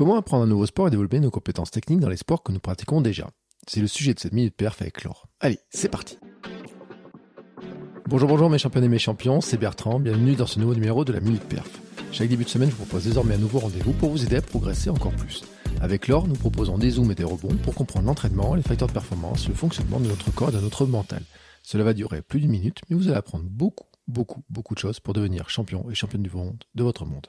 Comment apprendre un nouveau sport et développer nos compétences techniques dans les sports que nous pratiquons déjà C'est le sujet de cette minute perf avec Laure. Allez, c'est parti Bonjour, bonjour mes champions et mes champions, c'est Bertrand, bienvenue dans ce nouveau numéro de la Minute Perf. Chaque début de semaine, je vous propose désormais un nouveau rendez-vous pour vous aider à progresser encore plus. Avec Laure, nous proposons des zooms et des rebonds pour comprendre l'entraînement, les facteurs de performance, le fonctionnement de notre corps et de notre mental. Cela va durer plus d'une minute, mais vous allez apprendre beaucoup, beaucoup, beaucoup de choses pour devenir champion et championne du monde de votre monde.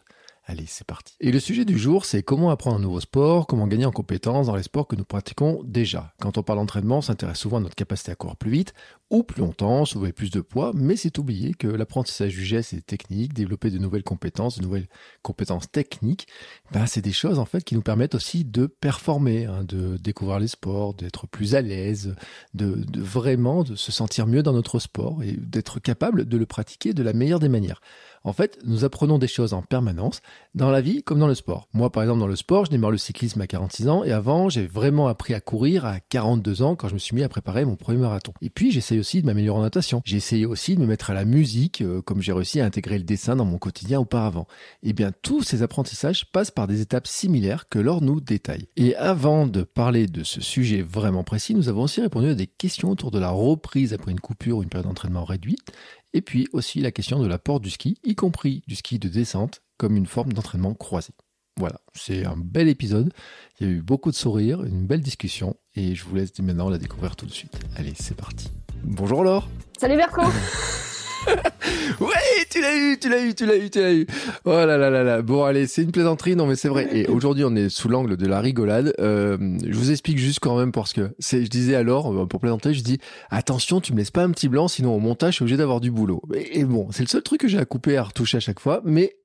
Allez, c'est parti. Et le sujet du jour, c'est comment apprendre un nouveau sport, comment gagner en compétences dans les sports que nous pratiquons déjà. Quand on parle d'entraînement, on s'intéresse souvent à notre capacité à courir plus vite ou plus longtemps, soulever plus de poids, mais c'est oublier que l'apprentissage du geste et des techniques, développer de nouvelles compétences, de nouvelles compétences techniques, ben, c'est des choses en fait qui nous permettent aussi de performer, hein, de découvrir les sports, d'être plus à l'aise, de, de vraiment de se sentir mieux dans notre sport et d'être capable de le pratiquer de la meilleure des manières. En fait, nous apprenons des choses en permanence, dans la vie comme dans le sport. Moi, par exemple, dans le sport, je démarre le cyclisme à 46 ans, et avant, j'ai vraiment appris à courir à 42 ans quand je me suis mis à préparer mon premier marathon. Et puis, j'essaye aussi de m'améliorer en natation. J'ai aussi de me mettre à la musique, euh, comme j'ai réussi à intégrer le dessin dans mon quotidien auparavant. Eh bien, tous ces apprentissages passent par des étapes similaires que Laure nous détaille. Et avant de parler de ce sujet vraiment précis, nous avons aussi répondu à des questions autour de la reprise après une coupure ou une période d'entraînement réduite, et puis aussi la question de l'apport du ski, y compris du ski de descente, comme une forme d'entraînement croisé. Voilà, c'est un bel épisode. Il y a eu beaucoup de sourires, une belle discussion, et je vous laisse maintenant la découvrir tout de suite. Allez, c'est parti. Bonjour Laure. Salut Berco ouais, tu l'as eu, tu l'as eu, tu l'as eu, tu l'as eu. Oh là là là là. Bon, allez, c'est une plaisanterie, non mais c'est vrai. Et aujourd'hui, on est sous l'angle de la rigolade. Euh, je vous explique juste quand même parce que c'est, je disais alors euh, pour plaisanter, je dis attention, tu me laisses pas un petit blanc, sinon au montage, je suis obligé d'avoir du boulot. Et, et bon, c'est le seul truc que j'ai à couper, à retoucher à chaque fois, mais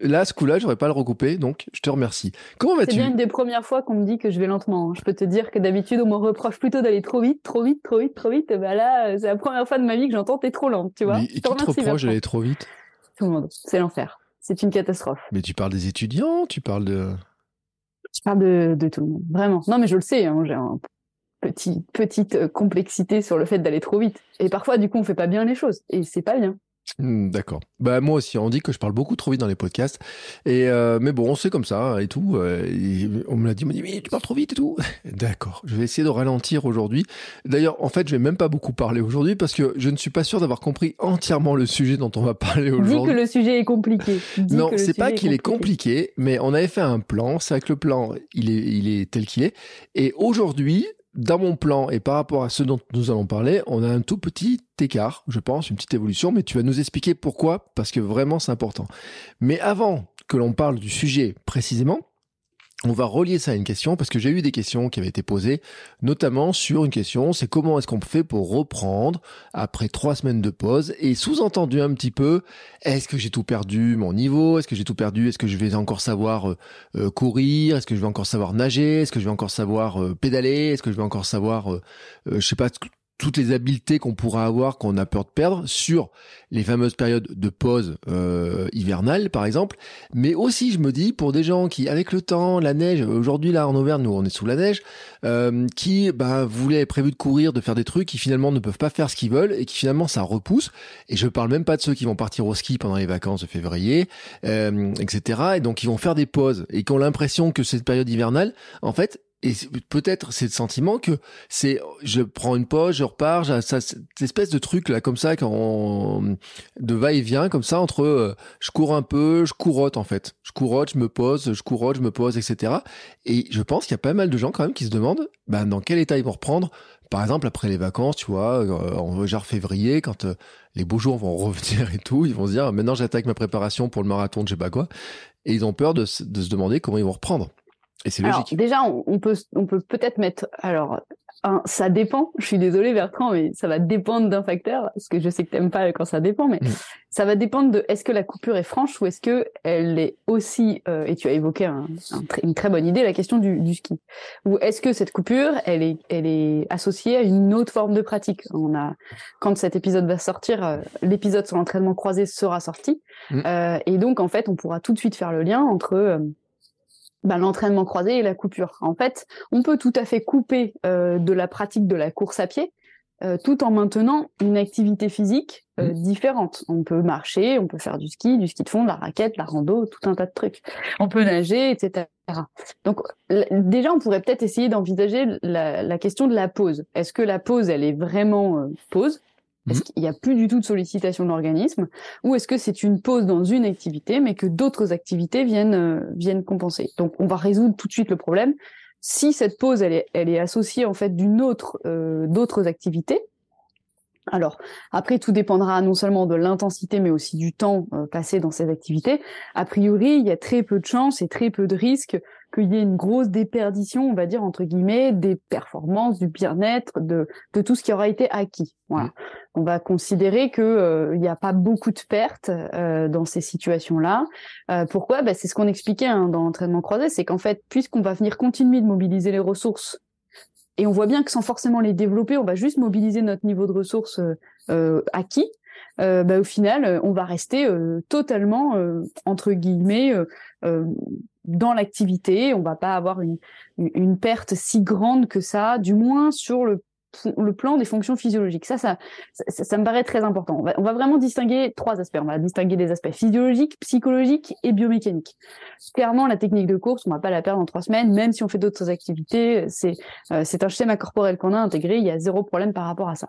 Là, ce coup-là, j'aurais pas le recouper, donc je te remercie. Comment vas-tu? C'est bien une des premières fois qu'on me dit que je vais lentement. Je peux te dire que d'habitude, on me reproche plutôt d'aller trop vite, trop vite, trop vite, trop vite. Et ben là, c'est la première fois de ma vie que j'entends t'es trop lente, tu vois. Mais qui te reproche d'aller trop vite? Tout le monde. C'est l'enfer. C'est une catastrophe. Mais tu parles des étudiants, tu parles de... Je parle de, de tout le monde, vraiment. Non, mais je le sais, hein, j'ai un petit, petite euh, complexité sur le fait d'aller trop vite. Et parfois, du coup, on fait pas bien les choses. Et c'est pas bien. Hmm, D'accord. Bah moi aussi, on dit que je parle beaucoup trop vite dans les podcasts. Et euh, mais bon, c'est comme ça hein, et tout. euh, et on me l'a dit, on m'a dit mais tu parles trop vite et tout. D'accord. Je vais essayer de ralentir aujourd'hui. D'ailleurs, en fait, je vais même pas beaucoup parler aujourd'hui parce que je ne suis pas sûr d'avoir compris entièrement le sujet dont on va parler Dis que aujourd'hui. le sujet est compliqué. Dis Non, c'est pas qu'il est compliqué, mais on avait fait un plan. C'est vrai que le plan, il est, il est tel qu'il est. Et aujourd'hui, dans mon plan et par rapport à ce dont nous allons parler, on a un tout petit écart, je pense, une petite évolution, mais tu vas nous expliquer pourquoi, parce que vraiment c'est important. Mais avant que l'on parle du sujet précisément, on va relier ça à une question parce que j'ai eu des questions qui avaient été posées, notamment sur une question, c'est comment est-ce qu'on fait pour reprendre après trois semaines de pause et sous-entendu un petit peu, est-ce que j'ai tout perdu mon niveau, est-ce que j'ai tout perdu, est-ce que je vais encore savoir euh, euh, courir, est-ce que je vais encore savoir nager, est-ce que je vais encore savoir euh, pédaler, est-ce que je vais encore savoir, euh, je sais pas, toutes les habiletés qu'on pourra avoir qu'on a peur de perdre sur les fameuses périodes de pause euh, hivernale par exemple. Mais aussi je me dis pour des gens qui avec le temps la neige aujourd'hui là en Auvergne nous on est sous la neige euh, qui bah, voulaient prévu de courir de faire des trucs qui finalement ne peuvent pas faire ce qu'ils veulent et qui finalement ça repousse. Et je parle même pas de ceux qui vont partir au ski pendant les vacances de février euh, etc et donc ils vont faire des pauses. Et qui ont l'impression que cette période hivernale en fait et peut-être c'est le sentiment que c'est je prends une pause, je repars, j'ai cette espèce de truc là comme ça quand on- de va-et-vient comme ça entre euh, je cours un peu, je courotte en fait, je courotte, je me pose, je courotte, je me pose, etc. Et je pense qu'il y a pas mal de gens quand même qui se demandent ben, dans quel état ils vont reprendre. Par exemple après les vacances, tu vois, euh, en genre février, quand euh, les beaux jours vont revenir et tout, ils vont se dire maintenant j'attaque ma préparation pour le marathon de je sais pas quoi, et ils ont peur de se demander comment ils vont reprendre. Et c'est Alors, logique. déjà, on, on peut, on peut peut-être mettre, alors, ça dépend. Je suis désolée Bertrand, mais ça va dépendre d'un facteur, parce que je sais que t'aimes pas quand ça dépend, mais mm. ça va dépendre de est-ce que la coupure est franche ou est-ce que elle est aussi, euh, et tu as évoqué une très bonne idée, la question du, ski, ou est-ce que cette coupure, elle est, elle est associée à une autre forme de pratique? On a, quand cet épisode va sortir, euh, l'épisode sur l'entraînement croisé sera sorti, mm. euh, et donc en fait, on pourra tout de suite faire le lien entre bah, l'entraînement croisé et la coupure. En fait, on peut tout à fait couper euh, de la pratique de la course à pied euh, tout en maintenant une activité physique euh, mmh. différente. On peut marcher, on peut faire du ski, du ski de fond, de la raquette, la rando, tout un tas de trucs. On peut nager, etc. Donc déjà, on pourrait peut-être essayer d'envisager la, la, question de la pause. Est-ce que la pause, elle est vraiment pause? Est-ce mhm. qu'il n'y a plus du tout de sollicitation de l'organisme ou est-ce que c'est une pause dans une activité mais que d'autres activités viennent euh, viennent compenser? Donc on va résoudre tout de suite le problème. Si cette pause elle est elle est associée en fait d'une autre euh, d'autres activités. Alors après tout dépendra non seulement de l'intensité mais aussi du temps euh, passé dans ces activités. A priori, il y a très peu de chances et très peu de risques qu'il y ait une grosse déperdition, on va dire entre guillemets, des performances, du bien-être, de, de tout ce qui aura été acquis. Voilà. Mmh. On va considérer que euh, il n'y a pas beaucoup de pertes euh, dans ces situations-là. Euh, pourquoi? Bah, C'est ce qu'on expliquait hein, dans l'entraînement croisé, c'est qu'en fait, puisqu'on va venir continuer de mobiliser les ressources, et on voit bien que sans forcément les développer, on va juste mobiliser notre niveau de ressources acquis. Bah, au final, on va rester totalement entre guillemets dans l'activité. On va pas avoir une, une perte si grande que ça, du moins sur le le plan des fonctions physiologiques. Ça, ça, ça, me paraît très important. On va, vraiment distinguer trois aspects. On va distinguer des aspects physiologiques, psychologiques et biomécaniques. Clairement, la technique de course, on va pas la perdre en trois semaines, même si on fait d'autres activités. C'est, euh, un schéma corporel qu'on a intégré. Il y a zéro problème par rapport à ça.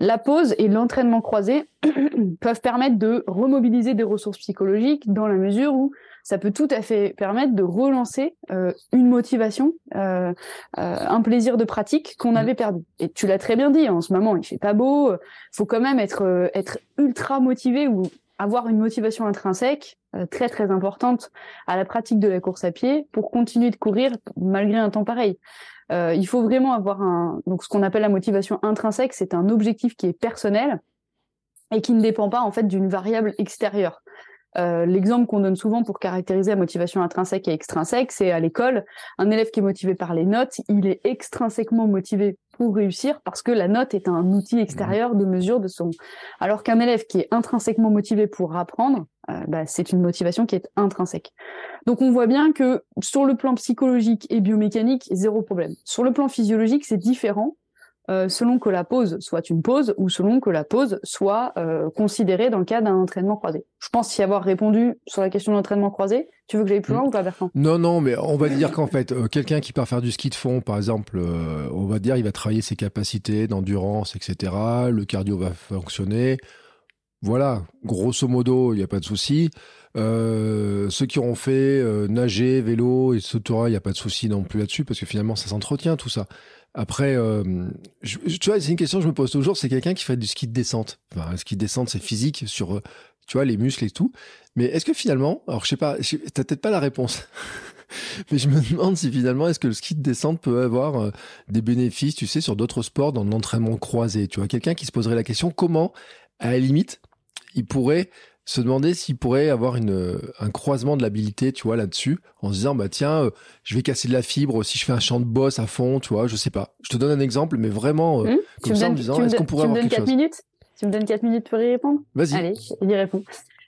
La pause et l'entraînement croisé peuvent permettre de remobiliser des ressources psychologiques dans la mesure où ça peut tout à fait permettre de relancer euh, une motivation, euh, euh, un plaisir de pratique qu'on mmh. avait perdu. Et tu l'as très bien dit, en ce moment, il fait pas beau, faut quand même être être ultra motivé ou avoir une motivation intrinsèque très très importante à la pratique de la course à pied pour continuer de courir malgré un temps pareil. il faut vraiment avoir un donc ce qu'on appelle la motivation intrinsèque, c'est un objectif qui est personnel et qui ne dépend pas en fait d'une variable extérieure. Euh, l'exemple qu'on donne souvent pour caractériser la motivation intrinsèque et extrinsèque, c'est à l'école, un élève qui est motivé par les notes, il est extrinsèquement motivé pour réussir parce que la note est un outil extérieur de mesure de son. Alors qu'un élève qui est intrinsèquement motivé pour apprendre, euh, bah, c'est une motivation qui est intrinsèque. Donc on voit bien que sur le plan psychologique et biomécanique, zéro problème. Sur le plan physiologique, c'est différent euh, selon que la pause soit une pause ou selon que la pause soit euh, considérée dans le cadre d'un entraînement croisé. Je pense y avoir répondu sur la question de l'entraînement croisé. Tu veux que j'aille plus loin ou pas, Bertrand? Non, non, mais on va dire qu'en fait, euh, quelqu'un qui part faire du ski de fond, par exemple, on va dire il va travailler ses capacités d'endurance, etc. Le cardio va fonctionner. Voilà, grosso modo, il n'y a pas de souci. ceux qui ont fait nager, vélo, etc., il n'y a pas de souci non plus là-dessus, parce que finalement, ça s'entretient tout ça. Après, euh, tu vois, c'est une question que je me pose toujours. C'est quelqu'un qui fait du ski de descente. Enfin, un ski de descente, c'est physique sur, euh, tu vois, les muscles et tout. Mais est-ce que finalement, alors je sais pas, t'as peut-être pas la réponse. Mais je me demande si finalement, est-ce que le ski de descente peut avoir euh, des bénéfices, tu sais, sur d'autres sports dans l'entraînement croisé. Tu vois, quelqu'un qui se poserait la question, comment, à la limite, il pourrait se demander s'il pourrait avoir une, un croisement de l'habilité, tu vois, là-dessus, en se disant, bah tiens, euh, je vais casser de la fibre si je fais un champ de boss à fond, tu vois, je sais pas. Je te donne un exemple, mais vraiment, euh, mmh. comme ça, en me disant, est-ce qu'on pourrait avoir quelque chose? minutes? Tu me donnes 4 minutes pour y répondre? Vas-y. Allez, il y répond.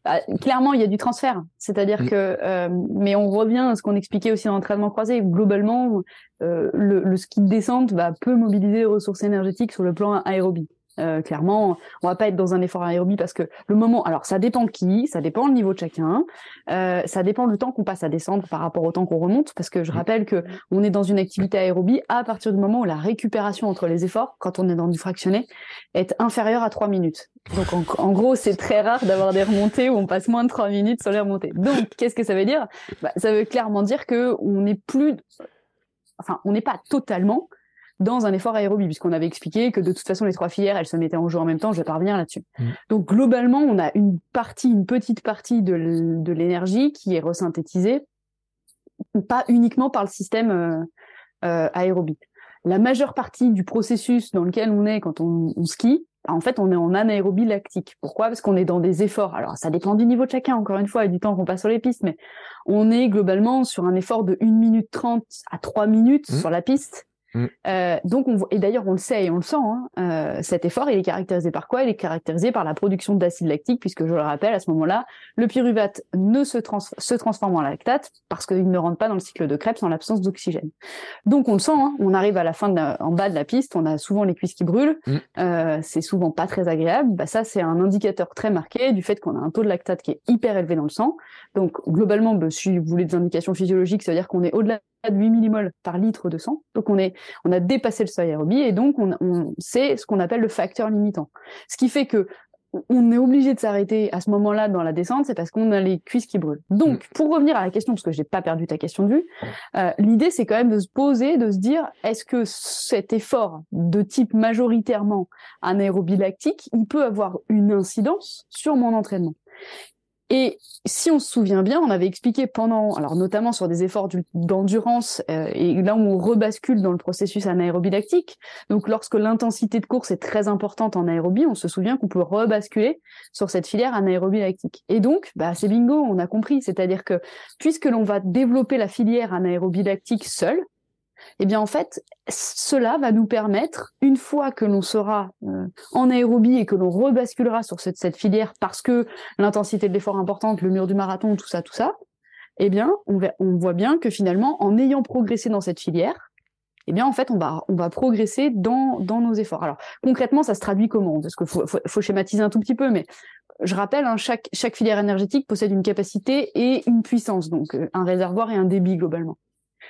Bah, clairement, il y a du transfert, c'est-à-dire mmh. que, euh, mais on revient à ce qu'on expliquait aussi dans l'entraînement croisé. Globalement, le, le, ski de descente va peut mobiliser les ressources énergétiques sur le plan aérobie. Euh, clairement, on va pas être dans un effort aérobie parce que le moment, alors ça dépend qui, ça dépend le niveau de chacun, euh, ça dépend le temps qu'on passe à descendre par rapport au temps qu'on remonte, parce que je mm. rappelle que on est dans une activité aérobie à partir du moment où la récupération entre les efforts, quand on est dans du fractionné, est inférieure à 3 minutes. Donc en, gros, c'est très rare d'avoir des remontées où on passe moins de 3 minutes sur les remontées. Donc qu'est-ce que ça veut dire? Bah, Ça veut clairement dire que on n'est plus, enfin, on n'est pas totalement dans un effort aérobie, puisqu'on avait expliqué que de toute façon les trois filières elles se mettaient en jeu en même temps. Je vais pas revenir là-dessus. Mm. Donc globalement, on a une partie, une petite partie de l'énergie qui est resynthétisée, pas uniquement par le système euh, euh, aérobie. la majeure partie du processus dans lequel on est quand on, on skie, en fait, on est en anaérobie lactique. Pourquoi? Parce qu'on est dans des efforts. Alors, ça dépend du niveau de chacun, encore une fois, et du temps qu'on passe sur les pistes, mais on est globalement sur un effort de 1 minute 30 à 3 minutes mmh. sur la piste. Mm. Euh, donc, on, et d'ailleurs, on le sait et on le sent, hein, euh, cet effort, il est caractérisé par quoi? Il est caractérisé par la production d'acide lactique, puisque je le rappelle, à ce moment-là, le pyruvate ne se, se transforme en lactate parce qu'il ne rentre pas dans le cycle de Krebs en l'absence d'oxygène. Donc, on le sent, hein, on arrive à la fin, de en bas de la piste, on a souvent les cuisses qui brûlent, mm. euh, c'est souvent pas très agréable. Bah, ça, c'est un indicateur très marqué du fait qu'on a un taux de lactate qui est hyper élevé dans le sang. Donc, globalement, bah, si vous voulez des indications physiologiques, ça veut dire qu'on est au-delà de 8 millimoles par litre de sang. Donc on est, on a dépassé le seuil aérobie et donc on, on c'est ce qu'on appelle le facteur limitant. Ce qui fait que on est obligé de s'arrêter à ce moment-là dans la descente, c'est parce qu'on a les cuisses qui brûlent. Donc, mm. pour revenir à la question, parce que j'ai pas perdu ta question de vue, euh, l'idée c'est quand même de se poser, de se dire, est-ce que cet effort de type majoritairement anaérobie lactique, il peut avoir une incidence sur mon entraînement? Et si on se souvient bien, on avait expliqué pendant, alors notamment sur des efforts d'endurance, euh, et là où on rebascule dans le processus anaérobie lactique. Donc lorsque l'intensité de course est très importante en aérobie, on se souvient qu'on peut rebasculer sur cette filière anaérobie lactique. Et donc, bah, c'est bingo, on a compris. C'est-à-dire que puisque l'on va développer la filière anaérobie lactique seule, eh bien en fait, cela va nous permettre, une fois que l'on sera euh, en aérobie et que l'on rebasculera sur cette, filière parce que l'intensité de l'effort importante, le mur du marathon, tout ça, tout ça, eh bien on, voit bien que finalement, en ayant progressé dans cette filière, eh bien en fait on va on va progresser dans dans nos efforts. Alors concrètement ça se traduit comment? Parce qu'il faut, faut, schématiser un tout petit peu, mais je rappelle hein, chaque chaque filière énergétique possède une capacité et une puissance, donc euh, un réservoir et un débit globalement.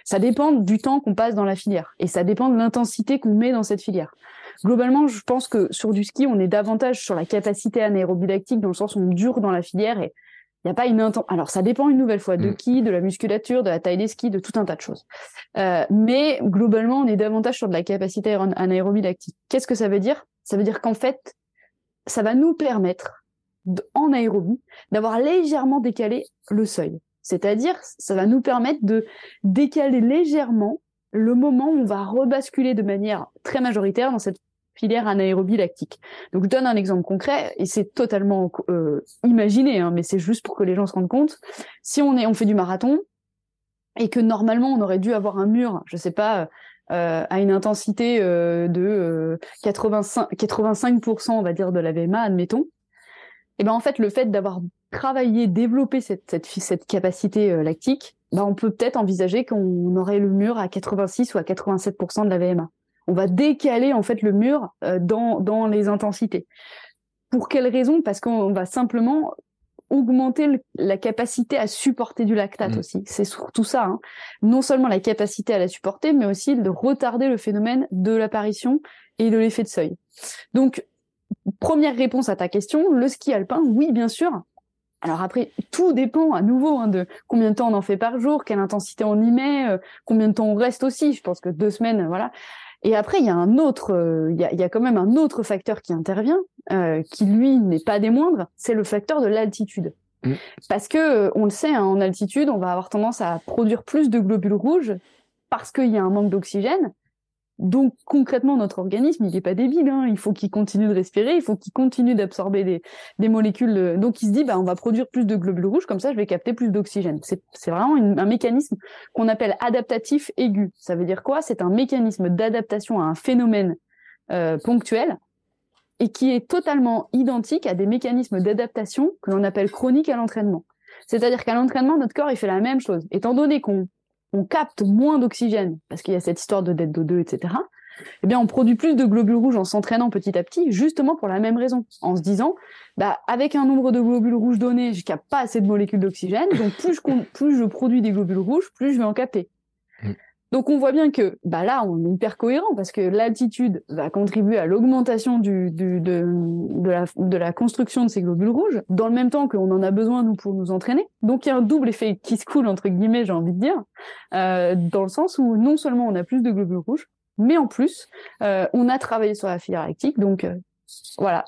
Ça dépend du temps qu'on passe dans la filière et ça dépend de l'intensité qu'on met dans cette filière. Globalement, je pense que sur du ski, on est davantage sur la capacité anaérobie lactique dans le sens où on dure dans la filière et il n'y a pas une intensité. Alors, ça dépend une nouvelle fois de mm. qui, de la musculature, de la taille des skis, de tout un tas de choses. Euh, mais globalement, on est davantage sur de la capacité anaérobie lactique. Qu'est-ce que ça veut dire? Ça veut dire qu'en fait, ça va nous permettre, en aérobie, d'avoir légèrement décalé le seuil. C'est-à-dire, ça va nous permettre de décaler légèrement le moment où on va rebasculer de manière très majoritaire dans cette filière anaérobie lactique. Donc je donne un exemple concret et c'est totalement euh, imaginé, hein, mais c'est juste pour que les gens se rendent compte. Si on est, on fait du marathon et que normalement on aurait dû avoir un mur, je sais pas, euh, à une intensité euh, de 85, 85% on va dire de la VMA, admettons. Et ben en fait le fait d'avoir travailler, développer cette, cette, cette capacité euh, lactique, bah, on peut peut-être envisager qu'on aurait le mur à 86 ou à 87% de la VMA. On va décaler en fait le mur euh, dans, dans les intensités. Pour quelle raison? Parce qu'on va simplement augmenter la capacité à supporter du lactate mmh. aussi. C'est surtout ça. Hein. Non seulement la capacité à la supporter, mais aussi de retarder le phénomène de l'apparition et de l'effet de seuil. Donc, première réponse à ta question, le ski alpin, oui, bien sûr, alors après, tout dépend à nouveau hein, de combien de temps on en fait par jour, quelle intensité on y met, euh, combien de temps on reste aussi. Je pense que deux semaines, voilà. Et après, il y a un autre, euh, il, y a, il, y a, quand même un autre facteur qui intervient, euh, qui lui n'est pas des moindres, c'est le facteur de l'altitude. Mmh. Parce que on le sait, hein, en altitude, on va avoir tendance à produire plus de globules rouges parce qu'il y a un manque d'oxygène. Donc concrètement, notre organisme, il n'est pas débile. Hein. Il faut qu'il continue de respirer, il faut qu'il continue d'absorber des, des, molécules. Donc il se dit, bah, on va produire plus de globules rouges, comme ça je vais capter plus d'oxygène. C'est vraiment un mécanisme qu'on appelle adaptatif aigu. Ça veut dire quoi? C'est un mécanisme d'adaptation à un phénomène euh, ponctuel et qui est totalement identique à des mécanismes d'adaptation que l'on appelle chroniques à l'entraînement. C'est-à-dire qu'à l'entraînement, notre corps, il fait la même chose. Étant donné qu'on on capte moins d'oxygène, parce qu'il y a cette histoire de dette d'O2, etc., eh bien, on produit plus de globules rouges en s'entraînant petit à petit, justement pour la même raison, en se disant, bah, avec un nombre de globules rouges donné, je capte pas assez de molécules d'oxygène, donc plus je, plus je produis des globules rouges, plus je vais en capter. Donc on voit bien que bah là on est hyper cohérent parce que l'altitude va contribuer à l'augmentation du, du de, de, la, de la construction de ces globules rouges dans le même temps qu'on en a besoin nous pour nous entraîner. Donc il y a un double effet qui se coule entre guillemets j'ai envie de dire euh, dans le sens où non seulement on a plus de globules rouges mais en plus euh, on a travaillé sur la filière lactique donc euh, voilà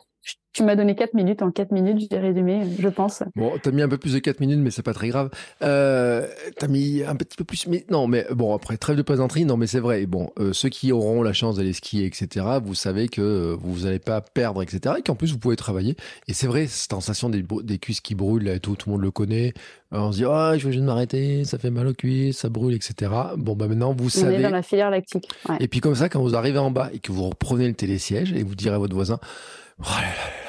Tu m'as donné 4 minutes. En 4 minutes, j'ai résumé, je pense. Bon, t'as mis un peu plus de 4 minutes, mais c'est pas très grave. Euh, t'as mis un petit peu plus, mais non, mais bon, après, trêve de plaisanterie, non, mais c'est vrai. Bon, euh, ceux qui auront la chance d'aller skier, etc., vous savez que euh, vous n'allez pas perdre, etc., et qu'en plus, vous pouvez travailler. Et c'est vrai, cette sensation des, des cuisses qui brûlent, et tout, tout le monde le connaît. on se dit, oh, je vais juste m'arrêter, ça fait mal aux cuisses, ça brûle, etc. Bon, bah maintenant, vous savez. On est dans la filière lactique. Et puis, comme ça, quand vous arrivez en bas et que vous reprenez le télésiège et vous direz à votre voisin, oh là là là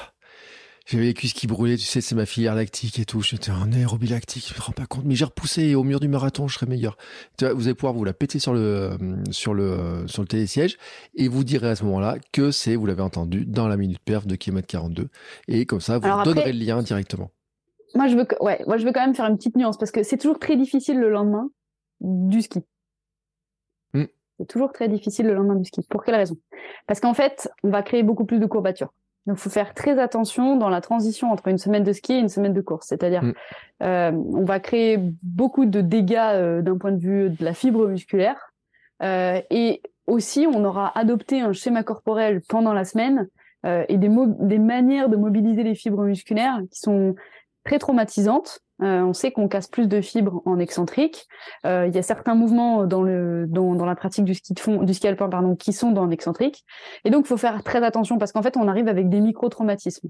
j'avais les cuisses qui brûlaient, tu sais, c'est ma filière lactique et tout. J'étais un aérobie lactique, je me rends pas compte. Mais j'ai repoussé au mur du marathon, je serais meilleur. Tu vois, vous allez pouvoir vous la péter sur le, euh, sur le, euh, sur le télésiège et vous direz à ce moment-là que c'est, vous l'avez entendu, dans la minute perf de km 42. Et comme ça, vous donnerez le lien directement. Moi, je veux, ouais, moi, je veux quand même faire une petite nuance parce que c'est toujours très difficile le lendemain du ski. Hmm. C'est toujours très difficile le lendemain du ski. Pour quelle raison? Parce qu'en fait, on va créer beaucoup plus de courbatures. Donc, il faut faire très attention dans la transition entre une semaine de ski et une semaine de course. C'est-à-dire, mm. euh, on va créer beaucoup de dégâts euh, d'un point de vue de la fibre musculaire. Euh, et aussi, on aura adopté un schéma corporel pendant la semaine euh, et des, des manières de mobiliser les fibres musculaires qui sont très traumatisantes euh, on sait qu'on casse plus de fibres en excentrique. Euh, il y a certains mouvements dans le dans, dans, la pratique du ski de fond, du ski alpin pardon, qui sont dans l'excentrique. Et donc, il faut faire très attention parce qu'en fait, on arrive avec des micro-traumatismes.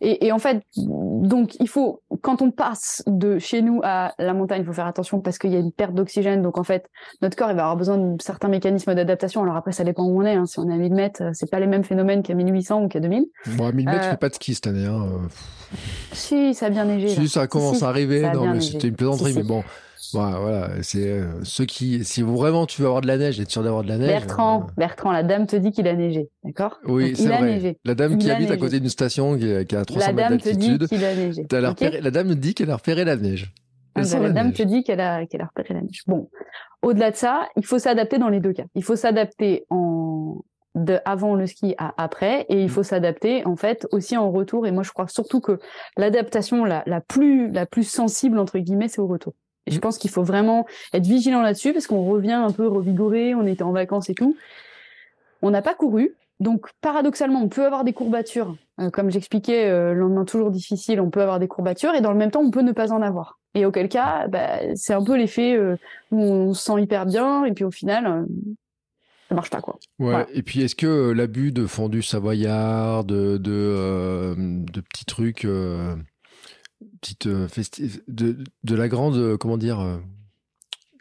Et, et, en fait, donc il faut, quand on passe de chez nous à la montagne, il faut faire attention parce qu'il y a une perte d'oxygène. Donc en fait, notre corps il va avoir besoin de certains mécanismes d'adaptation. Alors après, ça dépend où on est. Hein. Si on est à 1000 mètres, c'est pas les mêmes phénomènes qu'à 1800 ou qu'à 2000. Bon, à 1000 mètres, euh... fais pas de ski cette année. Hein. Si, ça a bien neigé. Si, ça commence non, mais c'était une plaisanterie, mais bon. Voilà, c'est euh, ceux qui, si vraiment tu veux avoir de la neige, être sûr d'avoir de la neige. Bertrand, euh, Bertrand, la dame te dit qu'il a neigé, d'accord? Oui, c'est vrai. Neigé. La dame qui habite à côté d'une station qui, a 300 mètres d'altitude. La dame te dit qu'il a neigé. La dame dit qu'elle a repéré la neige. Ah bah, la, dame te dit qu'elle a, qu'elle a repéré la neige. Bon, au-delà de ça, il faut s'adapter dans les deux cas. Il faut s'adapter en de avant le ski à après et il mm. faut s'adapter en fait aussi en retour et moi je crois surtout que l'adaptation la, la plus la plus sensible entre guillemets c'est au retour et je pense qu'il faut vraiment être vigilant là-dessus parce qu'on revient un peu revigoré, on était en vacances et tout. On n'a pas couru, donc paradoxalement, on peut avoir des courbatures. Euh, comme j'expliquais, euh, le lendemain toujours difficile, on peut avoir des courbatures et dans le même temps, on peut ne pas en avoir. Et auquel cas, bah, c'est un peu l'effet euh, où on se sent hyper bien et puis au final, euh, ça marche pas quoi. Ouais. Et puis est-ce que l'abus de fondu savoyard, de de, de petits trucs petite euh, de, de la grande, euh, comment dire, euh,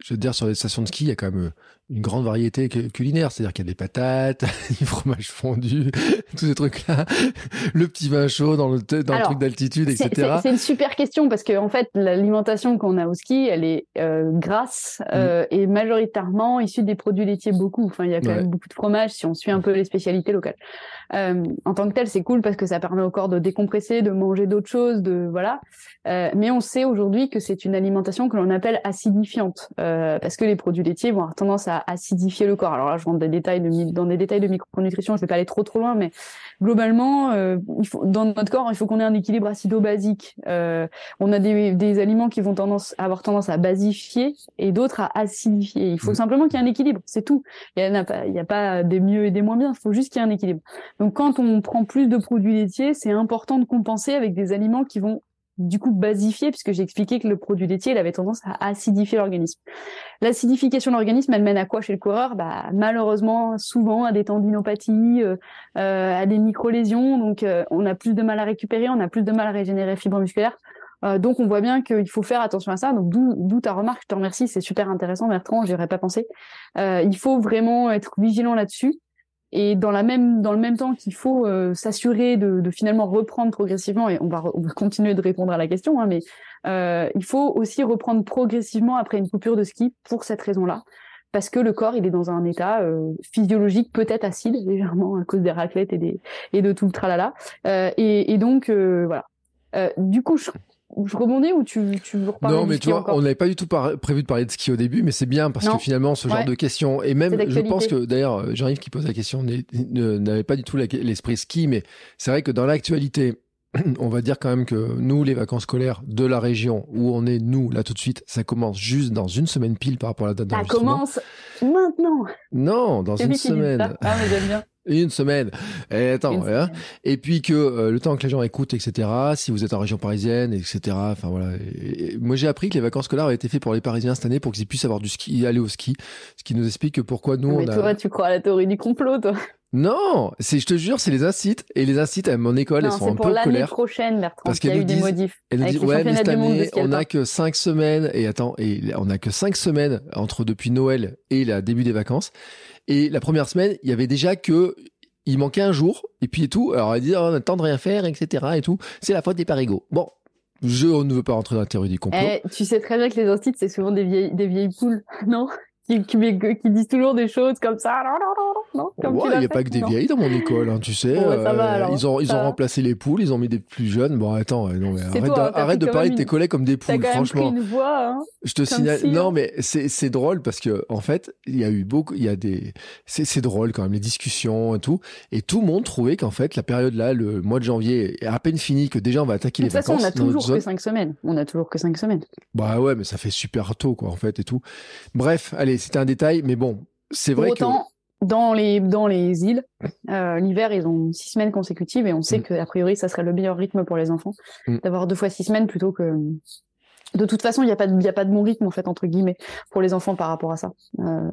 je veux dire, sur les stations de ski, il y a quand même une grande variété culinaire. C'est-à-dire qu'il y a des patates, du fromage fondu, tous ces trucs-là, le petit vin chaud dans le, dans le truc d'altitude, etc. C'est une super question parce que en fait, l'alimentation qu'on a au ski, elle est euh, grasse euh, mm. et majoritairement issue des produits laitiers beaucoup. Enfin, il y a quand même beaucoup de fromage si on suit un peu les spécialités locales. Euh, en tant que tel, c'est cool parce que ça permet au corps de décompresser, de manger d'autres choses, de voilà. Euh, mais on sait aujourd'hui que c'est une alimentation que l'on appelle acidifiante euh, parce que les produits laitiers vont avoir tendance à acidifier le corps. Alors là, je rentre des détails de, dans des détails de micronutrition, je vais pas aller trop trop loin, mais globalement, euh, il faut, dans notre corps, il faut qu'on ait un équilibre acido-basique. Euh, on a des, des, aliments qui vont tendance, avoir tendance à basifier et d'autres à acidifier. Il faut mmh. simplement qu'il y ait un équilibre, c'est tout. Il n'y a, a pas des mieux et des moins bien, il faut juste qu'il y ait un équilibre. Donc quand on prend plus de produits laitiers, c'est important de compenser avec des aliments qui vont du coup basifié puisque j'ai expliqué que le produit laitier il avait tendance à acidifier l'organisme. L'acidification de l'organisme elle mène à quoi chez le coureur? Bah malheureusement souvent à des tendinopathies, euh, euh à des micro-lésions, donc euh, on a plus de mal à récupérer, on a plus de mal à régénérer fibres musculaires. Euh, donc on voit bien qu'il faut faire attention à ça. Donc d'où ta remarque, je te remercie, c'est super intéressant Bertrand, j'y aurais pas pensé. il faut vraiment être vigilant là-dessus et dans le même temps qu'il faut euh, s'assurer de, finalement reprendre progressivement et on va, on va continuer de répondre à la question hein, mais euh, il faut aussi reprendre progressivement après une coupure de ski pour cette raison-là. Parce que le corps il est dans un état euh, physiologique peut-être acide légèrement à cause des raclettes et de tout le tralala. Et, et donc voilà. Du coup je je rebondis ou tu, tu veux reparler Non, mais tu vois, on n'avait pas du tout prévu de parler de ski au début, mais c'est bien parce que finalement, ce genre de questions, et même, je pense que d'ailleurs, euh, Jean-Yves qui pose la question n'avait pas du tout l'esprit ski, mais c'est vrai que dans l'actualité, on va dire quand même que nous, les vacances scolaires de la région où on est, nous, là tout de suite, ça commence juste dans une semaine pile par rapport à la date d'enregistrement. Ça commence maintenant. Non, dans une semaine. Ah, mais j'aime bien. Une semaine. Et eh, attends, Et puis que euh, le temps que les gens écoutent, etc. Si vous êtes en région parisienne, etc. Enfin voilà. moi j'ai appris que les vacances scolaires avaient été faites pour les Parisiens cette année pour qu'ils puissent avoir du ski, aller au ski. Ce qui nous explique pourquoi nous. Mais toi, tu crois à la théorie du complot, toi non, c'est, je te jure, c'est les incites. Et les incites à mon école, elles sont un peu colère. C'est pour l'année prochaine, Bertrand, parce qu'il y a eu des modifs. Elles nous disent, ouais, mais cette année, on n'a que cinq semaines. Et attends, et on n'a que cinq semaines entre depuis Noël et le début des vacances. Et la première semaine, il y avait déjà que il manquait un jour, et puis et tout. Alors, elle dit, oh, on a le temps de rien faire, etc. et tout. C'est la faute des parigots. Bon. Je ne veux pas rentrer dans la théorie du complot. Eh, tu sais très bien que les incites, c'est souvent des vieilles, des vieilles poules, non? Qui, qui, disent toujours des choses comme ça. Non, il n'y a pas que des vieilles dans mon école, hein, tu sais. Euh, ils ont, ils ont remplacé les poules, ils ont mis des plus jeunes. Bon, attends, non, arrête, de, parler de tes collègues comme des poules, franchement. Une voix, hein, je te signale. Non, mais c'est drôle parce que, en fait, il y a eu beaucoup, il y a des, c'est drôle quand même, les discussions et tout. Et tout le monde trouvait qu'en fait, la période là, le mois de janvier est à peine fini, que déjà on va attaquer les vacances. De toute façon, on a toujours que cinq semaines. On a toujours que cinq semaines. Bah ouais, mais ça fait super tôt, quoi, en fait, et tout. Bref, allez, c'était un détail, mais bon, c'est vrai autant, que... dans les dans les îles, euh, l'hiver ils ont six semaines consécutives et on sait mm. que a priori ça serait le meilleur rythme pour les enfants mm. d'avoir deux fois six semaines plutôt que. De toute façon, il n'y a pas de, a pas de bon rythme en fait entre guillemets pour les enfants par rapport à ça. Euh,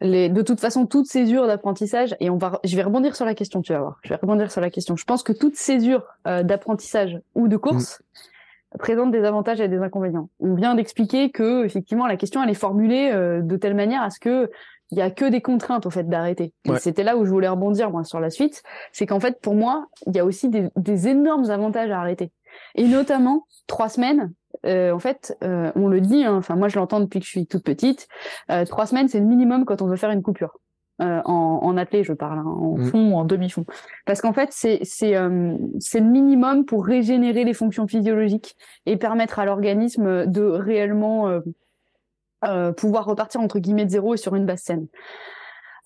les, de toute façon, toute césure d'apprentissage, et on va, je vais rebondir sur la question, tu vas voir. Je vais rebondir sur la question. Je pense que toute césure euh, d'apprentissage ou de course, mm présente des avantages et des inconvénients. On vient d'expliquer que effectivement la question elle est formulée euh, de telle manière à ce que il y a que des contraintes au fait d'arrêter. C'était là où je voulais rebondir moi sur la suite, c'est qu'en fait pour moi il y a aussi des, des, énormes avantages à arrêter. Et notamment trois semaines. Euh, en fait, euh, on le dit. Hein, enfin moi je l'entends depuis que je suis toute petite. Euh, trois semaines c'est le minimum quand on veut faire une coupure. Euh, en, en athlée, je parle, hein, en mm. fond ou en demi-fond. Parce qu'en fait, c'est euh, c'est le minimum pour régénérer les fonctions physiologiques et permettre à l'organisme de réellement euh, pouvoir repartir entre guillemets de zéro et sur une basse scène.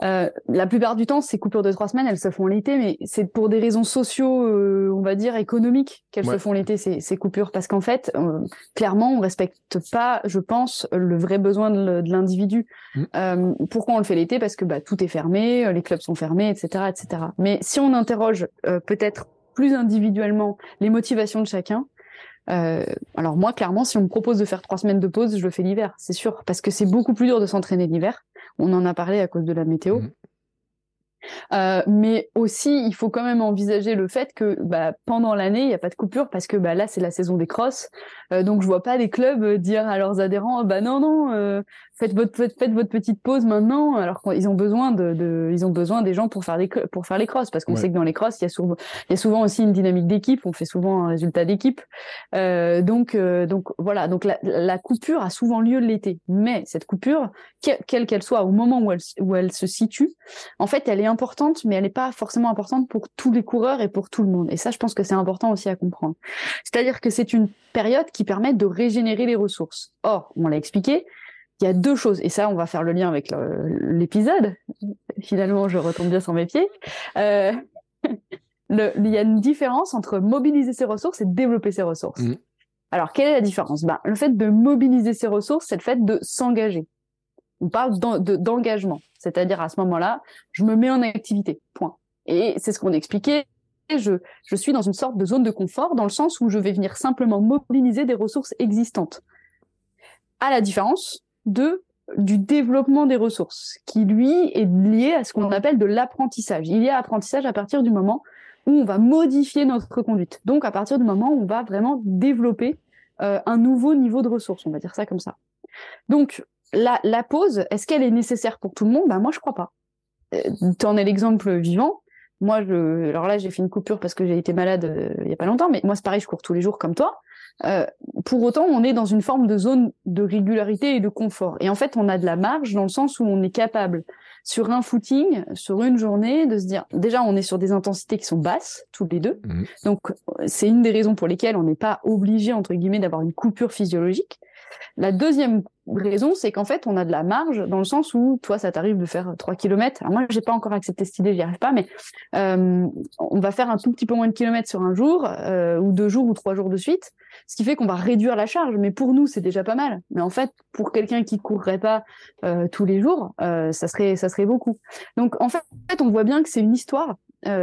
Euh, la plupart du temps, ces coupures de trois semaines, elles se font l'été, mais c'est pour des raisons sociaux, euh, on va dire économiques, qu'elles se font l'été ces, ces, coupures, parce qu'en fait, euh, clairement, on respecte pas, je pense, le vrai besoin de, l'individu. Mm. pourquoi on le fait l'été? Parce que bah, tout est fermé, les clubs sont fermés, etc., etc. Mais si on interroge peut-être plus individuellement les motivations de chacun, euh, alors moi, clairement, si on me propose de faire trois semaines de pause, je le fais l'hiver, c'est sûr, parce que c'est beaucoup plus dur de s'entraîner l'hiver. On en a parlé à cause de la météo. Mmh. Euh, mais aussi, il faut quand même envisager le fait que bah, pendant l'année, il n'y a pas de coupure parce que bah, là, c'est la saison des crosses. Euh, donc, je vois pas des clubs dire à leurs adhérents, bah non, non, euh, faites votre faites votre petite pause maintenant alors qu'ils ont besoin de, de, ils ont besoin des gens pour faire des pour faire les crosses parce qu'on sait que dans les crosses il y a souvent il y a souvent aussi une dynamique d'équipe on fait souvent un résultat d'équipe. Euh, donc euh, donc voilà donc la, la, coupure a souvent lieu l'été. Mais cette coupure quelle qu'elle soit au moment où elle où elle se situe en fait elle est importante mais elle n'est pas forcément importante pour tous les coureurs et pour tout le monde. Et ça je pense que c'est important aussi à comprendre. C'est-à-dire que c'est une période qui permet de régénérer les ressources. Or on l'a expliqué il y a deux choses, et ça, on va faire le lien avec l'épisode. Finalement, je retombe bien sur mes pieds. Euh, le, il y a une différence entre mobiliser ses ressources et développer ses ressources. Mmh. Alors, quelle est la différence? Ben, Le fait de mobiliser ses ressources, c'est le fait de s'engager. On parle d'engagement, c'est-à-dire à ce moment-là, je me mets en activité, point. Et c'est ce qu'on expliquait. Je, je suis dans une sorte de zone de confort dans le sens où je vais venir simplement mobiliser des ressources existantes. À la différence de du développement des ressources, qui lui est lié à ce qu'on appelle de l'apprentissage. Il y a apprentissage à partir du moment où on va modifier notre conduite. Donc à partir du moment où on va vraiment développer euh, un nouveau niveau de ressources, on va dire ça comme ça. Donc la, la pause, est-ce qu'elle est nécessaire pour tout le monde? Ben moi je crois pas. Euh, tu en es l'exemple vivant. Moi, je, alors là, j'ai fait une coupure parce que j'ai été malade euh, il y a pas longtemps, mais moi, c'est pareil, je cours tous les jours comme toi. Euh, pour autant, on est dans une forme de zone de régularité et de confort. Et en fait, on a de la marge dans le sens où on est capable, sur un footing, sur une journée, de se dire, déjà, on est sur des intensités qui sont basses, toutes les deux. Mhm. Donc, c'est une des raisons pour lesquelles on n'est pas obligé, entre guillemets, d'avoir une coupure physiologique. La deuxième raison, c'est qu'en fait, on a de la marge dans le sens où, toi, ça t'arrive de faire 3 km. Alors moi, j'ai pas encore accepté cette idée, j'y arrive pas, mais euh, on va faire un tout petit peu moins de kilomètres sur un jour, euh, ou deux jours, ou trois jours de suite, ce qui fait qu'on va réduire la charge. Mais pour nous, c'est déjà pas mal. Mais en fait, pour quelqu'un qui courrait pas euh, tous les jours, ça serait ça serait beaucoup. Donc en fait, on voit bien que c'est une histoire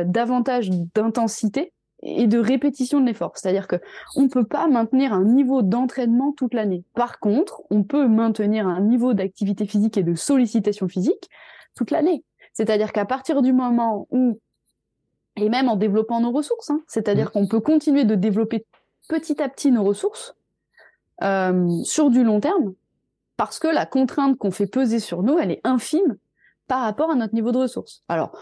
davantage d'intensité et de répétition de l'effort. C'est-à-dire que on peut pas maintenir un niveau d'entraînement toute l'année. Par contre, on peut maintenir un niveau d'activité physique et de sollicitation physique toute l'année. C'est-à-dire qu'à partir du moment où, et même en développant nos ressources, hein, c'est-à-dire mmh. qu'on peut continuer de développer petit à petit nos ressources euh, sur du long terme, parce que la contrainte qu'on fait peser sur nous, elle est infime par rapport à notre niveau de ressources. Alors,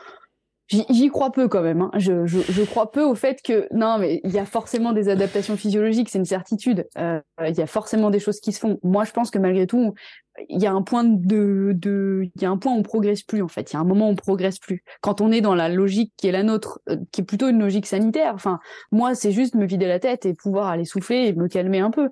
J'y crois peu quand même. Hein. Je, je, je, crois peu au fait que non, mais il y a forcément des adaptations physiologiques, c'est une certitude. Euh, il y a forcément des choses qui se font. Moi, je pense que malgré tout, il y a un point de, de, il y a un point où on progresse plus en fait. Il y a un moment où on progresse plus. Quand on est dans la logique qui est la nôtre, euh, qui est plutôt une logique sanitaire. Enfin, moi, c'est juste me vider la tête et pouvoir aller souffler et me calmer un peu.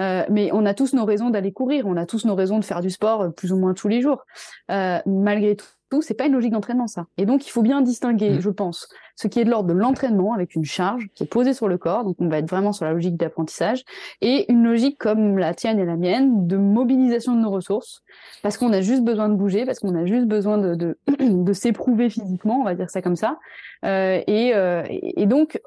Euh, mais on a tous nos raisons d'aller courir. On a tous nos raisons de faire du sport euh, plus ou moins tous les jours. Malgré tout c'est pas une logique d'entraînement ça. Et donc il faut bien distinguer, mm. je pense, ce qui est de l'ordre de l'entraînement avec une charge qui est posée sur le corps, donc on va être vraiment sur la logique d'apprentissage, et une logique comme la tienne et la mienne de mobilisation de nos ressources, parce qu'on a juste besoin de bouger, parce qu'on a juste besoin de, de, de s'éprouver physiquement, on va dire ça comme ça, euh, et, euh, et, donc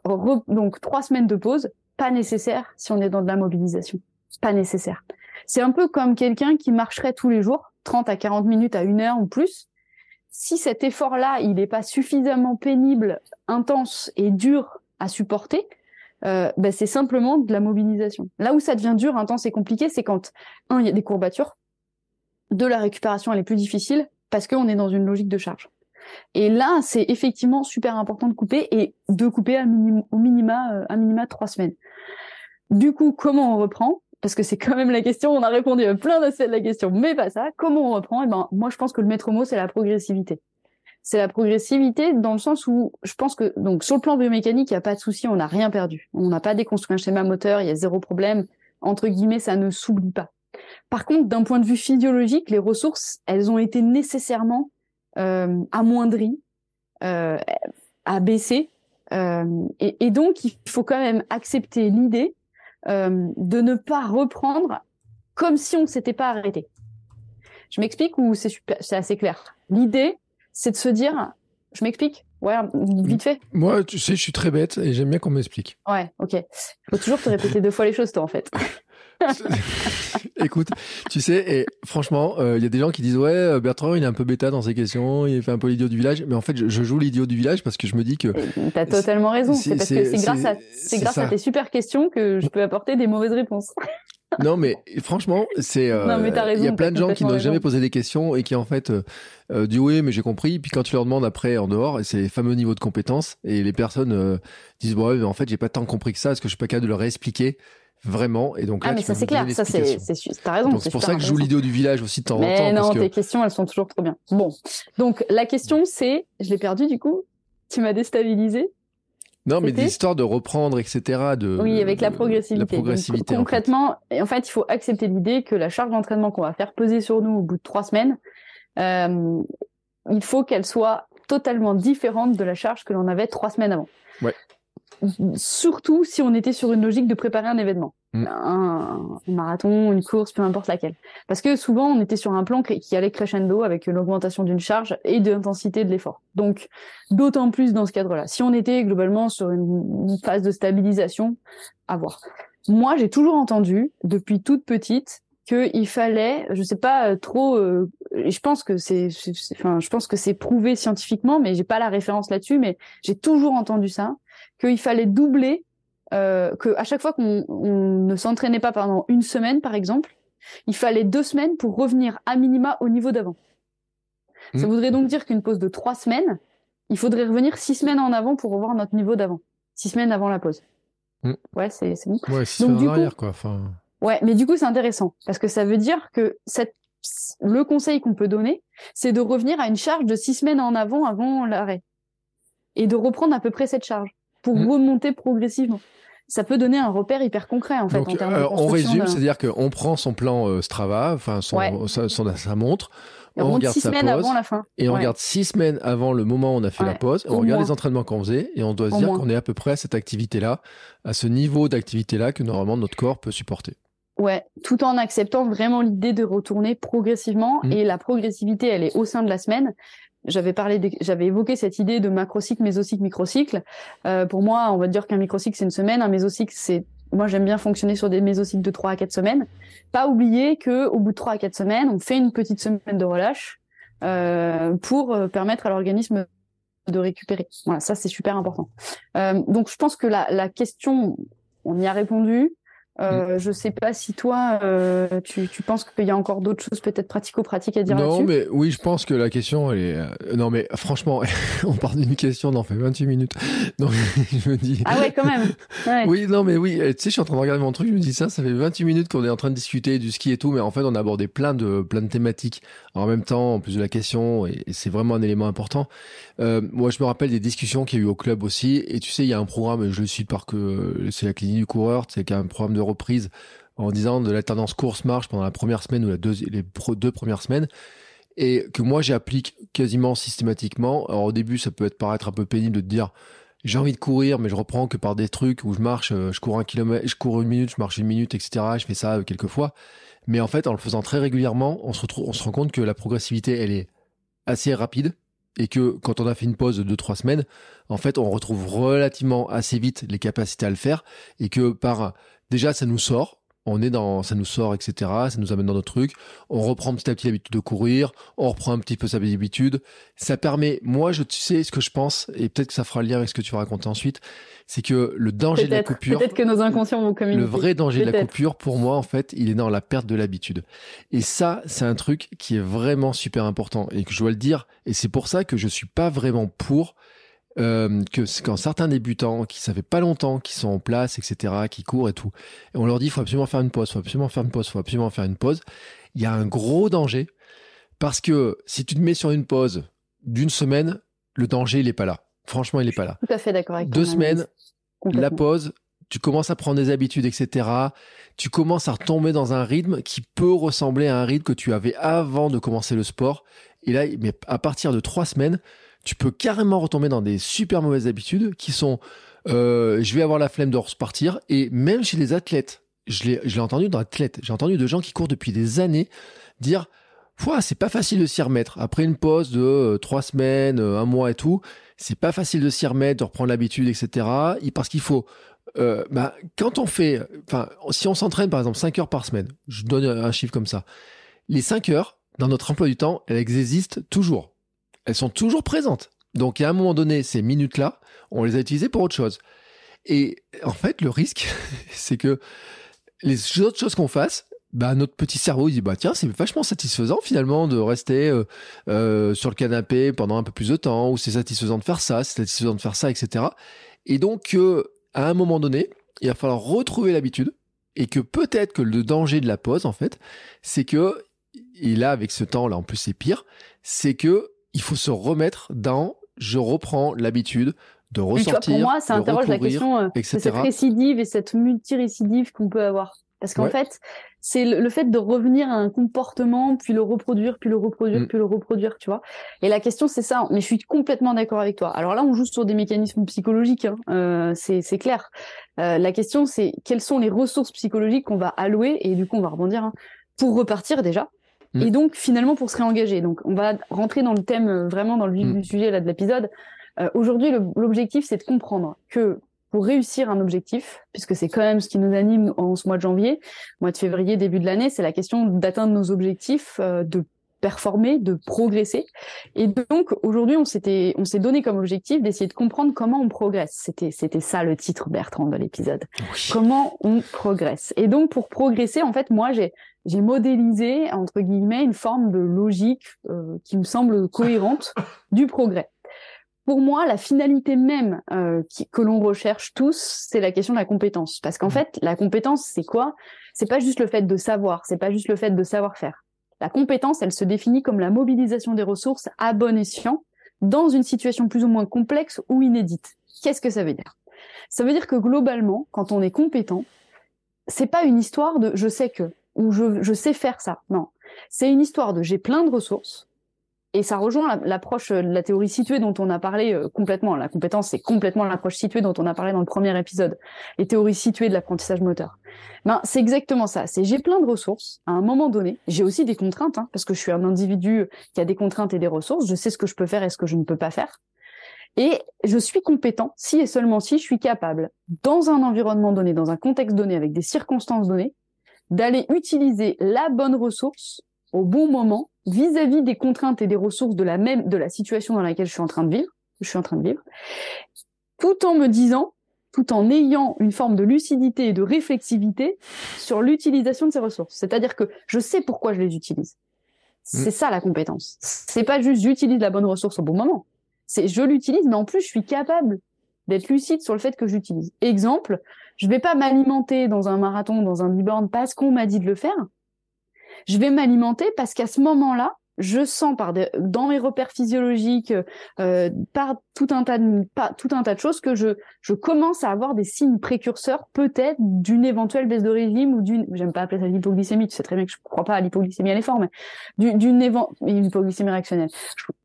donc trois semaines de pause, pas nécessaire si on est dans de la mobilisation, pas nécessaire. C'est un peu comme quelqu'un qui marcherait tous les jours, 30 à 40 minutes à une heure ou plus, si cet effort-là, il n'est pas suffisamment pénible, intense et dur à supporter, euh, ben c'est simplement de la mobilisation. Là où ça devient dur, intense et compliqué, c'est quand, un, il y a des courbatures, deux, la récupération, elle est plus difficile, parce qu'on est dans une logique de charge. Et là, c'est effectivement super important de couper et de couper à au minima, euh, minima trois semaines. Du coup, comment on reprend? Parce que c'est quand même la question. On a répondu à plein d'aspects de la question, mais pas ça. Comment on reprend? Eh ben, moi, je pense que le maître mot, c'est la progressivité. C'est la progressivité dans le sens où je pense que donc sur le plan biomécanique, il n'y a pas de souci, on n'a rien perdu. On n'a pas déconstruit un schéma moteur, il y a zéro problème. Entre guillemets, ça ne s'oublie pas. Par contre, d'un point de vue physiologique, les ressources, elles ont été nécessairement euh, amoindries, euh, abaissées, euh, et, et donc il faut quand même accepter l'idée euh, de ne pas reprendre comme si on ne s'était pas arrêté. Je m'explique ou c'est c'est assez clair. L'idée, c'est de se dire, je m'explique. Ouais, vite fait. Moi, tu sais, je suis très bête et j'aime bien qu'on m'explique. Ouais, ok. Faut toujours te répéter deux fois les choses, toi, en fait. Écoute, tu sais, et franchement, il euh, y a des gens qui disent ouais, euh, Bertrand, il est un peu bêta dans ses questions, il fait un peu l'idiot du village. Mais en fait, je, joue l'idiot du village parce que je me dis que. T'as totalement raison. C'est parce que c'est grâce à, c'est grâce à tes super questions que je peux apporter des mauvaises réponses. non, mais franchement, c'est. Euh, il y a plein de gens qui n'ont jamais posé des questions et qui en fait euh, disent oui, mais j'ai compris. Puis quand tu leur demandes après en dehors, c'est les fameux niveaux de compétences et les personnes disent bon, ouais, mais en fait, j'ai pas tant compris que ça. Est-ce que je suis pas capable de leur réexpliquer Vraiment. Et donc là, ah, mais ça, c'est clair. Ça, c'est, t'as raison. C'est pour ça que je joue l'idée du village aussi de temps mais en temps. non, tes questions, elles sont toujours trop bien. Bon. Donc, la question, c'est, je l'ai perdu, du coup. Tu m'as déstabilisé. Non, mais des histoires de reprendre, etc. De, oui, avec la progressivité. La progressivité concrètement, en fait. en fait, il faut accepter l'idée que la charge d'entraînement qu'on va faire peser sur nous au bout de trois semaines, euh, il faut qu'elle soit totalement différente de la charge que l'on avait trois semaines avant. Ouais surtout si on était sur une logique de préparer un événement, mm. un, marathon, une course, peu importe laquelle. Parce que souvent on était sur un plan qui allait crescendo avec l'augmentation d'une charge et de l'intensité de l'effort. Donc d'autant plus dans ce cadre-là. Si on était globalement sur une, phase de stabilisation, à voir. Moi, j'ai toujours entendu depuis toute petite qu'il fallait, je sais pas euh, trop, euh, je pense que c'est, enfin, je pense que c'est prouvé scientifiquement, mais j'ai pas la référence là-dessus, mais j'ai toujours entendu ça, qu'il fallait doubler, euh, que à chaque fois qu'on ne s'entraînait pas pendant une semaine, par exemple, il fallait deux semaines pour revenir à minima au niveau d'avant. Ça mmh. voudrait donc dire qu'une pause de trois semaines, il faudrait revenir six semaines en avant pour revoir notre niveau d'avant. Six semaines avant la pause. Mmh. Ouais, c'est bon. Ouais, six semaines en arrière, quoi. Ouais, mais du coup, c'est intéressant parce que ça veut dire que cette... le conseil qu'on peut donner, c'est de revenir à une charge de six semaines en avant avant l'arrêt et de reprendre à peu près cette charge pour mm. remonter progressivement. ça peut donner un repère hyper concret en fait. en termes de on résume, c'est-à-dire qu'on prend son plan Strava, enfin son, sa montre on, regarde six semaines avant la fin. Et on regarde six semaines avant le moment où on a fait la pause. On regarde les entraînements qu'on faisait et on doit se dire qu'on est à peu près à cette activité-là, à ce niveau d'activité-là que normalement notre corps peut supporter. Ouais, tout en acceptant vraiment l'idée de retourner progressivement. Mmh. Et la progressivité, elle est au sein de la semaine. J'avais parlé, j'avais évoqué cette idée de macrocycle, mésocycle, microcycle. Euh, pour moi, on va dire qu'un microcycle c'est une semaine, un mésocycle c'est moi, j'aime bien fonctionner sur des mésocycles de 3 à 4 semaines. Pas oublier que au bout de 3 à 4 semaines, on fait une petite semaine de relâche euh, pour euh, permettre à l'organisme de récupérer. Voilà, ça c'est super important. Euh, donc je pense que la, la question, on y a répondu. Euh, mm. Je sais pas si toi, euh, tu, tu, penses qu'il y a encore d'autres choses peut-être pratico-pratiques à dire Non, mais oui, je pense que la question, elle est... Euh, non, mais franchement, on part d'une question, on en fait 28 minutes. Donc, je me dis... Ah ouais, quand même Oui, non, mais oui, tu sais, je suis en train de regarder mon truc, je me dis ça, ça fait 28 minutes qu'on est en train de discuter du ski et tout, mais en fait, on a abordé plein de, plein de thématiques en même temps, en plus de la question, et, c'est vraiment un élément important. Euh, moi, je me rappelle des discussions qu'il y a eu au club aussi, et tu sais, il y a un programme, je le suis par que c'est la clinique du coureur, c'est un programme de reprise en disant de l'alternance course-marche pendant la première semaine ou la les deux premières semaines et que moi j'applique quasiment systématiquement. Alors au début, ça peut être paraître un peu pénible de te dire j'ai envie de courir, mais je reprends que par des trucs où je marche, euh, je cours un kilomètre, je cours une minute, je marche une minute, etc. Je fais ça euh, quelques fois. Mais en fait, en le faisant très régulièrement, on se retrouve, on se rend compte que la progressivité, elle est assez rapide et que quand on a fait une pause de 2-3 semaines, en fait, on retrouve relativement assez vite les capacités à le faire et que par déjà, ça nous sort, on est dans, ça nous sort, etc. Ça nous amène dans notre truc. On reprend petit à petit l'habitude de courir. On reprend un petit peu sa habitude. Ça permet, moi, je tu sais ce que je pense, et peut-être que ça fera le lien avec ce que tu vas raconter ensuite. C'est que le danger de la coupure. Peut-être que nos inconscients vont communiquer. Le vrai danger de la coupure, pour moi, en fait, il est dans la perte de l'habitude. Et ça, c'est un truc qui est vraiment super important et que je dois le dire. Et c'est pour ça que je suis pas vraiment pour euh, que quand certains débutants qui ça fait pas longtemps, qui sont en place, etc., qui courent et tout, et on leur dit il faut absolument faire une pause, faut absolument faire une pause, faut absolument faire une pause, il y a un gros danger parce que si tu te mets sur une pause d'une semaine, le danger il est pas là. Franchement, il est pas là. Tout à fait d'accord avec Deux semaines, la pause, tu commences à prendre des habitudes, etc. Tu commences à retomber dans un rythme qui peut ressembler à un rythme que tu avais avant de commencer le sport. Et là, mais à partir de trois semaines, tu peux carrément retomber dans des super mauvaises habitudes qui sont euh, je vais avoir la flemme de repartir et même chez les athlètes, je l'ai entendu dans athlètes, j'ai entendu de gens qui courent depuis des années dire c'est pas facile de s'y remettre. Après une pause de euh, trois semaines, euh, un mois et tout, c'est pas facile de s'y remettre, de reprendre l'habitude, etc. Parce qu'il faut euh, bah, quand on fait, enfin, si on s'entraîne par exemple 5 heures par semaine, je donne un chiffre comme ça, les 5 heures dans notre emploi du temps, elles existent toujours elles sont toujours présentes. Donc, à un moment donné, ces minutes-là, on les a utilisées pour autre chose. Et en fait, le risque, c'est que les autres choses qu'on fasse, bah, notre petit cerveau il dit bah tiens c'est vachement satisfaisant finalement de rester euh, euh, sur le canapé pendant un peu plus de temps ou c'est satisfaisant de faire ça c'est satisfaisant de faire ça etc et donc euh, à un moment donné il va falloir retrouver l'habitude et que peut-être que le danger de la pause en fait c'est que et là avec ce temps là en plus c'est pire c'est que il faut se remettre dans je reprends l'habitude de ressortir. pour moi, ça interroge la question euh, de cette récidive et cette multirécidive qu'on peut avoir. Parce qu'en fait, c'est le, fait de revenir à un comportement, puis le reproduire, puis le reproduire, mm. puis le reproduire, tu vois. Et la question, c'est ça. Mais je suis complètement d'accord avec toi. Alors là, on joue sur des mécanismes psychologiques, hein. euh, c'est clair. Euh, la question, c'est quelles sont les ressources psychologiques qu'on va allouer, et du coup, on va rebondir, hein, pour repartir déjà, et mm. donc finalement pour se réengager. Donc on va rentrer dans le thème euh, vraiment dans le vif mm. du sujet là de l'épisode. Euh, Aujourd'hui, l'objectif c'est de comprendre que pour réussir un objectif, puisque c'est quand même ce qui nous anime en ce mois de janvier, mois de février, début de l'année, c'est la question d'atteindre nos objectifs, euh, de performer, de progresser. Et donc aujourd'hui, on s'était, on s'est donné comme objectif d'essayer de comprendre comment on progresse. C'était, c'était ça le titre Bertrand de l'épisode. Comment on progresse. Et donc pour progresser, en fait, moi j'ai j'ai modélisé entre guillemets une forme de logique euh, qui me semble cohérente du progrès. Pour moi, la finalité même euh, que l'on recherche tous, c'est la question de la compétence. Parce qu'en mmh. fait, la compétence, c'est quoi? C'est pas juste le fait de savoir, c'est pas juste le fait de savoir faire. La compétence, elle se définit comme la mobilisation des ressources à bon escient dans une situation plus ou moins complexe ou inédite. Qu'est-ce que ça veut dire? Ça veut dire que globalement, quand on est compétent, c'est pas une histoire de je sais que ou je, je sais faire ça. Non, c'est une histoire de j'ai plein de ressources. Et ça rejoint l'approche de la théorie située dont on a parlé euh, complètement. La compétence, c'est complètement l'approche située dont on a parlé dans le premier épisode. Les théories situées de l'apprentissage moteur. Ben, c'est exactement ça. C'est j'ai plein de ressources à un moment donné. J'ai aussi des contraintes, hein, parce que je suis un individu qui a des contraintes et des ressources. Je sais ce que je peux faire et ce que je ne peux pas faire. Et je suis compétent si et seulement si je suis capable, dans un environnement donné, dans un contexte donné, avec des circonstances données, d'aller utiliser la bonne ressource au bon moment vis-à-vis des contraintes et des ressources de la même de la situation dans laquelle je suis en train de vivre, je suis en train de vivre, tout en me disant, tout en ayant une forme de lucidité et de réflexivité sur l'utilisation de ces ressources. C'est-à-dire que je sais pourquoi je les utilise. C'est mm. ça la compétence. C'est pas juste j'utilise la bonne ressource au bon moment. C'est je l'utilise, mais en plus je suis capable d'être lucide sur le fait que j'utilise. Exemple, je vais pas m'alimenter dans un marathon, dans un biborne parce qu'on m'a dit de le faire je vais m'alimenter parce qu'à ce moment-là, je sens par dans mes repères physiologiques, euh, par tout un tas de tout un tas de choses que je je commence à avoir des signes précurseurs peut-être d'une éventuelle baisse de régime ou d'une j'aime pas appeler ça l'hypoglycémie, tu sais très bien que je crois pas à l'hypoglycémie à l'effort, mais d'une une hypoglycémie réactionnelle.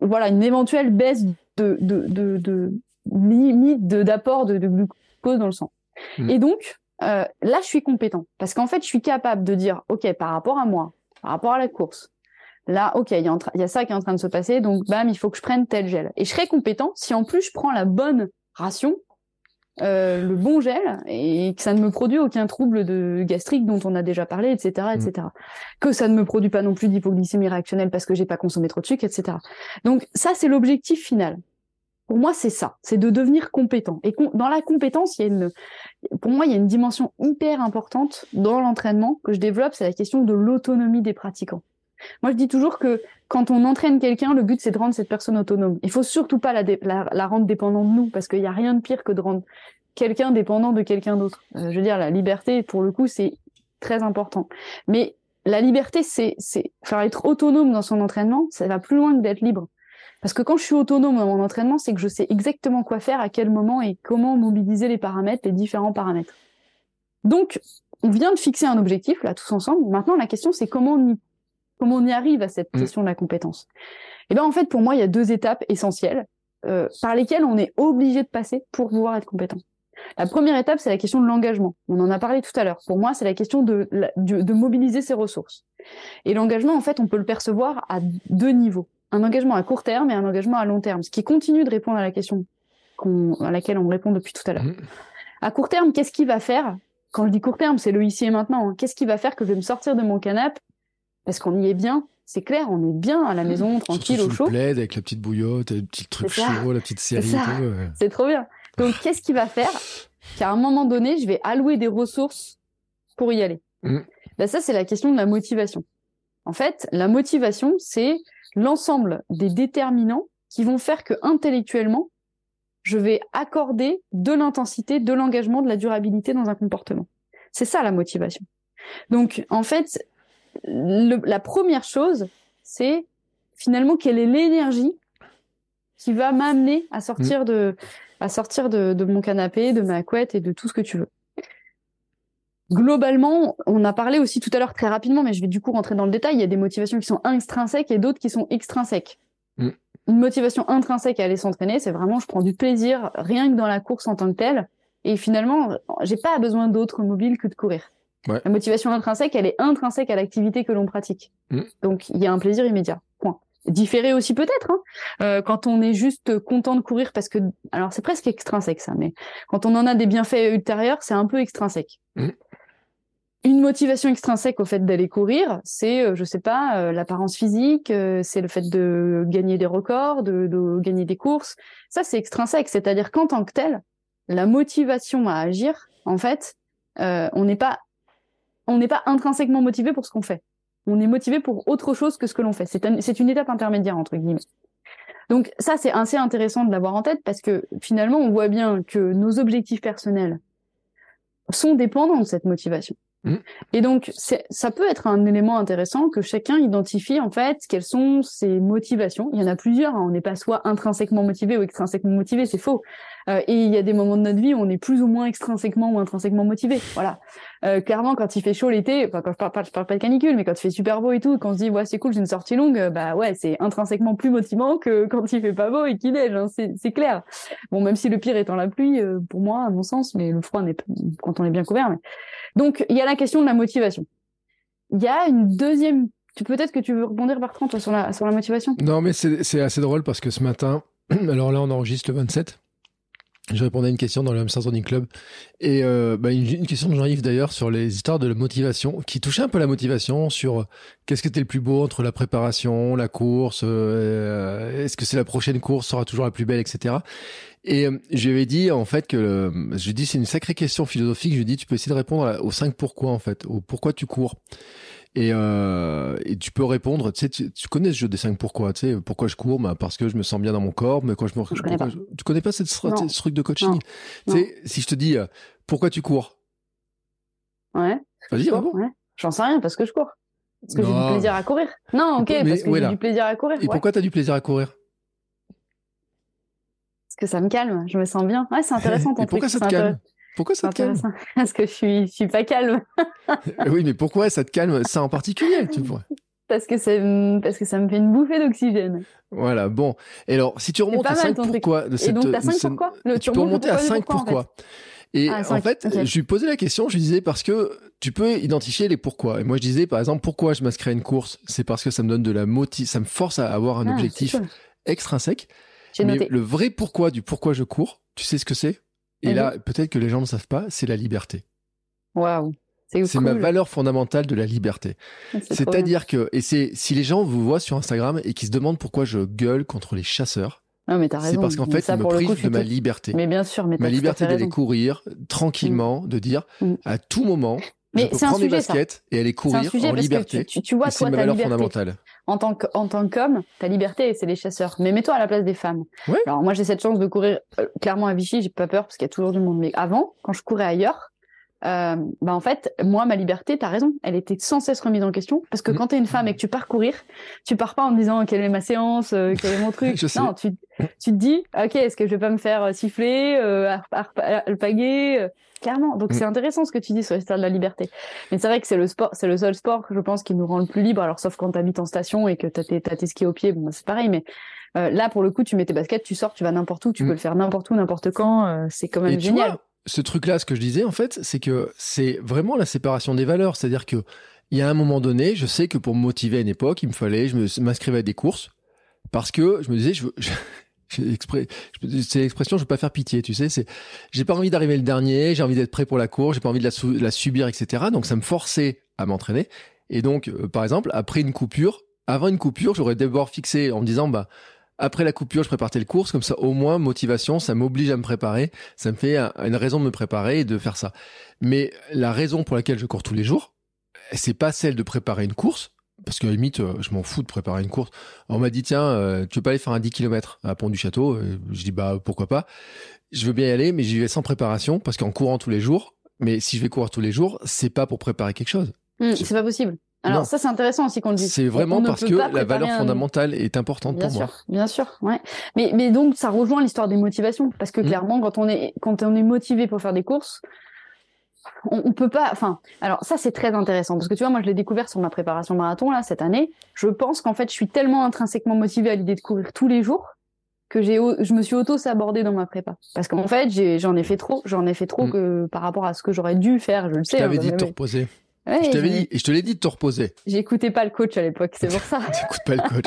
voilà une éventuelle baisse de de de, de limite d'apport de, de, glucose dans le sang. Mmh. Et donc euh, là, je suis compétent parce qu'en fait, je suis capable de dire, ok, par rapport à moi, par rapport à la course. Là, ok, il y, a ça qui est en train de se passer, donc bam, il faut que je prenne tel gel. Et je serai compétent si en plus je prends la bonne ration, euh, le bon gel, et que ça ne me produit aucun trouble de gastrique dont on a déjà parlé, etc., etc. Mm. Que ça ne me produit pas non plus d'hypoglycémie réactionnelle parce que j'ai pas consommé trop de sucre, etc. Donc ça, c'est l'objectif final. Pour moi, c'est ça, c'est de devenir compétent. Et dans la compétence, il y a une, pour moi, il y a une dimension hyper importante dans l'entraînement que je développe, c'est la question de l'autonomie des pratiquants. Moi, je dis toujours que quand on entraîne quelqu'un, le but c'est de rendre cette personne autonome. Il faut surtout pas la, rendre dépendante de nous, parce qu'il n'y a rien de pire que de rendre quelqu'un dépendant de quelqu'un d'autre. Euh, je veux dire, la liberté, pour le coup, c'est très important. Mais la liberté, c'est, c'est être autonome dans son entraînement, ça va plus loin que d'être libre. Parce que quand je suis autonome dans mon entraînement, c'est que je sais exactement quoi faire, à quel moment et comment mobiliser les paramètres, les différents paramètres. Donc, on vient de fixer un objectif, là, tous ensemble. Maintenant, la question, c'est comment on y, comment on y arrive à cette mm. question de la compétence. Et ben, en fait, pour moi, il y a deux étapes essentielles euh, par lesquelles on est obligé de passer pour pouvoir être compétent. La première étape, c'est la question de l'engagement. On en a parlé tout à l'heure. Pour moi, c'est la question de, de, de mobiliser ses ressources. Et l'engagement, en fait, on peut le percevoir à deux niveaux un engagement à court terme et un engagement à long terme, ce qui continue de répondre à la question à laquelle on répond depuis tout à l'heure. Mmh. À court terme, qu'est-ce qui va faire Quand je dis court terme, c'est le ici et maintenant. Hein. Qu'est-ce qui va faire que je vais me sortir de mon canapé Parce qu'on y est bien, c'est clair, on est bien à la mmh. maison, tranquille, au chaud. Plaid avec la petite bouillotte, le petit truc chaud, la petite série. C'est trop bien. Donc, qu'est-ce qui va faire qu'à un moment donné, je vais allouer des ressources pour y aller? Mmh. ben, Ça, c'est la question de la motivation. En fait, la motivation, c'est l'ensemble des déterminants qui vont faire que intellectuellement, je vais accorder de l'intensité, de l'engagement, de la durabilité dans un comportement. C'est ça la motivation. Donc, en fait, la première chose, c'est finalement quelle est l'énergie qui va m'amener à sortir de à sortir de, de, mon canapé, de ma couette et de tout ce que tu veux globalement, on a parlé aussi tout à l'heure très rapidement, mais je vais du coup rentrer dans le détail. Il y a des motivations qui sont intrinsèques et d'autres qui sont extrinsèques. Mm. Une motivation intrinsèque à aller s'entraîner, c'est vraiment je prends du plaisir rien que dans la course en tant que telle. Et finalement, j'ai pas besoin d'autres mobiles que de courir. La motivation intrinsèque, elle est intrinsèque à l'activité que l'on pratique. Mm. Donc il y a un plaisir immédiat. Point. Différé aussi peut-être, hein. euh, quand on est juste content de courir parce que, alors c'est presque extrinsèque ça, mais quand on en a des bienfaits ultérieurs, c'est un peu extrinsèque. Mm une motivation extrinsèque au fait d'aller courir, c'est, euh, je sais pas, euh, l'apparence physique, euh, c'est le fait de gagner des records, de, gagner des courses. Ça, c'est extrinsèque, c'est-à-dire qu'en tant que tel, la motivation à agir, en fait, on n'est pas, on n'est pas intrinsèquement motivé pour ce qu'on fait. On est motivé pour autre chose que ce que l'on fait. C'est une étape intermédiaire entre guillemets. Donc ça, c'est assez intéressant de l'avoir en tête parce que finalement, on voit bien que nos objectifs personnels sont dépendants de cette motivation. Mm. Et donc, ça peut être un élément intéressant que chacun identifie en fait quelles sont ses motivations. Il y en a plusieurs. Hein. On n'est pas soit intrinsèquement motivé ou extrinsèquement motivé, c'est faux. Euh, et il y a des moments de notre vie où on est plus ou moins extrinsèquement ou intrinsèquement motivé. Voilà. Euh, clairement, quand il fait chaud l'été, quand je parle parle pas de canicule, mais quand il fait super beau et tout, quand on se dit ouais c'est cool, j'ai une sortie longue, euh, bah ouais c'est intrinsèquement plus motivant que quand il fait pas beau et qu'il neige, hein, c'est clair. Bon même si le pire étant la pluie, pour moi à mon sens, mais le froid n'est quand on est bien couvert. Donc il y a la question de la motivation. Il y a une deuxième peut-être que tu veux rebondir Bertrand toi sur la sur la motivation? Non mais c'est assez drôle parce que ce matin, alors là on enregistre le 27 je répondais à une question dans le Hamster Running Club. Et euh, bah, une, question de Jean-Yves d'ailleurs sur les histoires de motivation, qui touchait un peu la motivation sur euh, qu'est-ce qui était le plus beau entre la préparation, la course, euh, est-ce que c'est la prochaine course sera toujours la plus belle, etc. Et je lui avais dit en fait que, je lui dit c'est une sacrée question philosophique, je lui dit tu peux essayer de répondre aux cinq pourquoi en fait, au pourquoi tu cours. Et, euh, et, tu peux répondre, tu sais, tu, connais ce jeu des 5 pourquoi, tu sais, pourquoi je cours bah, Parce que je me sens bien dans mon corps, mais quand je me... Je connais pas. tu connais pas cette, ce truc de coaching Tu sais, si je te dis, euh, pourquoi tu cours? Ouais. Vas-y, ouais. J'en sais rien, parce que je cours. Parce que j'ai du plaisir à courir. Non, ok, parce que j'ai du plaisir à courir. Et pourquoi tu as du plaisir à courir? Parce que ça me calme, je me sens bien. Ouais, c'est intéressant ton et pourquoi ça te calme? Pourquoi ça te calme? Parce que je suis, je suis pas calme. oui, mais pourquoi ça te calme? Ça en particulier, tu pourrais. Parce que, c'est, parce que ça me fait une bouffée d'oxygène. Voilà, bon. Et alors, si tu remontes à 5 pourquoi de cette, Et donc, t'as 5 pourquoi? Tu peux remonter à 5 pourquoi. Et ah, en fait, je lui posais la question, je lui disais parce que tu peux identifier les pourquoi. Et moi, je disais par exemple, pourquoi je m'inscris à une course? C'est parce que ça me donne de la motivation, ça me force à avoir un ah, objectif extrinsèque. Mais le vrai pourquoi du pourquoi je cours, tu sais ce que c'est? Et là, peut-être que les gens ne savent pas, c'est la liberté. Waouh. C'est ma valeur fondamentale de la liberté. Ah, C'est-à-dire que, et c'est, si les gens vous voient sur Instagram et qui se demandent pourquoi je gueule contre les chasseurs, c'est parce qu'en fait, ils me privent de ma liberté. Mais bien sûr, mais ma liberté d'aller courir tranquillement, de dire mm. à tout moment, mais peux prendre mes baskets et aller courir en liberté. Tu, tu, vois, toi, valeur fondamentale en tant que, en tant qu'homme, ta liberté, c'est les chasseurs. Mais mets-toi à la place des femmes. Alors moi, j'ai cette chance de courir euh, clairement à Vichy. J'ai pas peur parce qu'il y a toujours du monde. Mais avant, quand je courais ailleurs, euh, bah en fait, moi, ma liberté, t'as raison, elle était sans cesse remise en question. Parce que quand t'es une femme et que tu pars courir, tu pars pas en me disant quelle est ma séance, euh, quel est mon truc. non, tu, tu te dis, ok, est-ce que je vais pas me faire siffler, euh, alpaguer Clairement. Donc, mm. c'est intéressant ce que tu dis sur l'histoire de la liberté. Mais c'est vrai que c'est le sport, c'est le seul sport, je pense, qui nous rend le plus libre. Alors, sauf quand t'habites en station et que t'as tes, tes skis au pied, bon, bah, c'est pareil. Mais euh, là, pour le coup, tu mets tes baskets, tu sors, tu vas n'importe où, tu mm. peux le faire n'importe où, n'importe quand. Euh, c'est quand même génial. ce truc-là, ce que je disais, en fait, c'est que c'est vraiment la séparation des valeurs. C'est-à-dire que il y a un moment donné, je sais que pour me motiver à une époque, il me fallait, je m'inscrivais à des courses parce que je me disais, je veux, c'est l'expression je veux pas faire pitié tu sais c'est j'ai pas envie d'arriver le dernier j'ai envie d'être prêt pour la course j'ai pas envie de la, subir etc donc ça me forçait à m'entraîner. Et donc euh, par exemple après une coupure avant une coupure j'aurais d'abord fixé en me disant bah après la coupure, je prépare telle course, comme ça, au moins, motivation, ça m'oblige à me préparer, ça me fait une raison de me préparer et de faire ça. Mais la raison pour laquelle je cours tous les jours, c'est pas celle de préparer une course, parce que limite, euh, je m'en fous de préparer une course. On m'a dit, tiens, euh, tu veux pas aller faire un 10 km à Pont du Château? Euh, Je dis, bah pourquoi pas. Je veux bien y aller, mais j'y vais sans préparation, parce qu'en courant tous les jours, mais si je vais courir tous les jours, c'est pas pour préparer quelque chose. Mmh, c'est pas possible. Alors ça, c'est intéressant aussi qu'on le dise. C'est vraiment parce que la valeur fondamentale est importante pour sûr, moi. Bien sûr, ouais. Mais mais donc ça rejoint l'histoire des motivations parce que mmh. clairement, quand on est quand on est motivé pour faire des courses, on, on, peut pas. Enfin, alors ça c'est très intéressant parce que tu vois, moi je l'ai découvert sur ma préparation marathon là cette année. Je pense qu'en fait, je suis tellement intrinsèquement motivée à l'idée de courir tous les jours que j'ai, je me suis auto sabordée dans ma prépa. Parce qu'en fait, j'en ai, fait trop, j'en ai fait trop mm. que par rapport à ce que j'aurais dû faire. Je le sais. Je t'avais hein, dit de te reposer. je t'avais dit, et je te l'ai dit de te reposer. J'écoutais pas le coach à l'époque, c'est pour ça. J'écoute pas le coach.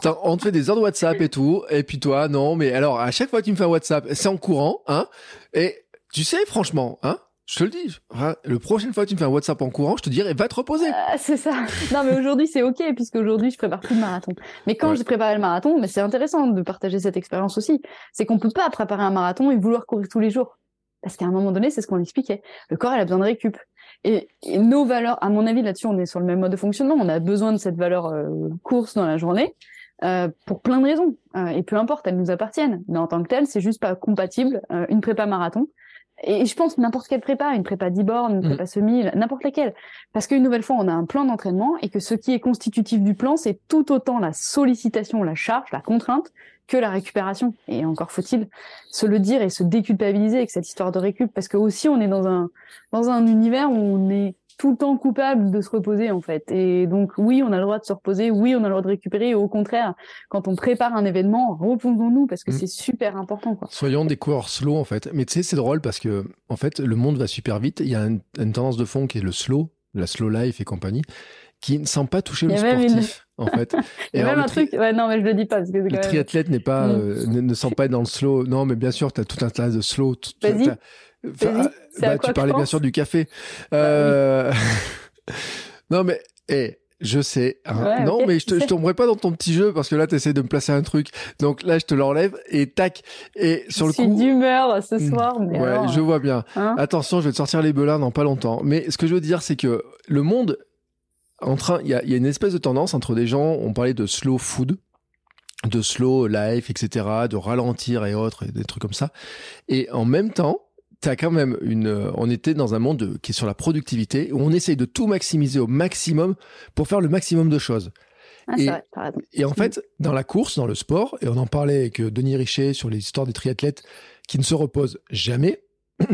Attends, on te fait des heures de WhatsApp et tout, et puis toi, non, mais alors, à chaque fois que tu me fais un WhatsApp, c'est en courant, hein, et tu sais, franchement, hein, je te le dis. Le prochaine fois que tu me fais un WhatsApp en courant, je te dirai va te reposer. Euh, c'est ça. Non, mais aujourd'hui c'est ok puisque aujourd'hui je prépare plus de marathon. Mais quand j'ai préparé le marathon, mais c'est intéressant de partager cette expérience aussi. C'est qu'on peut pas préparer un marathon et vouloir courir tous les jours. Parce qu'à un moment donné, c'est ce qu'on expliquait. Le corps, il a besoin de récup. Et, nos valeurs, à mon avis, là-dessus, on est sur le même mode de fonctionnement. On a besoin de cette valeur euh, course dans la journée. Euh, pour plein de raisons. Euh, et peu importe, elles nous appartiennent. Mais en tant que telles, c'est juste pas compatible. une prépa marathon, et je pense n'importe quelle prépa, une prépa 10 bornes, une mm. prépa semi, n'importe laquelle. Parce qu'une nouvelle fois, on a un plan d'entraînement et que ce qui est constitutif du plan, c'est tout autant la sollicitation, la charge, la contrainte, que la récupération. Et encore faut-il se le dire et se déculpabiliser avec cette histoire de récup, parce que aussi on est dans un dans un univers où on est tout le temps coupable de se reposer en fait. Et donc oui, on a le droit de se reposer, oui, on a le droit de récupérer. Et au contraire, quand on prépare un événement, reposons-nous parce que mm. c'est super important. Quoi. Soyons des coureurs slow en fait. Mais tu sais, c'est drôle parce que en fait, le monde va super vite. Il y a une, tendance de fond qui est le slow, la slow life et compagnie qui ne semble pas toucher le sportif, en fait. Il y a même un truc, ouais, non, mais je le dis pas. Parce que le triathlète n'est pas, mm. euh, ne, sent pas être dans le slow. Non, mais bien sûr, tu as tout un tas de slow. Vas-y. Bah, tu parlais bien sûr du café. Bah euh... non, mais, hey, je sais. Hein. non, mais je, te, je tomberai pas dans ton petit jeu parce que là, tu essaies de me placer un truc. Donc là, je te l'enlève et tac. Et sur le coup. Je suis d'humeur ce hmm. soir. Mais ouais, je vois bien. Hein Attention, je vais te sortir les belins dans pas longtemps. Mais ce que je veux dire, c'est que le monde, en train, il y a, y a une espèce de tendance entre des gens, on parlait de slow food de slow life, etc., de ralentir et autres, et des trucs comme ça. Et en même temps, t'as quand même une. Euh, on était dans un monde qui est sur la productivité où on essaye de tout maximiser au maximum pour faire le maximum de choses. Ah, et, vrai, et, en fait, dans la course, dans le sport, et on en parlait avec euh, Denis Richet sur les histoires des triathlètes qui ne se reposent jamais.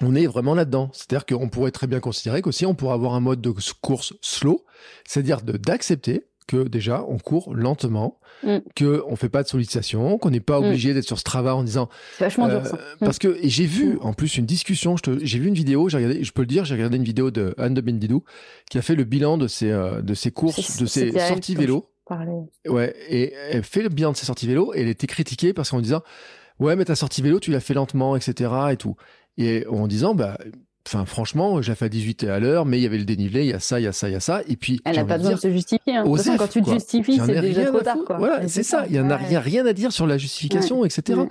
on est vraiment là-dedans. C'est-à-dire qu'on pourrait très bien considérer qu'aussi on pourrait avoir un mode de course slow, c'est-à-dire d'accepter que déjà on court lentement, mm. que on fait pas de sollicitation, qu'on n'est pas mm. obligé d'être sur Strava en disant. vachement dur ça. Euh, parce que j'ai vu en plus une discussion, j'ai vu une vidéo, j'ai regardé, je peux le dire, j'ai regardé une vidéo de Anne de Bendidou qui a fait le bilan de ses euh, de ses courses, de ses sorties vélo. Ouais, et elle fait le bilan de ses sorties vélo et elle était critiquée parce qu'en disant ouais mais ta sortie vélo tu l'as fait lentement etc et tout et en disant bah Enfin, franchement, j'ai fait à 18 à l'heure, mais il y avait le dénivelé, il y a ça, il y a ça, il y a ça. Et puis. Elle n'a pas besoin de se justifier. Hein. quand tu te justifies, c'est déjà trop tard, quoi. Voilà, c'est ça. Il n'y en a rien, rien à dire sur la justification, etc.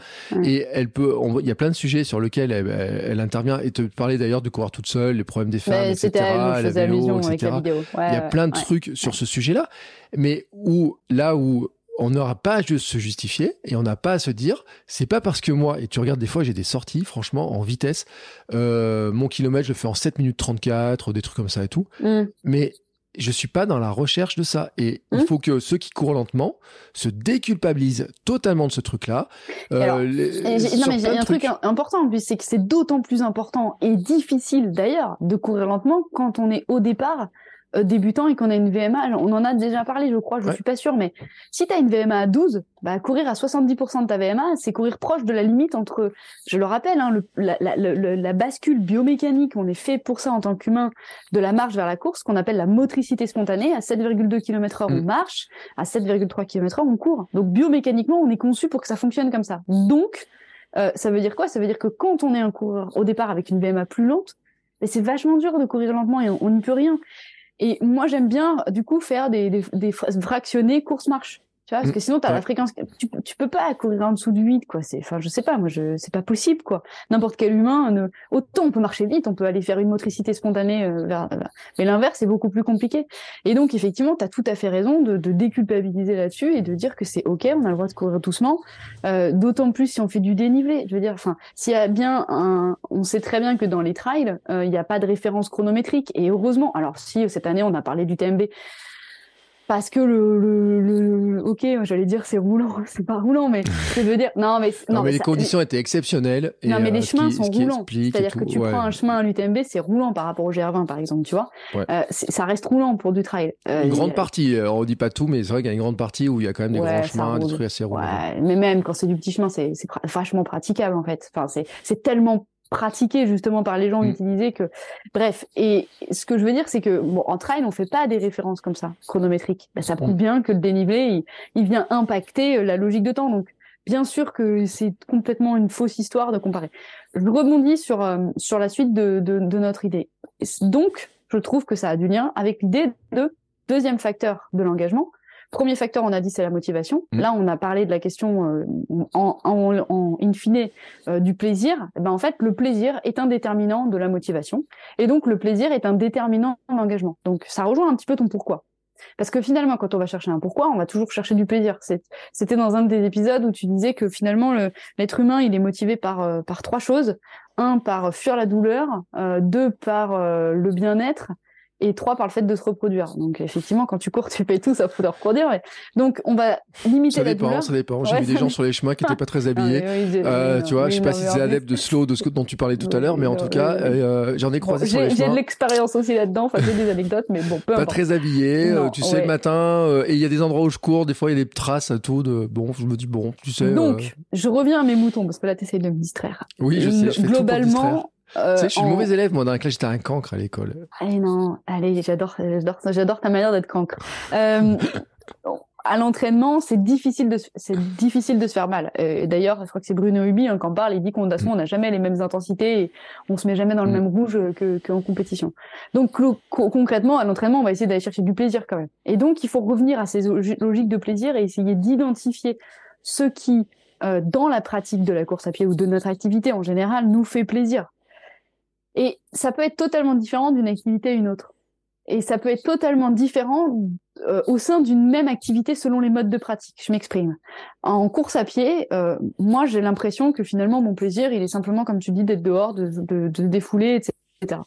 Et elle peut, il y a plein de sujets sur lesquels elle, intervient et te parler d'ailleurs de courir toute seule, les problèmes des femmes, etc. Elle, la vélo, etc. il y a plein de trucs sur ce sujet-là. Mais où, là où on n'aura pas à se justifier et on n'a pas à se dire c'est pas parce que moi et tu regardes des fois j'ai des sorties franchement en vitesse euh, mon kilomètre je le fais en 7 minutes 34 des trucs comme ça et tout mm. mais je suis pas dans la recherche de ça et il mm. faut que ceux qui courent lentement se déculpabilisent totalement de ce truc là euh, non mais il y a un truc important c'est que c'est d'autant plus important et difficile d'ailleurs de courir lentement quand on est au départ débutant et qu'on a une VMA, on en a déjà parlé, je crois, je ne suis pas sûre, mais si tu as une VMA à 12, bah, courir à 70% de ta VMA, c'est courir proche de la limite entre, je le rappelle, hein, le, la, la, la, bascule biomécanique, on est fait pour ça en tant qu'humain, de la marche vers la course, qu'on appelle la motricité spontanée, à 7,2 km heure on mm. marche, à 7,3 km heure on court. Donc biomécaniquement, on est conçu pour que ça fonctionne comme ça. Donc, euh, ça veut dire quoi? Ça veut dire que quand on est un coureur au départ avec une VMA plus lente, c'est vachement dur de courir lentement et on n'y peut rien. Et moi, j'aime bien, du coup, faire des, des, des course-marche. Tu vois, parce mm. que sinon, tu as la fréquence. Tu, tu peux pas courir en dessous de 8, quoi. C'est, enfin, je sais pas, moi, je, c'est pas possible, quoi. N'importe quel humain, ne... autant on peut marcher vite, on peut aller faire une motricité spontanée, euh, vers... mais l'inverse, c'est beaucoup plus compliqué. Et donc, effectivement, tu as tout à fait raison de, de déculpabiliser là-dessus et de dire que c'est OK, on a le droit de courir doucement, euh, d'autant plus si on fait du dénivelé. Je veux dire, enfin, s'il y a bien un. On sait très bien que dans les trails, euh, il n'y a pas de référence chronométrique. Et heureusement, alors si cette année, on a parlé du TMB, parce que le, le, le ok j'allais dire c'est roulant c'est pas roulant mais je veux dire non mais non, mais, les conditions étaient exceptionnelles non mais les euh, chemins sont roulants. c'est-à-dire que tu prends un chemin à l'UTMB c'est roulant par rapport au GR20 par exemple tu vois. Euh, ça reste roulant pour du trail. Euh, une grande partie on dit pas tout mais c'est vrai qu'il y a une grande partie où il y a quand même des grands chemins des trucs assez roulants. Mais même quand c'est du petit chemin c'est vachement praticable en fait. Enfin c'est c'est tellement pratiqué justement par les gens mm. utilisés que bref. Et ce que je veux dire c'est que bon en trail on fait pas des références comme ça chronométriques. Ben, ça prouve mm. bien que le dénivelé il, vient impacter euh, la logique de temps. Donc bien sûr que c'est complètement une fausse histoire de comparer. Je rebondis sur euh, sur la suite de, de, de notre idée. Donc je trouve que ça a du lien avec l'idée de deuxième facteur de l'engagement Premier facteur, on a dit, c'est la motivation. Mm. Là, on a parlé de la question euh, en, en, en, in fine euh, du plaisir. Eh ben, en fait, le plaisir est un déterminant de la motivation. Et donc, le plaisir est un déterminant de l'engagement. Donc, ça rejoint un petit peu ton pourquoi. Parce que finalement, quand on va chercher un pourquoi, on va toujours chercher du plaisir. C'était dans un des épisodes où tu disais que finalement, l'être humain, il est motivé par, euh, par trois choses. Un, par fuir la douleur. deux, par le bien-être et trois par le fait de se reproduire. Donc effectivement, quand tu cours, tu payes tout, ça faut te reproduire. Donc on va limiter ça la dépend, douleur. Ça dépend. J'ai vu des gens sur les chemins qui n'étaient pas très habillés. Ah, oui, oui, euh, tu vois, oui, je sais pas si c'est adepte de slow, de ce dont tu parlais tout à l'heure, mais en tout cas, euh, j'en ai croisé Bon, sur les J'ai j'ai de chemins. l'expérience aussi là-dedans. Enfin, j'ai des anecdotes, mais bon, peu Pas importe. très habillé, euh, Non, tu sais, le matin, et il y a des endroits où je cours, des fois il y a des traces à tout de. Bon, je me dis, bon, tu sais. Donc, je reviens à mes moutons parce que là, tu essayes de me distraire. oui, je sais, je fais tout pour te distraire. Globalement, euh, Tu sais, je suis en- mauvais élève, moi, dans la classe, j'étais un cancre à l'école. Allez, non, allez, j'adore, j'adore, j'adore ta manière d'être cancre. Euh, à l'entraînement, c'est difficile de, se- c'est difficile de se faire mal. Euh, Et D'ailleurs, je crois que c'est Bruno Hubi hein, qui en parle. Il dit qu'on de toute façon, on n'a jamais les mêmes intensités et on se met jamais dans le Mm. même rouge que qu'en compétition. Donc co- concrètement, à l'entraînement, on va essayer d'aller chercher du plaisir quand même. Et donc, il faut revenir à ces logi- logiques de plaisir et essayer d'identifier ce qui, euh, dans la pratique de la course à pied ou de notre activité en général, nous fait plaisir. Et ça peut être totalement différent d'une activité à une autre. Et ça peut être totalement différent euh, au sein d'une même activité selon les modes de pratique. Je m'exprime. En course à pied, euh, moi j'ai l'impression que finalement mon plaisir, il est simplement, comme tu dis, d'être dehors, de, de, de défouler, etc.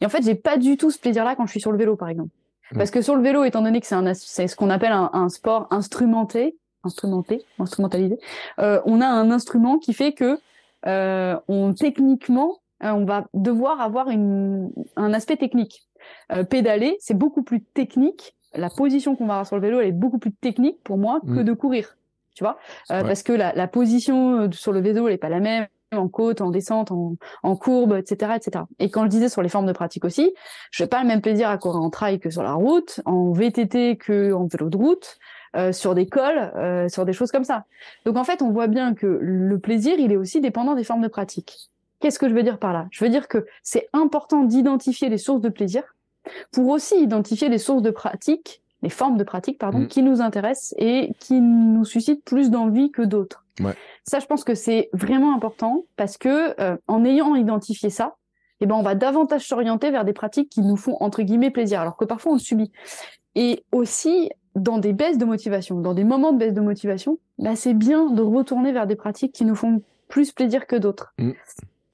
Et en fait, j'ai pas du tout ce plaisir-là quand je suis sur le vélo, par exemple. Mm. Parce que sur le vélo, étant donné que c'est un, c'est ce qu'on appelle un, un sport instrumenté, instrumenté, instrumentalisé, euh, on a un instrument qui fait que euh, on techniquement, on va devoir avoir une, un aspect technique. Euh, pédaler, c'est beaucoup plus technique. La position qu'on va avoir sur le vélo, elle est beaucoup plus technique pour moi que Mm. de courir. Tu vois, Euh, Ouais. parce que la, la position euh, sur le vélo, elle est pas la même en côte, en descente, en, en courbe, etc., etc. Et quand je disais sur les formes de pratique aussi, je n'ai pas le même plaisir à courir en trail que sur la route, en VTT que en vélo de route, euh, sur des cols, euh, sur des choses comme ça. Donc en fait, on voit bien que le plaisir, il est aussi dépendant des formes de pratique. Qu'est-ce que je veux dire par là? Je veux dire que c'est important d'identifier les sources de plaisir pour aussi identifier les sources de pratique, les formes de pratique, pardon, Mm. qui nous intéressent et qui nous suscitent plus d'envie que d'autres. Ouais. Ça, je pense que c'est vraiment important parce que euh, en ayant identifié ça, eh ben, on va davantage s'orienter vers des pratiques qui nous font entre guillemets plaisir, alors que parfois on le subit. Et aussi dans des baisses de motivation, dans des moments de baisse de motivation, bah, c'est bien de retourner vers des pratiques qui nous font plus plaisir que d'autres. Mm.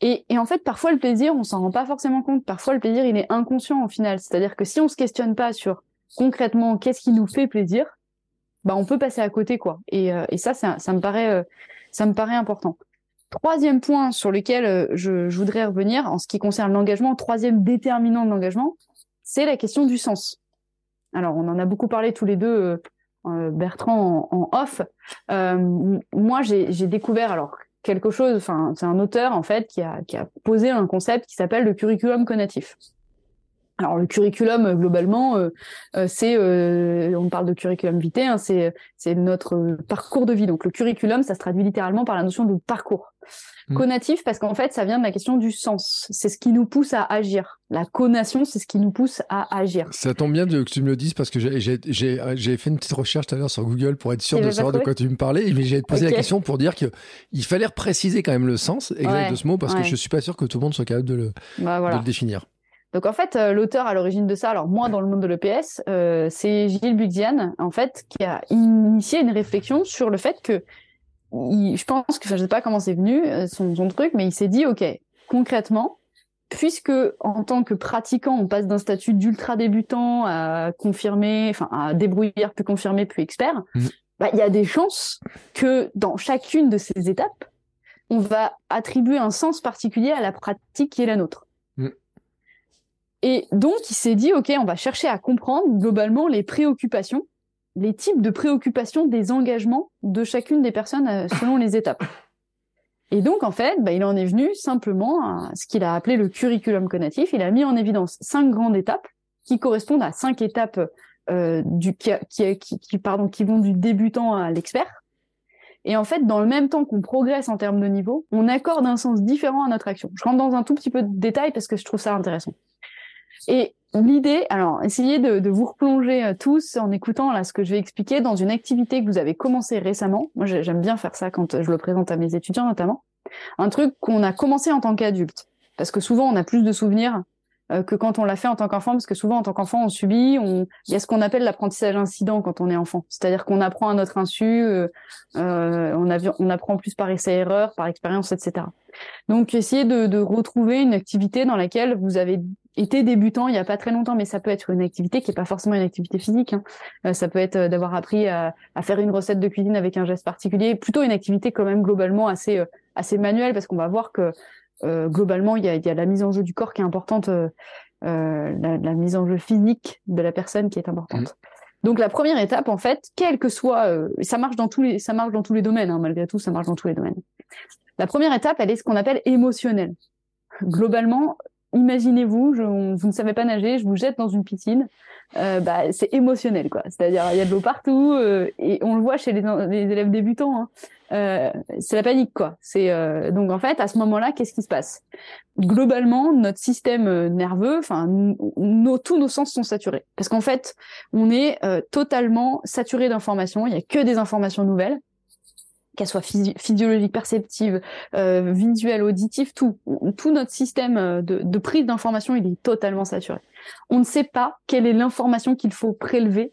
Et, et en fait, parfois le plaisir, on s'en rend pas forcément compte. Parfois le plaisir, il est inconscient au final. C'est-à-dire que si on se questionne pas sur concrètement qu'est-ce qui nous fait plaisir, bah on peut passer à côté quoi. Et, euh, et ça, ça, ça me paraît, euh, ça me paraît important. Troisième point sur lequel euh, je, je voudrais revenir en ce qui concerne l'engagement, troisième déterminant de l'engagement, c'est la question du sens. Alors, on en a beaucoup parlé tous les deux, euh, euh, Bertrand en, en off. Moi, j'ai découvert alors quelque chose. Enfin, c'est un auteur en fait qui a, qui a posé un concept qui s'appelle le curriculum conatif. Alors le curriculum euh, globalement, euh, euh, c'est euh, on parle de curriculum vitae, hein, c'est c'est notre parcours de vie. Donc le curriculum, ça se traduit littéralement par la notion de parcours. Mm. Conatif parce qu'en fait, ça vient de la question du sens. C'est ce qui nous pousse à agir. La conation, c'est ce qui nous pousse à agir. Ça tombe bien que tu me le dises parce que j'ai- j'ai j'ai- j'ai fait une petite recherche tout à l'heure sur Google pour être sûr Et de pas savoir de quoi tu me parlais. Mais j'ai posé la question pour dire que il fallait préciser quand même le sens exact Ouais, de ce mot parce que je suis pas sûr que tout le monde soit capable de le, Bah de voilà. le définir. Donc en fait, euh, l'auteur à l'origine de ça, alors moi dans le monde de l'EPS, euh, c'est Gilles Buxian, en fait, qui a initié une réflexion sur le fait que, il- je pense que, enfin, je sais pas comment c'est venu euh, son, son truc, mais il s'est dit, ok, concrètement, puisque en tant que pratiquant, on passe d'un statut d'ultra débutant à confirmé, enfin à débrouillard puis confirmé puis expert, Mhm. bah, il y a des chances que dans chacune de ces étapes, on va attribuer un sens particulier à la pratique qui est la nôtre. Et donc, il s'est dit, OK, on va chercher à comprendre globalement les préoccupations, les types de préoccupations des engagements de chacune des personnes euh, selon les étapes. Et donc, en fait, bah, il en est venu simplement à ce qu'il a appelé le curriculum conatif. Il a mis en évidence cinq grandes étapes qui correspondent à cinq étapes euh, du, qui, pardon, qui vont du débutant à l'expert. Et en fait, dans le même temps qu'on progresse en termes de niveau, on accorde un sens différent à notre action. Je rentre dans un tout petit peu de détail parce que je trouve ça intéressant. Et l'idée, alors, essayez de, de vous replonger euh, tous en écoutant là ce que je vais expliquer dans une activité que vous avez commencé récemment. Moi, j'ai- j'aime bien faire ça quand je le présente à mes étudiants notamment. Un truc qu'on a commencé en tant qu'adulte. Parce que souvent, on a plus de souvenirs euh, que quand on l'a fait en tant qu'enfant, parce que souvent, en tant qu'enfant, on subit, on... il y a ce qu'on appelle l'apprentissage incident quand on est enfant. C'est-à-dire qu'on apprend à notre insu, euh, euh, on apprend plus par essai-erreur, par expérience, etc. Donc, essayez de, de retrouver une activité dans laquelle vous avez été débutant il y a pas très longtemps, mais ça peut être une activité qui est pas forcément une activité physique. Hein. Euh, ça peut être euh, d'avoir appris à, à, faire une recette de cuisine avec un geste particulier, plutôt une activité quand même globalement assez euh, assez manuelle, parce qu'on va voir que globalement il y a, y a la mise en jeu du corps qui est importante, la, la, mise en jeu physique de la personne qui est importante. Mmh. Donc la première étape, en fait, quel que soit, ça marche dans tous les, ça marche dans tous les domaines, hein, malgré tout, ça marche dans tous les domaines. La première étape, elle est ce qu'on appelle émotionnelle. Globalement, imaginez-vous, vous ne savez pas nager, je vous jette dans une piscine. Euh, bah, c'est émotionnel, quoi. C'est-à-dire, il y a de l'eau partout euh, et on le voit chez les, élèves débutants. Hein. Euh, c'est la panique, quoi. C'est donc en fait à ce moment-là, qu'est-ce qui se passe? Globalement, notre système nerveux, enfin, tous nos sens sont saturés parce qu'en fait, on est totalement saturé d'informations. Il y a que des informations nouvelles qu'elle soit physiologique, perceptive, euh, visuelle, auditive, tout, notre système euh, de, prise d'information, il est totalement saturé. On ne sait pas quelle est l'information qu'il faut prélever,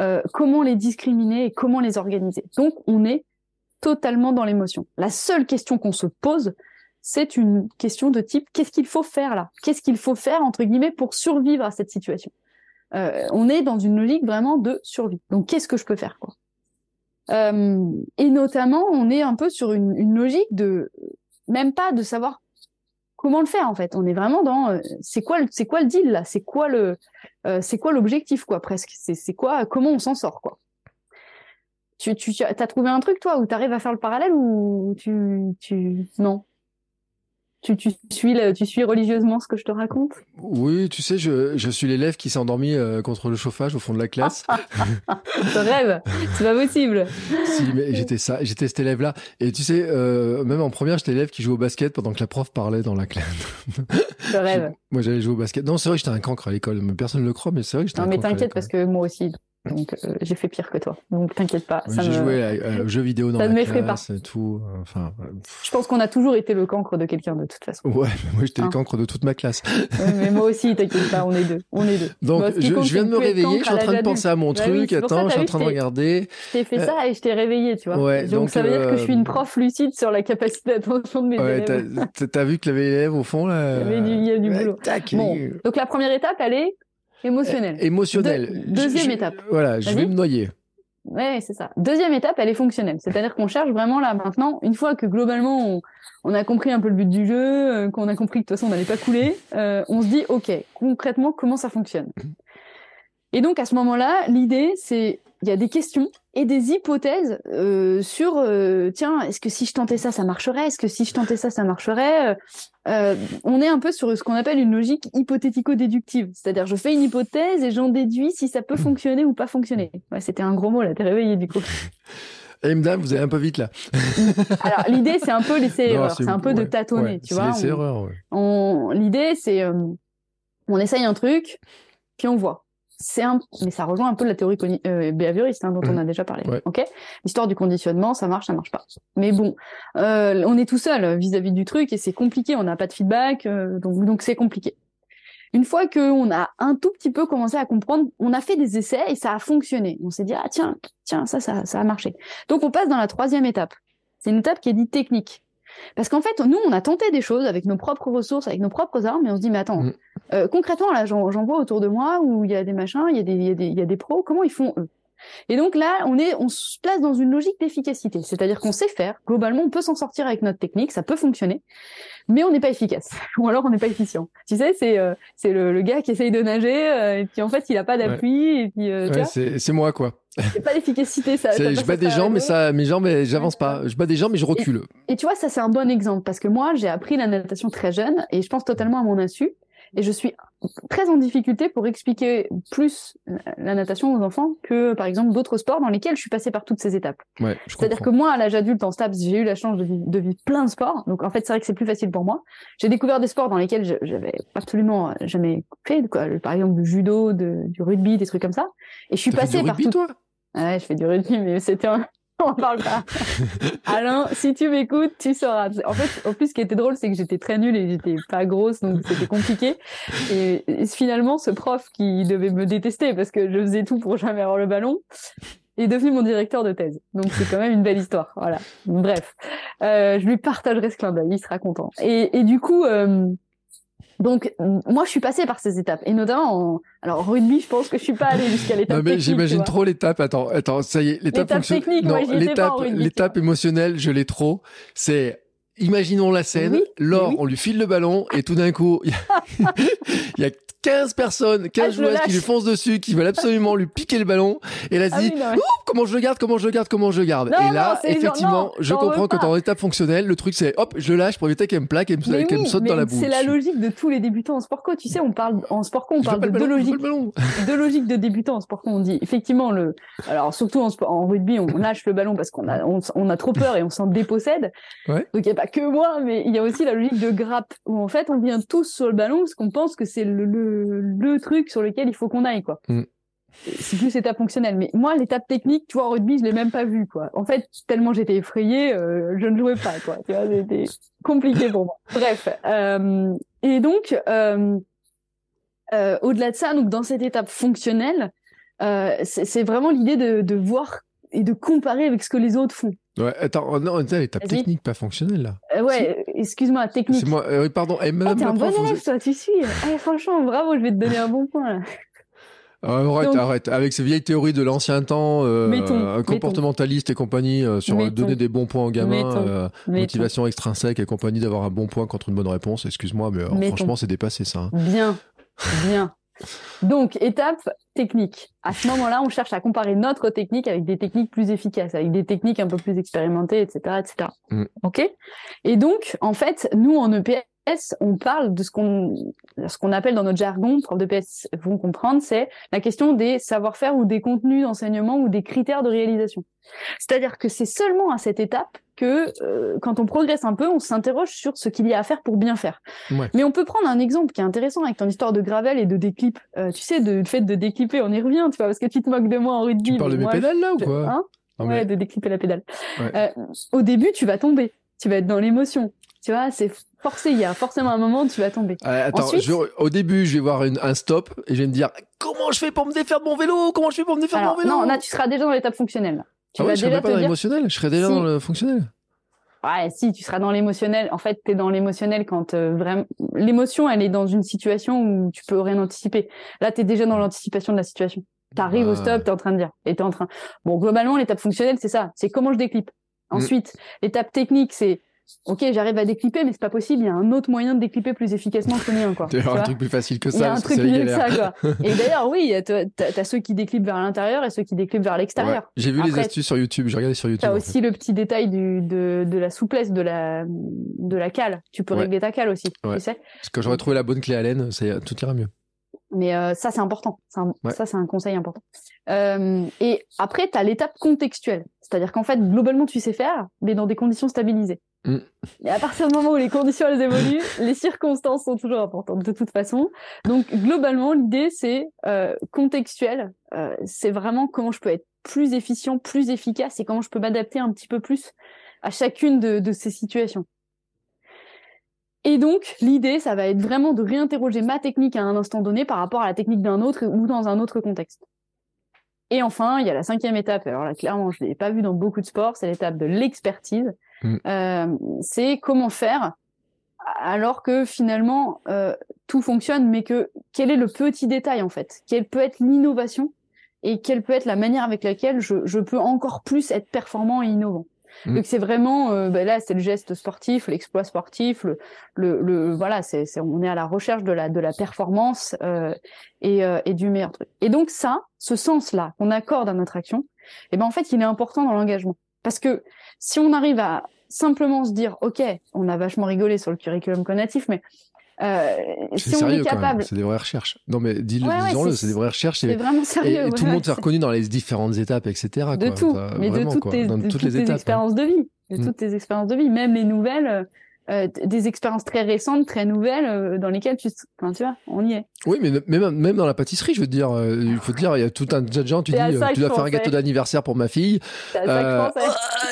euh, comment les discriminer et comment les organiser. Donc, on est totalement dans l'émotion. La seule question qu'on se pose, c'est une question de type qu'est-ce qu'il faut faire là? Qu'est-ce qu'il faut faire entre guillemets pour survivre à cette situation? On est dans une logique vraiment de survie. Donc, qu'est-ce que je peux faire euh, et notamment, on est un peu sur une, une, logique de même pas de savoir comment le faire en fait. On est vraiment dans euh, c'est quoi le c'est quoi le deal là? C'est quoi le euh, c'est quoi l'objectif quoi presque? C'est c'est quoi comment on s'en sort quoi? Tu tu as trouvé un truc toi où tu arrives à faire le parallèle ou tu tu non? Tu, tu, suis, tu suis religieusement ce que je te raconte? Oui, tu sais, je, je suis l'élève qui s'est endormi euh, contre le chauffage au fond de la classe. Ce rêve, c'est pas possible. si, mais j'étais ça, j'étais cet élève-là. Et tu sais, euh, même en première, j'étais l'élève qui jouait au basket pendant que la prof parlait dans la classe. Ce rêve. moi, j'allais jouer au basket. Non, c'est vrai que j'étais un cancre à l'école. Personne ne le croit, mais c'est vrai que j'étais un cancre. Non, mais t'inquiète parce que moi aussi. Donc euh, j'ai fait pire que toi. Donc t'inquiète pas. j'ai joué aux jeux vidéo dans ça la classe et tout. Enfin, je pense qu'on a toujours été le cancre de quelqu'un de toute façon. Ouais, moi j'étais le hein. cancre de toute ma classe. mais moi aussi, t'inquiète pas, on est deux. On est deux. Donc je, je, viens de me réveiller, je suis en train de penser à mon bah truc. Attends, je suis en train de regarder. Je t'ai fait ça et je t'ai réveillé, tu vois. Ouais, donc, ça veut dire que je suis une euh, prof lucide sur la capacité d'attention de mes ouais, élèves. T'as vu que avait élèves au fond là. Il y a du boulot. Bon, donc la première étape, elle est Émotionnel. Émotionnel. deuxième étape. Voilà, je vais me noyer. Ouais, c'est ça. Deuxième étape, elle est fonctionnelle. C'est-à-dire qu'on cherche vraiment là maintenant, une fois que globalement on, a compris un peu le but du jeu, euh, qu'on a compris que de toute façon on n'allait pas couler, euh, on se dit ok, concrètement comment ça fonctionne? Et donc à ce moment-là, l'idée c'est il y a des questions et des hypothèses euh, sur euh, tiens est-ce que si je tentais ça ça marcherait? Est-ce que si je tentais ça ça marcherait? Euh, on est un peu sur ce qu'on appelle une logique hypothético-déductive. C'est-à-dire je fais une hypothèse et j'en déduis si ça peut fonctionner ou pas fonctionner. Ouais, c'était un gros mot là t'es réveillé du coup. Et madame, vous allez un peu vite là. Alors l'idée c'est un peu laisser erreur, c'est un peu de tâtonner, tu vois. Laisser erreur. L'idée c'est on essaye un truc, puis on voit c'est un, mais ça rejoint un peu la théorie euh, behavioriste hein, dont on a déjà parlé. Ok, l'histoire du conditionnement, ça marche, ça marche pas. Mais bon, euh, on est tout seul vis-à-vis du truc et c'est compliqué. On n'a pas de feedback, euh, donc donc c'est compliqué. Une fois qu'on a un tout petit peu commencé à comprendre, on a fait des essais et ça a fonctionné. On s'est dit ah tiens tiens ça ça ça a marché. Donc on passe dans la troisième étape. C'est une étape qui est dite technique. Parce qu'en fait, nous, on a tenté des choses avec nos propres ressources, avec nos propres armes, et on se dit, mais attends, mm. euh, concrètement, là, j'en vois autour de moi où il y a des machins, il y, a des, il, y a des, il y a des pros, comment ils font eux? Et donc là, on est, on se place dans une logique d'efficacité, c'est-à-dire qu'on sait faire. Globalement, on peut s'en sortir avec notre technique, ça peut fonctionner, mais on n'est pas efficace, ou alors on n'est pas efficient. Tu sais, c'est euh, c'est le, le, gars qui essaye de nager euh, et puis en fait, il a pas d'appui et puis. Euh, c'est moi quoi. C'est pas l'efficacité, ça. je bats des gens, mais ça, mes jambes, j'avance pas. Je bats des gens, mais je recule. Et, tu vois, ça c'est un bon exemple parce que moi, j'ai appris la natation très jeune et je pense totalement à mon insu. Et je suis très en difficulté pour expliquer plus la natation aux enfants que, par exemple, d'autres sports dans lesquels je suis passée par toutes ces étapes. Ouais, C'est-à-dire que moi, à l'âge adulte, en STAPS, j'ai eu la chance de vivre, de vivre, plein de sports. Donc, en fait, c'est vrai que c'est plus facile pour moi. J'ai découvert des sports dans lesquels j'avais absolument jamais fait, quoi. Par exemple, du judo, de, du rugby, des trucs comme ça. Et je suis passée par tout. Toi? Ouais, je fais du rugby, mais c'était un, on parle pas. Alain, si tu m'écoutes, tu sauras. En fait, en plus, ce qui était drôle, c'est que j'étais très nulle et j'étais pas grosse, donc c'était compliqué. Et, finalement, ce prof qui devait me détester parce que je faisais tout pour jamais avoir le ballon, est devenu mon directeur de thèse. Donc c'est quand même une belle histoire. Voilà. Bref, euh, je lui partagerai ce clin d'œil, il sera content. Et, et du coup, euh, Donc, moi, je suis passée par ces étapes. Et notamment, en... alors, rugby, je pense que je suis pas allée jusqu'à l'étape Non, mais j'imagine trop l'étape. Attends, attends, ça y est, l'étape L'étape fonction- technique, Non, l'étape, l'étape émotionnelle, je l'ai trop. C'est, imaginons la scène. Oui, Laure, oui. on lui file le ballon et tout d'un coup, il y a, il y a 15 personnes, 15 Ah, joueuses qui lui foncent dessus, qui veulent absolument lui piquer le ballon. Et là, se Ah dit, oui, non, mais- Ouh, comment je le garde, comment je le garde, comment je le garde? Non, et là, effectivement, je comprends que dans l'étape fonctionnelle, le truc c'est, hop, je lâche pour éviter qu'elle me plaque et me, qu'elle me saute dans la boue. c'est la logique de tous les débutants en sport co. Tu sais, on parle en sport co, on je parle de deux ballon, logiques, deux logiques de débutants en sport co. On dit effectivement le, alors surtout en, sport- en rugby, on lâche le ballon parce qu'on a, on, on a trop peur et on s'en dépossède. Ouais. Donc il y a pas que moi, mais il y a aussi la logique de grappe où en fait on vient tous sur le ballon parce qu'on pense que c'est le, le, le truc sur lequel il faut qu'on aille quoi. Mm. C'est plus l'étape fonctionnelle. Mais moi, l'étape technique, tu vois, en rugby, je l'ai même pas vue, quoi. En fait, tellement j'étais effrayée, euh, je ne jouais pas, quoi. Tu vois, c'était compliqué pour moi. Bref. euh, et donc, euh, au-delà de ça, donc dans cette étape fonctionnelle, c'est c'est vraiment l'idée de, de voir et de comparer avec ce que les autres font. Ouais, attends, oh, non, Vas-y. technique, pas fonctionnelle, là. Euh, ouais, excuse-moi, technique. C'est moi, euh, pardon. Eh, madame t'es la un bon vous élève, toi, tu suis. Eh, franchement, bravo, je vais te donner un bon point. Là. Ah, arrête, Donc- arrête. Avec ces vieilles théories de l'ancien temps, euh, Mettons, comportementaliste et compagnie, euh, sur Mettons. donner des bons points aux gamins, euh, motivation extrinsèque et compagnie d'avoir un bon point contre une bonne réponse. Excuse-moi, mais franchement, c'est dépassé ça. hein. Bien, bien. Donc, étape technique. À ce moment-là, on cherche à comparer notre technique avec des techniques plus efficaces, avec des techniques un peu plus expérimentées, etc., etc. Mm. Ok? Et donc, en fait, nous en EPS, on parle de ce qu'on ce qu'on appelle dans notre jargon, prof d'EPS vont comprendre, c'est la question des savoir-faire ou des contenus d'enseignement ou des critères de réalisation. C'est-à-dire que c'est seulement à cette étape que, euh, quand on progresse un peu, on s'interroge sur ce qu'il y a à faire pour bien faire. Ouais. Mais on peut prendre un exemple qui est intéressant avec ton histoire de gravel et de déclip. Euh, tu sais, de, le fait de déclipper, on y revient, tu vois, parce que tu te moques de moi en rugby. Tu parles de mes moi, pédales là ou quoi? Hein? Non, Ouais, de déclipper la pédale. Ouais. Euh, au début, tu vas tomber. Tu vas être dans l'émotion. Tu vois, c'est forcé. Il y a forcément un moment où tu vas tomber. Euh, attends, Ensuite- je au début, je vais voir une- un stop et je vais me dire comment je fais pour me défaire de mon vélo? Comment je fais pour me défaire Alors, de mon vélo? non, là, tu seras déjà dans l'étape fonctionnelle. Tu ah ouais, vas je déjà pas dans dire, l'émotionnel, je serais déjà Si. dans le fonctionnel. Ouais, si, tu seras dans l'émotionnel. En fait, tu es dans l'émotionnel quand euh, vraiment l'émotion, elle est dans une situation où tu peux rien anticiper. Là, tu es déjà dans l'anticipation de la situation. Tu arrives au Ouais. stop, tu es en train de dire et tu en train. Bon, globalement, l'étape fonctionnelle, c'est ça, c'est comment je déclipe. Mm. Ensuite, l'étape technique, c'est OK, j'arrive à décliper mais c'est pas possible, il y a un autre moyen de décliper plus efficacement que le mien quoi. Un truc plus facile que il y ça. a un truc mieux que ça, quoi. Et d'ailleurs, oui, t'as as, ceux qui déclipent vers l'intérieur et ceux qui déclipent vers Ouais. l'extérieur. J'ai vu les astuces sur YouTube, j'ai regardé sur YouTube. T'as fait. aussi le petit détail du, de, de la souplesse de la, de la cale. Tu peux Ouais. régler ta cale aussi, Ouais. tu sais. Parce que j'aurais trouvé la bonne clé à laine, tout ira mieux. Mais euh, ça, c'est important. C'est un- Ouais. Ça, c'est un conseil important. Euh, et après, tu as l'étape contextuelle. C'est-à-dire qu'en fait, globalement, tu sais faire, mais dans des conditions stabilisées. Mm. Et à partir du moment où les conditions, elles évoluent, les circonstances sont toujours importantes de toute façon. Donc, globalement, l'idée, c'est euh, contextuel. Euh, c'est vraiment comment je peux être plus efficient, plus efficace et comment je peux m'adapter un petit peu plus à chacune de, de ces situations. Et donc, l'idée, ça va être vraiment de réinterroger ma technique à un instant donné par rapport à la technique d'un autre ou dans un autre contexte. Et enfin, il y a la cinquième étape. Alors là, clairement, je l'ai pas vu dans beaucoup de sports. C'est l'étape de l'expertise. Mm. Euh, c'est comment faire alors que finalement euh, tout fonctionne, mais que quel est le petit détail en fait? Quelle peut être l'innovation et quelle peut être la manière avec laquelle je, je peux encore plus être performant et innovant? Mm. Donc c'est vraiment euh, ben là c'est le geste sportif, l'exploit sportif, le, le, le voilà c'est c'est on est à la recherche de la de la performance euh, et, euh, et du meilleur truc. Et donc ça, ce sens là qu'on accorde à notre action, eh ben en fait il est important dans l'engagement parce que si on arrive à simplement se dire ok on a vachement rigolé sur le curriculum connatif mais euh, si on sérieux est capable c'est des vraies recherches. Non mais dis-le, Ouais, disons-le, c'est- c'est des vraies recherches. c'est Et, vraiment et- sérieux et tout le monde s'est reconnu dans les différentes étapes, etc. de quoi. tout, mais de vraiment, toutes quoi, tes, dans de toutes toutes les tes étapes. hein. expériences de vie, de Mm. toutes tes expériences de vie, même les nouvelles, euh, des expériences très récentes, très nouvelles, euh, dans lesquelles tu, enfin, tu vois, on y est. Oui, mais même, même dans la pâtisserie, je veux dire, euh, il faut te dire, il y a tout un tas de gens, tu dis, tu dois faire un gâteau d'anniversaire pour ma fille. À ah,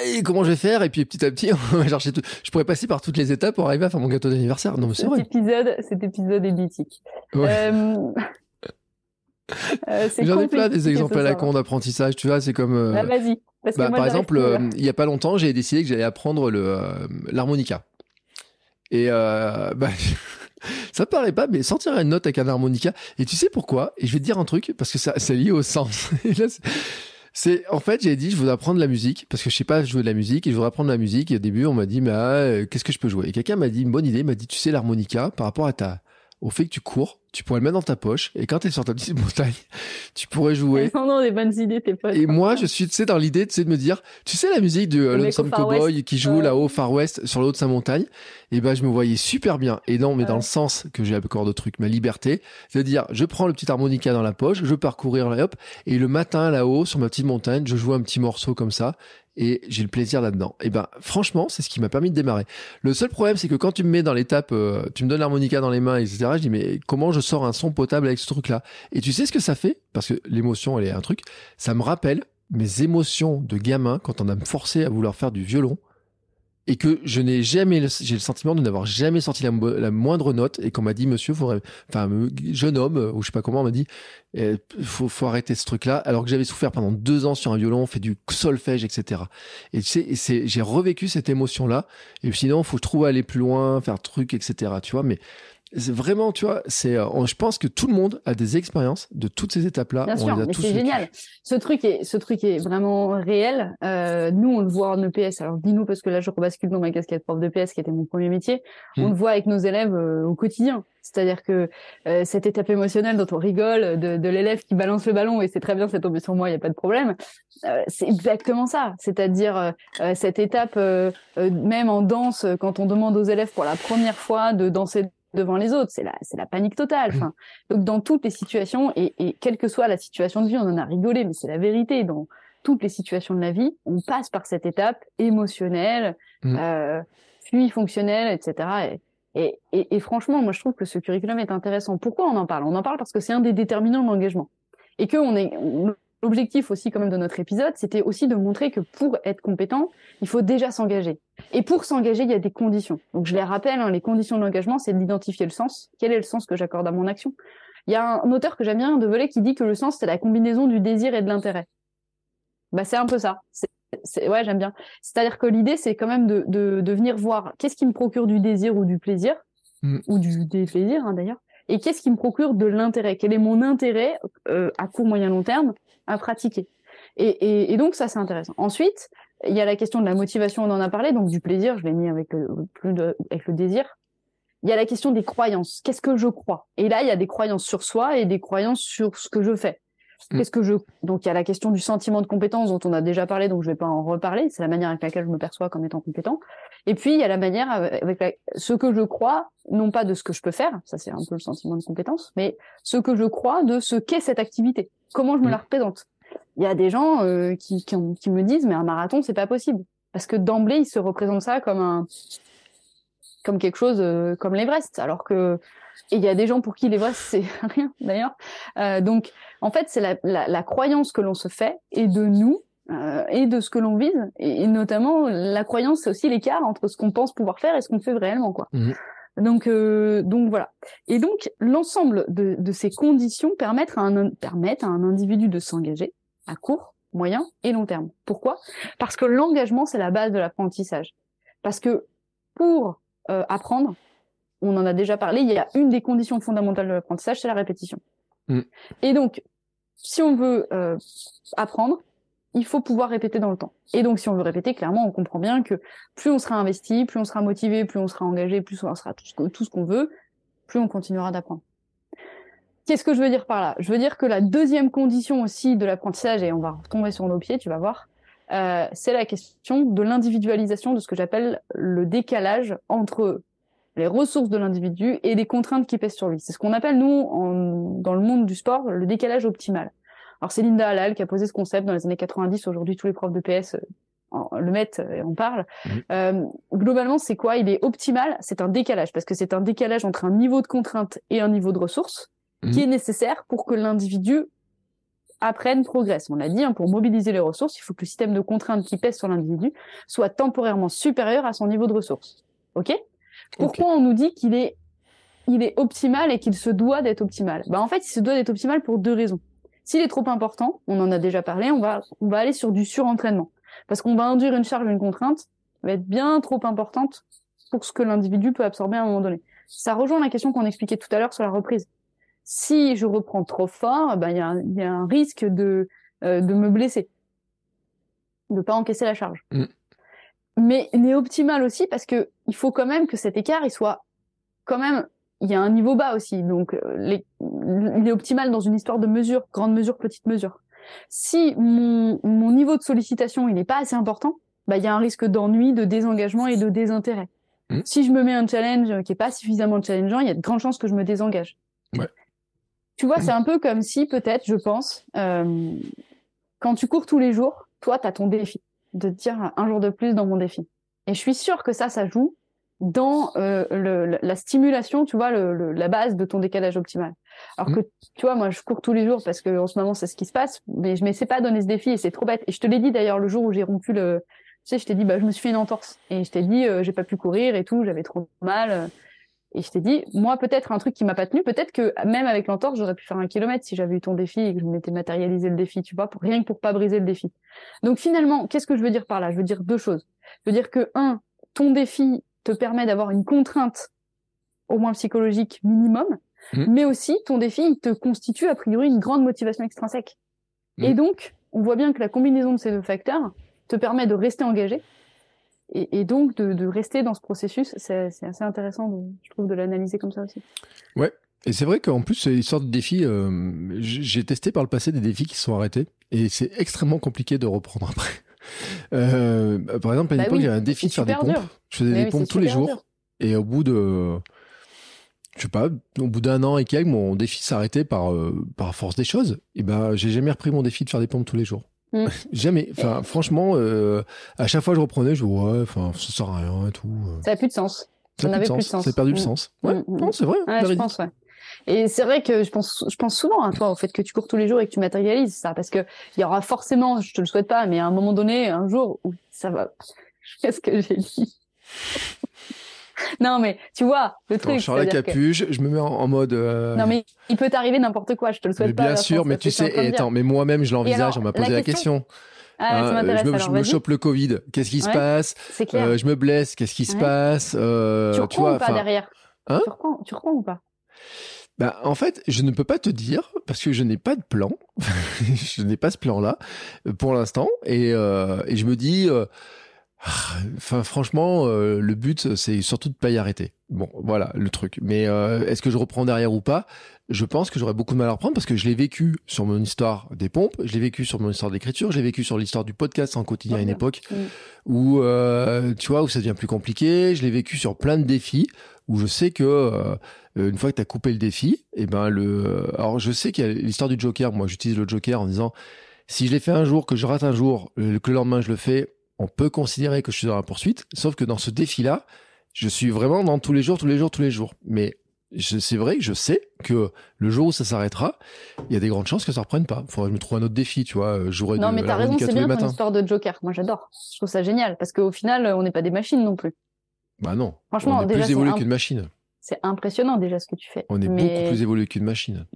et comment je vais faire? Et puis petit à petit, on va chercher tout. Je pourrais passer par toutes les étapes pour arriver à faire mon gâteau d'anniversaire. Non, mais c'est vrai. épisode, cet épisode est mythique. Ouais. J'en ai plein des exemples à la con d'apprentissage, tu vois, c'est comme. Bah, vas-y. Bah, par exemple, euh, il y a pas longtemps, j'ai décidé que j'allais apprendre l'harmonica. Et euh, bah, ça paraît pas, mais sortir une note avec un harmonica. Et tu sais pourquoi? Et je vais te dire un truc parce que ça, c'est lié au sens. c'est en fait, j'ai dit, je voudrais apprendre la musique parce que je sais pas jouer de la musique et je voudrais apprendre la musique. Et au début, on m'a dit, mais ah, euh, qu'est-ce que je peux jouer? Et quelqu'un m'a dit une bonne idée, m'a dit, tu sais l'harmonica par rapport à ta au fait que tu cours, tu pourrais le mettre dans ta poche et quand tu es sur ta petite montagne, tu pourrais jouer. Non, non, des bonnes idées, tes potes. Et moi, je suis, tu sais, dans l'idée, tu sais, de me dire, tu sais, la musique de euh, Lonesome Cowboy qui joue là-haut, Far West, sur le haut de sa montagne, et eh ben, je me voyais super bien. Et non, mais dans le sens que j'ai encore de trucs, ma liberté, c'est-à-dire, je prends le petit harmonica dans la poche, je pars courir là, hop, et le matin, là-haut, sur ma petite montagne, je joue un petit morceau comme ça, et j'ai le plaisir là-dedans. Et ben franchement, c'est ce qui m'a permis de démarrer. Le seul problème, c'est que quand tu me mets dans l'étape, euh, tu me donnes l'harmonica dans les mains, etc. Je dis mais comment je sors un son potable avec ce truc-là? Et tu sais ce que ça fait? Parce que l'émotion, elle est un truc. Ça me rappelle mes émotions de gamin quand on a me forcé à vouloir faire du violon et que je n'ai jamais, j'ai le sentiment de n'avoir jamais sorti la, moindre note et qu'on m'a dit, monsieur, enfin, jeune homme, ou je sais pas comment, on m'a dit, eh, faut, arrêter ce truc-là, alors que j'avais souffert pendant deux ans sur un violon, fait du solfège, etc. Et tu sais, j'ai revécu cette émotion-là, et sinon, faut trouver aller plus loin, faire truc, etc. Tu vois, mais vraiment, tu vois, c'est, euh, je pense que tout le monde a des expériences de toutes ces étapes-là. Bien sûr, mais c'est génial. Ce truc est, ce truc est vraiment réel. Euh, nous, on le voit en EPS. Alors, dis-nous parce que là, je rebascule dans ma casquette prof d'EPS, qui était mon premier métier. On hmm. le voit avec nos élèves euh, au quotidien. C'est-à-dire que euh, cette étape émotionnelle dont on rigole, de, de l'élève qui balance le ballon et c'est très bien, c'est tombé sur moi, il n'y a pas de problème. Euh, c'est exactement ça. C'est-à-dire cette étape, même en danse, quand on demande aux élèves pour la première fois de danser devant les autres. C'est la, c'est la panique totale. Mmh. Enfin, donc dans toutes les situations et, et, quelle que soit la situation de vie, on en a rigolé, mais c'est la vérité. Dans toutes les situations de la vie, on passe par cette étape émotionnelle, mmh. euh, puis fonctionnelle, etc. Et, et, et, franchement, moi je trouve que ce curriculum est intéressant. Pourquoi on en parle? On en parle parce que c'est un des déterminants de l'engagement et que on est l'objectif aussi quand même de notre épisode, c'était aussi de montrer que pour être compétent, il faut déjà s'engager. Et pour s'engager, il y a des conditions. Donc je les rappelle, hein, les conditions de l'engagement, c'est d'identifier le sens. Quel est le sens que j'accorde à mon action? Il y a un auteur que j'aime bien de Velay qui dit que le sens, c'est la combinaison du désir et de l'intérêt. Bah c'est un peu ça. C'est, ouais, j'aime bien. C'est-à-dire que l'idée, c'est quand même de, de, de venir voir qu'est-ce qui me procure du désir ou du plaisir, mm. ou du déplaisir hein, d'ailleurs, et qu'est-ce qui me procure de l'intérêt? Quel est mon intérêt euh, à court, moyen, long terme à pratiquer? Et, et, et donc ça, c'est intéressant. Ensuite, il y a la question de la motivation, on en a parlé, donc du plaisir, je l'ai mis avec le, plus de, avec le désir. Il y a la question des croyances. Qu'est-ce que je crois? Et là, il y a des croyances sur soi et des croyances sur ce que je fais. Mm. Qu'est-ce que je donc il y a la question du sentiment de compétence dont on a déjà parlé donc je vais pas en reparler c'est la manière avec laquelle je me perçois comme étant compétent et puis il y a la manière avec ce que je crois non pas de ce que je peux faire ça c'est un peu le sentiment de compétence mais ce que je crois de ce qu'est cette activité comment je me mm. la représente il y a des gens euh, qui, qui, qui, me disent mais un marathon c'est pas possible parce que d'emblée ils se représentent ça comme un comme quelque chose euh, comme l'Everest alors que et il y a des gens pour qui l'Everest, c'est rien d'ailleurs. Euh, donc, en fait, c'est la, la, la, croyance que l'on se fait et de nous euh, et de ce que l'on vise. Et, notamment, la croyance, c'est aussi l'écart entre ce qu'on pense pouvoir faire et ce qu'on fait réellement. quoi. Mmh. Donc, euh, donc voilà. Et donc, l'ensemble de, de, ces conditions permettent à un, permettent à un individu de s'engager à court, moyen et long terme. Pourquoi? Parce que l'engagement, c'est la base de l'apprentissage. Parce que pour euh, apprendre, on en a déjà parlé, il y a une des conditions fondamentales de l'apprentissage, c'est la répétition. Mm. Et donc, si on veut euh, apprendre, il faut pouvoir répéter dans le temps. Et donc, si on veut répéter, clairement, on comprend bien que plus on sera investi, plus on sera motivé, plus on sera engagé, plus on sera tout ce, qu'on veut, plus on continuera d'apprendre. Qu'est-ce que je veux dire par là? Je veux dire que la deuxième condition aussi de l'apprentissage, et on va retomber sur nos pieds, tu vas voir, euh, c'est la question de l'individualisation de ce que j'appelle le décalage entre les ressources de l'individu et les contraintes qui pèsent sur lui. C'est ce qu'on appelle, nous, dans le monde du sport, le décalage optimal. Alors, c'est Linda Halal qui a posé ce concept dans les années 90. Aujourd'hui, tous les profs de PS euh, le mettent et en parlent. Mhm. Euh, globalement, c'est quoi? Il est optimal, c'est un décalage, parce que c'est un décalage entre un niveau de contrainte et un niveau de ressources mhm. qui est nécessaire pour que l'individu apprenne, progresse. On l'a dit, hein, pour mobiliser les ressources, il faut que le système de contraintes qui pèse sur l'individu soit temporairement supérieur à son niveau de ressources. OK? Pourquoi on nous dit qu'il est, il est optimal et qu'il se doit d'être optimal? Bah en fait, il se doit d'être optimal pour deux raisons. S'il est trop important, on en a déjà parlé, on va, on va aller sur du surentraînement. Parce qu'on va induire une charge, une contrainte qui va être bien trop importante pour ce que l'individu peut absorber à un moment donné. ça rejoint la question qu'on expliquait tout à l'heure sur la reprise. Si je reprends trop fort, ben il y, a, y a un risque de euh, de me blesser, de pas encaisser la charge. Mm. Mais il est optimal aussi parce que il faut quand même que cet écart il soit quand même il y a un niveau bas aussi. Donc, euh, les, il est optimal dans une histoire de mesure, grande mesure, petite mesure. Si mon, mon niveau de sollicitation il n'est pas assez important, bah, il y a un risque d'ennui, de désengagement et de désintérêt. Mmh. Si je me mets un challenge qui est pas suffisamment challengeant, il y a de grandes chances que je me désengage. Ouais. Tu vois, c'est un peu comme si peut-être, je pense, euh, quand tu cours tous les jours, toi, tu as ton défi de te dire un jour de plus dans mon défi. Et je suis sûre que ça, ça joue dans euh, le, la stimulation, tu vois, le, le, la base de ton décalage optimal. Alors Mmh. que, tu vois, moi, je cours tous les jours parce que en ce moment, c'est ce qui se passe, mais je m'essaie pas donner ce défi et c'est trop bête. Et je te l'ai dit d'ailleurs le jour où j'ai rompu le, tu sais, je t'ai dit, bah, je me suis fait une entorse et je t'ai dit, euh, j'ai pas pu courir et tout, j'avais trop mal. euh, et je t'ai dit, moi, peut-être un truc qui m'a pas tenu, peut-être que même avec l'entorse, j'aurais pu faire un kilomètre si j'avais eu ton défi et que je m'étais matérialisé le défi, tu vois, pour rien que pour pas briser le défi. Donc finalement, qu'est-ce que je veux dire par là? Je veux dire deux choses. Je veux dire que un, ton défi te permet d'avoir une contrainte, au moins psychologique minimum, Mhm. mais aussi ton défi il te constitue a priori une grande motivation extrinsèque. Mhm. Et donc, on voit bien que la combinaison de ces deux facteurs te permet de rester engagé et, et donc de, de rester dans ce processus. C'est assez intéressant, de- je trouve, de l'analyser comme ça aussi. Et c'est vrai qu'en plus, c'est une sorte de défi. euh, j'ai testé par le passé des défis qui se sont arrêtés et c'est extrêmement compliqué de reprendre après. Euh, par exemple, à une Bah époque, oui, j'avais un défi de faire des pompes. dur. Je faisais Mais des oui, pompes tous les jours dur. et au bout de, je sais pas, au bout d'un an et quelques, mon défi s'arrêtait par euh, par force des choses. Et ben, j'ai jamais repris mon défi de faire des pompes tous les jours. Mm. jamais. Enfin, franchement, euh, à chaque fois que je reprenais, je me disais, ouais, enfin, ça sert à rien et tout. Ça n'a plus de sens. Ça n'avait plus de sens. Ça a perdu le Mm. sens. Ouais, Mm, mm. non, c'est vrai. Ouais, je pense, ouais. Et c'est vrai que je pense, je pense souvent à toi, au fait que tu cours tous les jours et que tu matérialises ça, parce que il y aura forcément, je te le souhaite pas, mais à un moment donné, un jour où ça va. Qu'est-ce que j'ai dit? Non, mais tu vois, le truc. je la que- capuche, je me mets en, en mode. euh, Non, mais il peut t'arriver n'importe quoi, je te le souhaite mais pas. bien sûr, France, mais tu sais, et attends, mais moi-même, je l'envisage, on m'a posé la question- question. Ah, Hein, je me, alors, je me chope le Covid. Qu'est-ce qui se passe? Euh, Je me blesse. Qu'est-ce qui se passe? Euh, tu Tu reprends vois, ou pas derrière? Hein? Tu, reprends, tu reprends ou pas? Bah, en fait, je ne peux pas te dire parce que je n'ai pas de plan. je n'ai pas ce plan-là euh, pour l'instant, et, euh, et je me dis. euh, Enfin, franchement, euh, le but, c'est surtout de pas y arrêter. Bon, voilà le truc. Mais euh, est-ce que je reprends derrière ou pas? Je pense que j'aurais beaucoup de mal à reprendre parce que je l'ai vécu sur mon histoire des pompes, je l'ai vécu sur mon histoire d'écriture, je l'ai vécu sur l'histoire du podcast en quotidien à une époque où, euh, tu vois, où ça devient plus compliqué. Je l'ai vécu sur plein de défis où je sais que euh, une fois que tu as coupé le défi, et ben le. Alors, je sais qu'il y a l'histoire du Joker. Moi, j'utilise le Joker en disant si je l'ai fait un jour, que je rate un jour, euh, que le lendemain je le fais, on peut considérer que je suis dans la poursuite. Sauf que dans ce défi-là, je suis vraiment dans tous les jours, tous les jours, tous les jours. Mais c'est vrai que je sais que le jour où ça s'arrêtera, il y a des grandes chances que ça reprenne pas. Faudrait que je me trouve un autre défi, tu vois. Jouer Non, mais t'as raison, c'est bien ton histoire de Joker. Moi, j'adore. Je trouve ça génial parce qu'au final, on n'est pas des machines non plus. Bah non. Franchement, on est déjà, plus évolué un- qu'une machine. C'est impressionnant déjà ce que tu fais. On est mais... beaucoup plus évolué qu'une machine.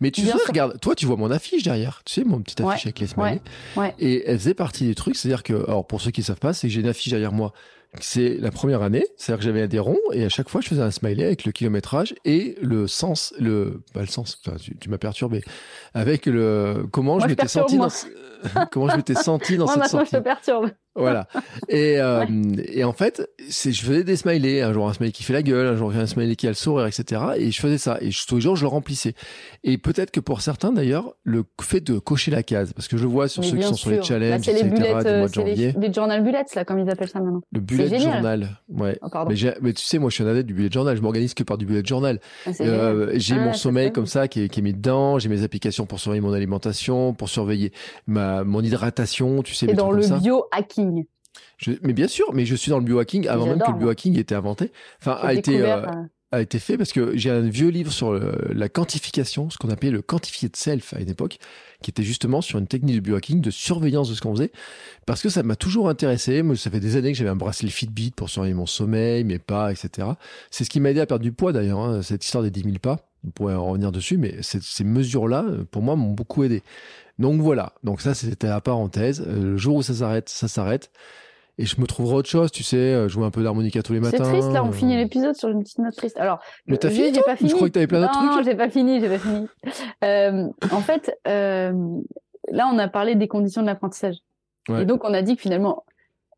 Mais tu sais, regarde, toi, tu vois mon affiche derrière. Tu sais, mon petite affiche Ouais, avec les smileys. ouais. Et elle faisait partie des trucs. C'est-à-dire que, alors, pour ceux qui savent pas, c'est que j'ai une affiche derrière moi. C'est la première année. C'est-à-dire que j'avais des ronds et à chaque fois, je faisais un smiley avec le kilométrage et le sens, le, pas le sens, enfin, tu, tu m'as perturbé. Avec le, comment Moi, je m'étais senti moi. dans, ce- comment je m'étais senti dans Moi, cette maintenant, sortie. je te perturbe. Voilà. Et, euh, et en fait, c'est, je faisais des smileys. Un jour, un smiley qui fait la gueule, un jour, un smiley qui a le sourire, etc. Et je faisais ça. Et je- tous les jours, je le remplissais. Et peut-être que pour certains, d'ailleurs, le fait de cocher la case, parce que je vois sur Mais ceux qui sont sur les sûr. challenges, Là, c'est les etc., bullets, du mois euh, de c'est janvier, les, les journal bullets, là, comme ils appellent ça maintenant. le bullet journal. Ouais. Oh. Mais, tu sais, moi, je suis un adepte du bullet journal. Je m'organise que par du bullet journal. Ah, Euh, j'ai Ah, mon c'est sommeil comme ça qui est, qui est mis dedans. J'ai mes applications pour surveiller mon alimentation, pour surveiller ma, mon hydratation, tu sais, mes dans trucs le comme ça. Biohacking. Je- mais bien sûr, mais je suis dans le biohacking avant même que le biohacking ait été inventé. Enfin, a été, euh, euh, a été fait parce que j'ai un vieux livre sur le- la quantification, ce qu'on appelait le quantifié de self à une époque, qui était justement sur une technique de biohacking, de surveillance de ce qu'on faisait, parce que ça m'a toujours intéressé. Moi, ça fait des années que j'avais un bracelet Fitbit pour surveiller mon sommeil, mes pas, etc. C'est ce qui m'a aidé à perdre du poids d'ailleurs, hein, cette histoire des 10 000 pas. On pourrait en revenir dessus, mais ces, ces mesures-là, euh, pour moi, m'ont beaucoup aidé. Donc voilà. Donc ça, c'était la parenthèse. Euh, Le jour où ça s'arrête, ça s'arrête. et je me trouverai autre chose, tu sais, euh, jouer un peu d'harmonica tous les matins. C'est triste, là, on finit l'épisode sur une petite note triste. Alors, Mais t'as fini, pas fini. Je crois que t'avais plein d'autres trucs. Non, j'ai pas fini, j'ai pas fini. Euh, en fait, euh, là, on a parlé des conditions de l'apprentissage. Ouais. Et donc, on a dit que finalement,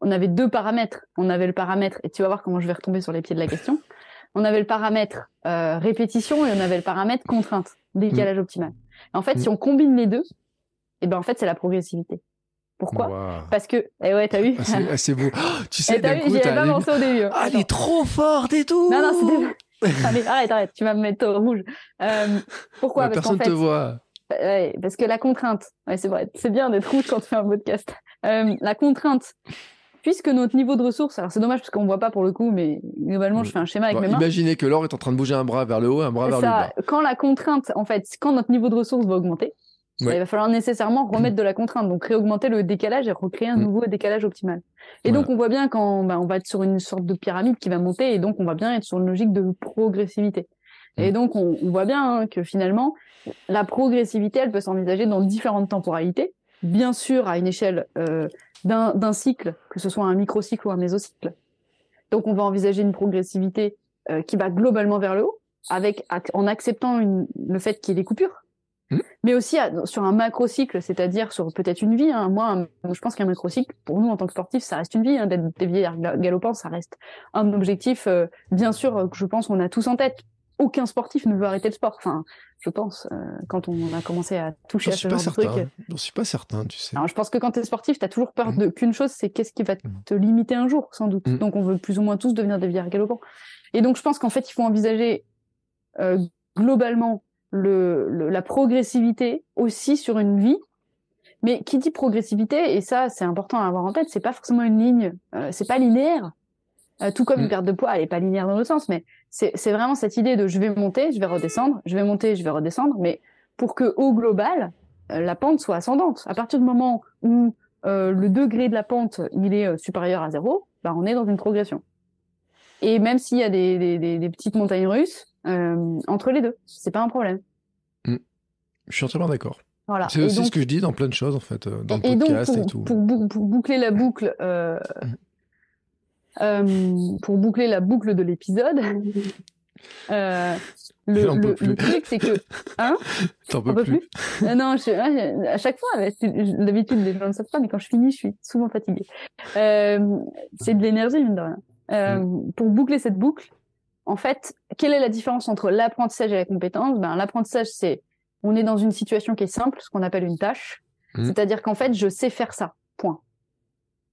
on avait deux paramètres. On avait le paramètre, et tu vas voir comment je vais retomber sur les pieds de la question. On avait le paramètre euh, répétition et on avait le paramètre contrainte, décalage optimal. Et en fait, Mm. si on combine les deux, et ben en fait, c'est la progressivité. Pourquoi? Parce que, eh ouais, t'as vu? Ah, c'est ah, c'est beau. Oh, tu Eh, sais, T'as d'un coup, t'as pas pensé au début. Ah, elle est trop forte et tout. Non, non, c'était. Allez, arrête, arrête, tu vas me mettre au rouge. Euh, pourquoi? Parce Personne fait, te voit. ouais, parce que la contrainte, ouais, c'est vrai, c'est bien d'être rouge quand tu fais un podcast. Euh, la contrainte, puisque notre niveau de ressources, alors c'est dommage parce qu'on voit pas pour le coup, mais globalement, je fais un schéma avec Bon, mes mains. imaginez que Laure est en train de bouger un bras vers le haut, un bras vers le bas. Quand la contrainte, en fait, quand notre niveau de ressources va augmenter, Ouais. il va falloir nécessairement remettre de la contrainte, donc réaugmenter le décalage et recréer un Mm. nouveau décalage optimal. Et Voilà. donc on voit bien quand bah, on va être sur une sorte de pyramide qui va monter, et donc on va bien être sur une logique de progressivité. Et Mm. donc on, on voit bien hein, que finalement la progressivité, elle peut s'envisager dans différentes temporalités, bien sûr à une échelle euh, d'un d'un cycle, que ce soit un microcycle ou un mésocycle. Donc on va envisager une progressivité euh, qui va globalement vers le haut, avec en acceptant une- le fait qu'il y ait des coupures, Mhm. mais aussi à- sur un macrocycle, c'est-à-dire sur peut-être une vie. Hein. Moi, un- je pense qu'un macrocycle, pour nous en tant que sportifs, ça reste une vie. Hein. D'être dévié galopant, ça reste un objectif, euh, bien sûr, euh, que je pense qu'on a tous en tête. Aucun sportif ne veut arrêter le sport. Enfin, je pense, euh, quand on a commencé à toucher à ce genre pas de truc. certain. J'en suis pas certain, tu sais. Alors, je pense que quand tu es sportif, tu as toujours peur Mhm. de qu'une chose, c'est qu'est-ce qui va Mhm. te limiter un jour, sans doute. Mhm. Donc, on veut plus ou moins tous devenir des vieillards galopants. Et donc, je pense qu'en fait, il faut envisager euh, globalement le, le- la progressivité aussi sur une vie. Mais qui dit progressivité, et ça, c'est important à avoir en tête, c'est pas forcément une ligne, euh, c'est pas linéaire. Euh, tout comme une Mhm. perte de poids, elle est pas linéaire dans l'autre sens, mais c'est vraiment cette idée de je vais monter, je vais redescendre, je vais monter, je vais redescendre, mais pour que au global, euh, la pente soit ascendante. À partir du moment où euh, le degré de la pente il est supérieur à zéro, bah, on est dans une progression. Et même s'il y a des, des, des, des petites montagnes russes entre les deux, c'est pas un problème. Je suis entièrement d'accord. Voilà. C'est aussi donc- ce que je dis dans plein de choses, en fait, dans le et donc, podcast pour, et tout. pour bou- pour boucler la boucle, euh, pour boucler la boucle de l'épisode, euh, le, le, le truc, c'est que, hein, T'en peux plus. plus. Ah non, je, à chaque fois, d'habitude, les gens ne savent pas, mais quand je finis, je suis souvent fatiguée. Euh, c'est de l'énergie, mine de rien. Euh, Pour boucler cette boucle, en fait, quelle est la différence entre l'apprentissage et la compétence? Ben, l'apprentissage, c'est on est dans une situation qui est simple, ce qu'on appelle une tâche. Mhm. C'est-à-dire qu'en fait, je sais faire ça.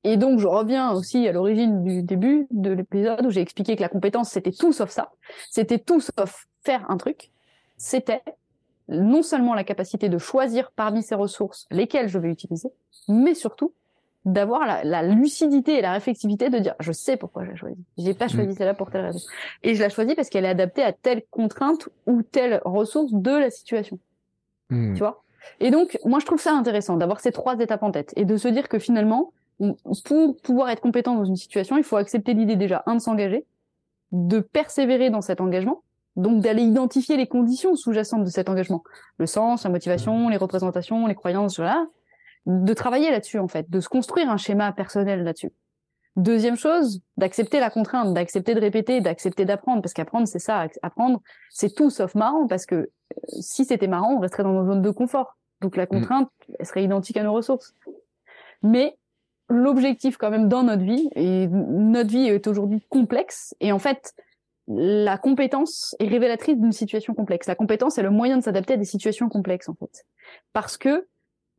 Et donc, je reviens aussi à l'origine du début de l'épisode où j'ai expliqué que la compétence, c'était tout sauf ça. C'était tout sauf faire un truc. C'était non seulement la capacité de choisir parmi ces ressources lesquelles je vais utiliser, mais surtout d'avoir la, la lucidité et la réflexivité de dire je sais pourquoi j'ai choisi. J'ai pas choisi celle-là pour telle raison. Et je la choisis parce qu'elle est adaptée à telle contrainte ou telle ressource de la situation. Hmm. Tu vois? Et donc, moi, je trouve ça intéressant d'avoir ces trois étapes en tête et de se dire que finalement, on- pour pouvoir être compétent dans une situation, il faut accepter l'idée déjà, un, de s'engager, de persévérer dans cet engagement, donc d'aller identifier les conditions sous-jacentes de cet engagement, le sens, la motivation, les représentations, les croyances, voilà, de travailler là-dessus en fait, de se construire un schéma personnel là-dessus. Deuxième chose, d'accepter la contrainte, d'accepter de répéter, d'accepter d'apprendre, parce qu'apprendre c'est ça, apprendre c'est tout sauf marrant, parce que euh, si c'était marrant, on resterait dans nos zones de confort. Donc la contrainte, elle serait identique à nos ressources. Mais l'objectif quand même dans notre vie, et notre vie est aujourd'hui complexe, et en fait, la compétence est révélatrice d'une situation complexe. La compétence est le moyen de s'adapter à des situations complexes, en fait. Parce que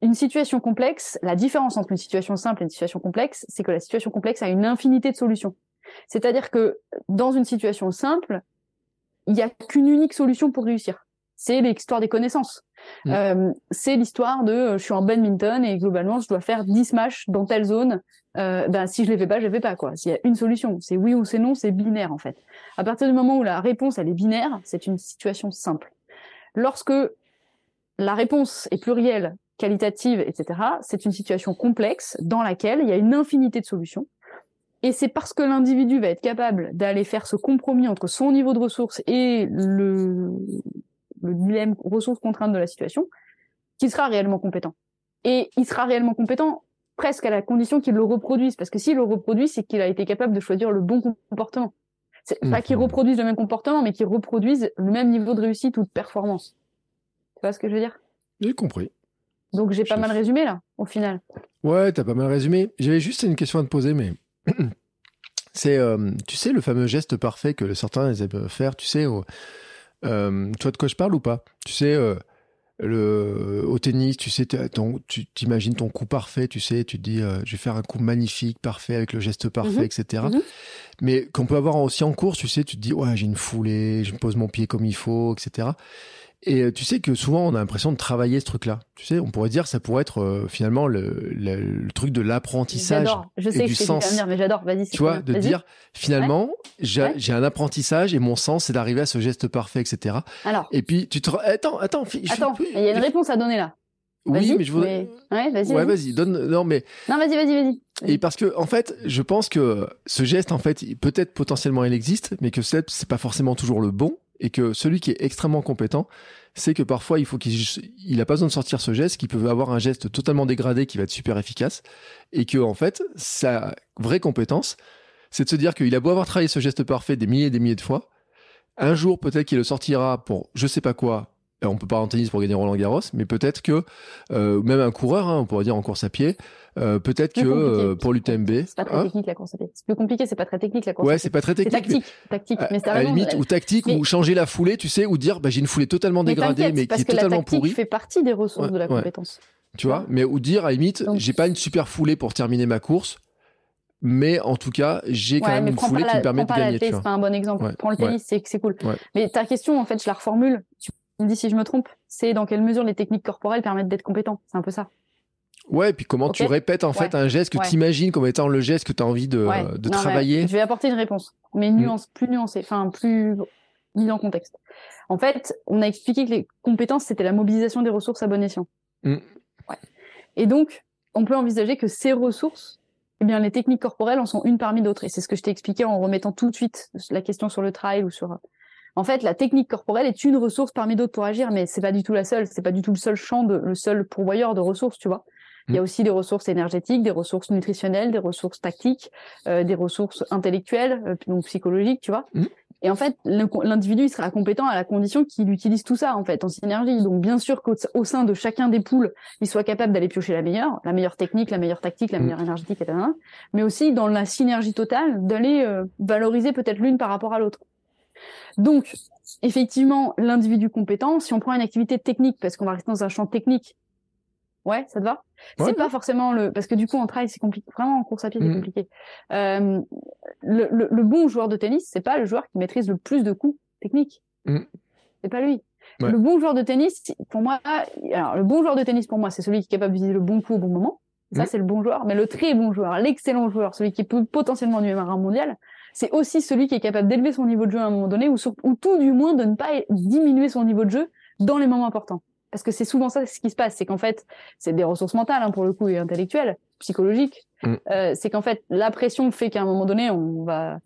une situation complexe, la différence entre une situation simple et une situation complexe, c'est que la situation complexe a une infinité de solutions. C'est-à-dire que dans une situation simple, il n'y a qu'une unique solution pour réussir. C'est l'histoire des connaissances. Mm. Euh, c'est l'histoire de euh, je suis en badminton et globalement je dois faire 10 matchs dans telle zone. Euh, ben, si je les fais pas, je les fais pas. quoi. S'il y a une solution, c'est oui ou c'est non, c'est binaire en fait. À partir du moment où la réponse elle est binaire, c'est une situation simple. Lorsque la réponse est plurielle, qualitative, etc., c'est une situation complexe dans laquelle il y a une infinité de solutions. Et c'est parce que l'individu va être capable d'aller faire ce compromis entre son niveau de ressources et le, le dilemme ressources contraintes de la situation qu'il sera réellement compétent. Et il sera réellement compétent presque à la condition qu'il le reproduise, parce que s'il le reproduit, c'est qu'il a été capable de choisir le bon comportement. C'est pas qu'il Mhm. reproduise le même comportement, mais qu'il reproduise le même niveau de réussite ou de performance. Tu vois ce que je veux dire? J'ai compris. Donc j'ai pas mal résumé là, au final. Ouais, t'as pas mal résumé. J'avais juste une question à te poser, mais c'est, euh, tu sais, le fameux geste parfait que certains aiment faire, tu sais, au, euh, tu vois de quoi je parle ou pas? Tu sais, euh, le, au tennis, tu sais, ton- tu t'imagines ton coup parfait, tu sais, tu te dis, euh, je vais faire un coup magnifique, parfait, avec le geste parfait, Mhm. etc. Mhm. Mais qu'on peut avoir aussi en course, tu sais, tu te dis, ouais, j'ai une foulée, je me pose mon pied comme il faut, etc. Et euh, tu sais que souvent, on a l'impression de travailler ce truc-là. Tu sais, on pourrait dire, ça pourrait être euh, finalement le, le- le truc de l'apprentissage. J'adore. Je sais et que du vas sens. me dire, mais j'adore. Vas-y. Tu vois, de dire, finalement, j'ai Ouais. un apprentissage et mon sens, c'est d'arriver à ce geste parfait, etc. Alors, Et puis, tu te... Attends, attends. je- attends, il y a une réponse à donner là. Oui, Vas-y, mais je voudrais... Ouais, vas-y. Ouais, vas-y. vas-y, donne... Non, mais... Non, vas-y, vas-y, vas-y. Et parce que, en fait, je pense que ce geste, en fait, peut-être potentiellement il existe, mais que c'est pas forcément toujours le bon, et que celui qui est extrêmement compétent, c'est que parfois il faut qu'il il a pas besoin de sortir ce geste, qu'il peut avoir un geste totalement dégradé qui va être super efficace, et que en fait, sa vraie compétence, c'est de se dire qu'il a beau avoir travaillé ce geste parfait des milliers et des milliers de fois, un jour peut-être qu'il le sortira pour je sais pas quoi. On peut pas en tennis pour gagner Roland Garros, mais peut-être que euh, même un coureur, hein, on pourrait dire en course à pied, euh, peut-être que euh, pour l'UTMB, C'est pas très hein, technique la course à pied. C'est plus compliqué, c'est pas très technique la course ouais, c'est pas très technique. tactique, tactique. mais à la limite, ou tactique, Mais- ou changer la foulée, tu sais, ou dire bah, j'ai une foulée totalement Mais dégradée, mais qui parce est que la totalement tactique pourrie. fait partie des ressources Ouais, de la ouais. compétence. Tu vois, mais ou dire à la limite, j'ai pas une super foulée pour terminer ma course, mais en tout cas, j'ai quand Ouais, même une foulée pas qui la, me permet de la gagner. c'est pas un bon exemple. Prends le tennis, c'est cool. Mais ta question, en fait, je la reformule. Tu me dis si je me trompe. C'est dans quelle mesure les techniques corporelles permettent d'être compétent. C'est un peu ça. Ouais, et puis comment tu répètes en fait un geste que Ouais. tu imagines comme étant le geste que tu as envie de, Ouais. de Non, mais travailler. Je vais apporter une réponse, mais nuance, plus nuancée, enfin plus mise en contexte. En fait, on a expliqué que les compétences c'était la mobilisation des ressources à bon escient. Mm. Et donc, on peut envisager que ces ressources, eh bien, les techniques corporelles en sont une parmi d'autres. Et c'est ce que je t'ai expliqué en remettant tout de suite la question sur le trail ou sur. En fait, la technique corporelle est une ressource parmi d'autres pour agir, mais c'est pas du tout la seule. C'est pas du tout le seul champ de, le seul pourvoyeur de ressources, tu vois. Il y a Mm. aussi des ressources énergétiques, des ressources nutritionnelles, des ressources tactiques, euh, des ressources intellectuelles, euh, donc psychologiques, tu vois. Mm. Et en fait, l'individu il sera compétent à la condition qu'il utilise tout ça en fait en synergie. Donc bien sûr qu'au au sein de chacun des poules, il soit capable d'aller piocher la meilleure, la meilleure technique, la meilleure tactique, la Mm. meilleure énergétique, etc. Mais aussi dans la synergie totale d'aller euh, valoriser peut-être l'une par rapport à l'autre. Donc effectivement, l'individu compétent, si on prend une activité technique, parce qu'on va rester dans un champ technique, ouais, ça te va? Ouais. C'est pas forcément le parce que du coup en trail c'est compliqué, vraiment en course à pied c'est Mhm. compliqué. Euh, le, le, le bon joueur de tennis, c'est pas le joueur qui maîtrise le plus de coups techniques. Mhm. C'est pas lui. Ouais. Le bon joueur de tennis, pour moi, alors le bon joueur de tennis pour moi, c'est celui qui est capable d'utiliser le bon coup au bon moment. Ça Mhm. c'est le bon joueur. Mais le très bon joueur, l'excellent joueur, celui qui peut potentiellement numéro un mondial, c'est aussi celui qui est capable d'élever son niveau de jeu à un moment donné, ou, sur- ou tout du moins de ne pas diminuer son niveau de jeu dans les moments importants. Parce que c'est souvent ça ce qui se passe, c'est qu'en fait, c'est des ressources mentales hein, pour le coup et intellectuelles, psychologiques. Mm. Euh, c'est qu'en fait, la pression fait qu'à un moment donné, on va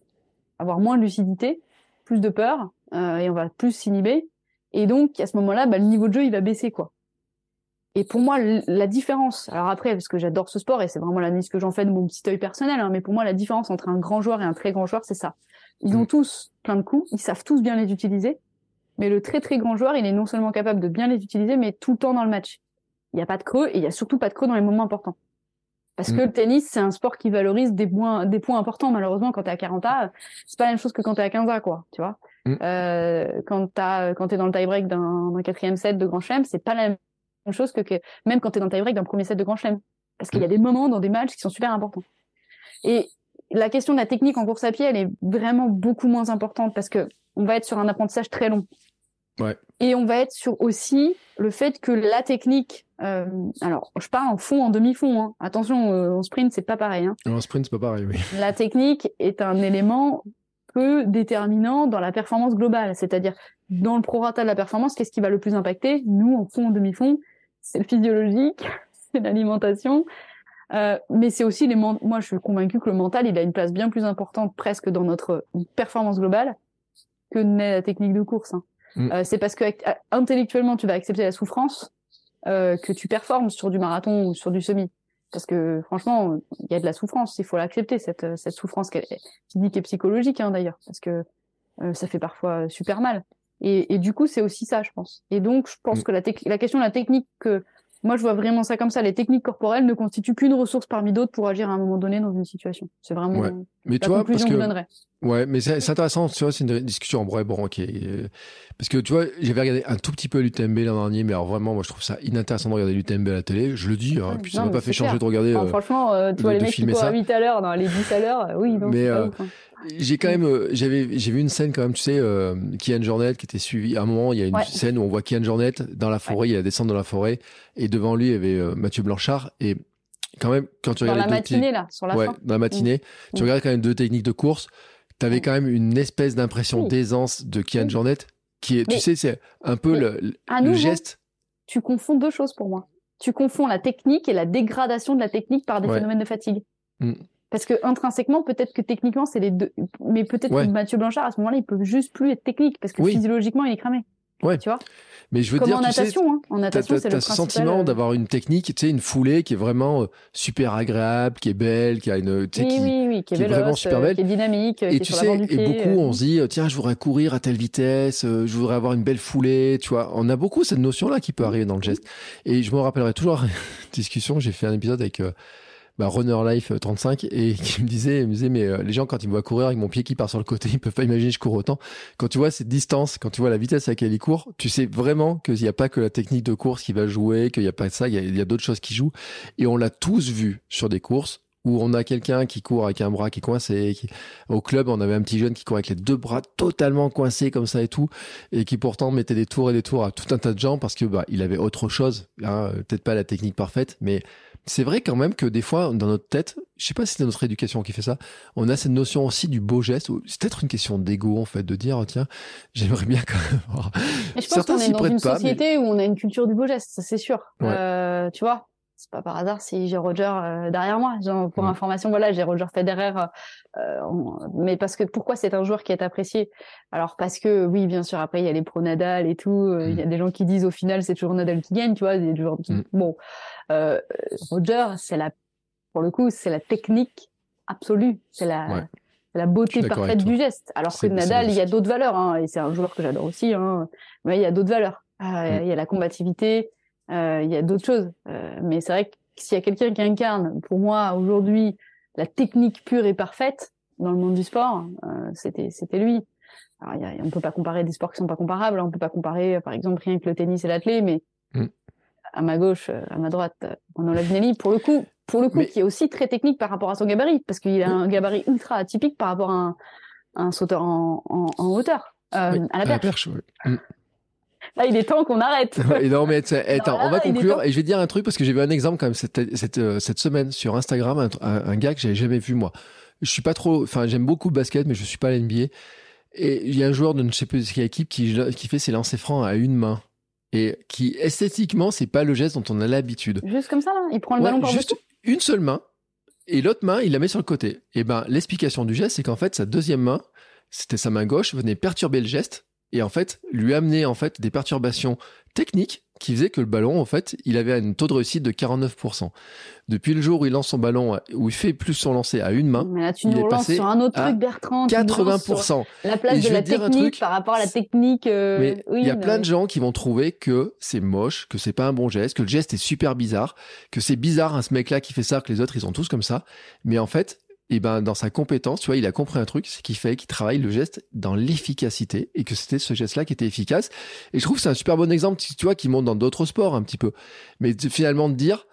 avoir moins de lucidité, plus de peur, euh, et on va plus s'inhiber. Et donc, à ce moment-là, bah, le niveau de jeu, il va baisser, quoi. Et pour moi, la différence, alors après, parce que j'adore ce sport et c'est vraiment l'analyse que j'en fais de mon petit œil personnel, hein, mais pour moi, la différence entre un grand joueur et un très grand joueur, c'est ça. Ils ont Mm. tous plein de coups, ils savent tous bien les utiliser, mais le très très grand joueur, il est non seulement capable de bien les utiliser, mais tout le temps dans le match. Il n'y a pas de creux et il y a surtout pas de creux dans les moments importants. Parce Mm. que le tennis, c'est un sport qui valorise des points, des points importants. Malheureusement, quand t'es à 40 A, c'est pas la même chose que quand t'es à 15 A, quoi. Tu vois. Mm. Euh, quand t'as, quand t'es dans le tie-break d'un, d'un quatrième set de Grand Chelem, c'est pas la même chose que, que même quand t'es dans le tie-break d'un premier set de Grand Chelem. Parce qu'il y a des moments dans des matchs qui sont super importants. Et la question de la technique en course à pied, elle est vraiment beaucoup moins importante parce que on va être sur un apprentissage très long. Ouais. Et on va être sur aussi le fait que la technique, euh, alors je parle en fond, en demi-fond. Hein. Attention, euh, en sprint c'est pas pareil. Hein. En sprint, c'est pas pareil, oui. La technique est un élément peu déterminant dans la performance globale, c'est-à-dire dans le prorata de la performance, qu'est-ce qui va le plus impacter? Nous, en fond, en demi-fond, c'est le physiologique, c'est l'alimentation, euh, mais c'est aussi les. Moi, je suis convaincue que le mental, il a une place bien plus importante presque dans notre performance globale que n'est la technique de course. hein. Mm. Euh, c'est parce que ac- intellectuellement, tu vas accepter la souffrance euh, que tu performes sur du marathon ou sur du semi. parce que franchement, il y a de la souffrance, il faut l'accepter cette cette souffrance physique et psychologique hein, d'ailleurs, parce que ça fait parfois super mal. Et, et du coup, c'est aussi ça, je pense. Et donc, je pense mm. que la, la question de la technique que moi, je vois vraiment ça comme ça. Les techniques corporelles ne constituent qu'une ressource parmi d'autres pour agir à un moment donné dans une situation. C'est vraiment mais la conclusion que je donnerais. Ouais, mais c'est intéressant, tu vois, c'est une discussion en vrai, bon, ok. Euh, parce que tu vois, j'avais regardé un tout petit peu l'UTMB l'an dernier, mais alors vraiment, moi, je trouve ça inintéressant de regarder l'UTMB à la télé. Je le dis, hein, puis ça m'a pas fait changer de regarder. Euh, franchement, euh, tu vois, les mecs qui courent à 8 à l'heure, dans les 10 à l'heure, oui, non, mais, hein. J'ai quand même, euh, j'avais, j'ai vu une scène quand même, tu sais, euh, Kian Jornet qui était suivi. À un moment, il y a une scène où on voit Kian Jornet dans la forêt, il a descendre dans la forêt, et devant lui, il y avait euh, Mathieu Blanchard. Et quand même, quand tu regardes dans la matinée là, sur la ouais, fin. dans la matinée, tu mm. regardes quand même deux techniques de course. Avais quand même une espèce d'impression d'aisance de Kian Jornet, qui est, tu sais, c'est un peu le, le geste. Tu confonds deux choses pour moi. Tu confonds la technique et la dégradation de la technique par des phénomènes de fatigue. Mm. Parce que intrinsèquement, peut-être que techniquement, c'est les deux. Mais peut-être que Mathieu Blanchard, à ce moment-là, il peut juste plus être technique parce que physiologiquement, il est cramé. Ouais. Tu vois mais je veux Comme dire, en natation, hein. En natation, c'est le sentiment euh, d'avoir une technique, tu sais, une foulée qui est vraiment euh, super agréable, qui est belle, qui a une, tu sais, oui, qui, oui, oui, qui est, vraiment super belle, qui est dynamique, et qui tu est sais, pied, et beaucoup on se dit, tiens, je voudrais courir à telle vitesse, je voudrais avoir une belle foulée, tu vois. On a beaucoup cette notion-là qui peut arriver dans le geste. Et je me rappellerai toujours une discussion, j'ai fait un épisode avec bah, Runner Life 35 et qui me disait, me disait mais euh, les gens quand ils me voient courir avec mon pied qui part sur le côté, ils peuvent pas imaginer que je cours autant. Quand tu vois cette distance, quand tu vois la vitesse à laquelle il court, tu sais vraiment qu'il n'y a pas que la technique de course qui va jouer, qu'il n'y a pas ça, il y a, il y a d'autres choses qui jouent. Et on l'a tous vu sur des courses où on a quelqu'un qui court avec un bras qui est coincé. Qui... Au club, on avait un petit jeune qui courait avec les deux bras totalement coincés comme ça et tout, et qui pourtant mettait des tours et des tours à tout un tas de gens parce que bah il avait autre chose. Hein, Peut-être pas la technique parfaite, mais c'est vrai quand même que des fois, dans notre tête, je sais pas si c'est notre éducation qui fait ça, on a cette notion aussi du beau geste. C'est peut-être une question d'ego en fait, de dire tiens, j'aimerais bien quand même. Voir. Mais je pense qu'on est dans une société où on a une culture du beau geste, ça c'est sûr. Euh, tu vois, c'est pas par hasard si j'ai Roger euh, derrière moi. Genre, pour mm. information, voilà, j'ai Roger Federer. Euh, mais parce que pourquoi c'est un joueur qui est apprécié? Alors parce que oui, bien sûr. Après, il y a les pro Nadal et tout. Euh, il y a mm. des gens qui disent au final c'est toujours Nadal qui gagne. Tu vois, des joueurs qui... Mm. bon. Euh, Roger, c'est la, pour le coup, c'est la technique absolue. C'est la. la beauté parfaite du geste. Alors que Nadal, il y a d'autres valeurs, hein, et c'est un joueur que j'adore aussi, hein, mais il y a d'autres valeurs. Il y a la combativité, euh, il y a d'autres choses. Euh, mais c'est vrai que s'il y a quelqu'un qui incarne, pour moi, aujourd'hui, la technique pure et parfaite dans le monde du sport, euh, c'était c'était lui. Alors, y a, on peut pas comparer des sports qui sont pas comparables. On peut pas comparer, par exemple, rien que le tennis et l'athlé, mais mm. à ma gauche, à ma droite, on enlève Nelly. Pour le coup, pour le coup, qui est aussi très technique par rapport à son gabarit, parce qu'il a un gabarit ultra atypique par rapport à un, un sauteur en, en, en hauteur, euh, à la perche. Mm. Là, il est temps qu'on arrête. non, mais attends, on va conclure. Et je vais dire un truc parce que j'ai vu un exemple quand même cette, cette, euh, cette semaine sur Instagram, un, un, gars que j'avais jamais vu moi. Je suis pas trop, enfin, j'aime beaucoup le basket, mais je suis pas à l'NBA. Et il y a un joueur de ne sais plus quelle équipe qui, qui fait ses lancers francs à une main. Et qui, esthétiquement, c'est pas le geste dont on a l'habitude. Juste comme ça, là. Il prend le ballon par Juste une seule main. Et l'autre main, il la met sur le côté. Et ben, l'explication du geste, c'est qu'en fait, sa deuxième main, c'était sa main gauche, venait perturber le geste et en fait lui amener en fait des perturbations techniques qui faisaient que le ballon en fait il avait un taux de réussite de 49%. Depuis le jour où il lance son ballon où il fait plus son lancer à une main, mais là, tu il est passé sur un autre truc Bertrand, 80%. La place de la technique par rapport à la technique. Euh, mais il y a plein de gens qui vont trouver que c'est moche, que c'est pas un bon geste, que le geste est super bizarre, que c'est bizarre hein, ce mec là qui fait ça, que les autres ils sont tous comme ça. Mais en fait, et ben dans sa compétence, tu vois, il a compris un truc, c'est qu'il fallait qu'il travaille le geste dans l'efficacité et que c'était ce geste-là qui était efficace. Et je trouve que c'est un super bon exemple, tu vois, qui monte dans d'autres sports un petit peu. Mais finalement de dire,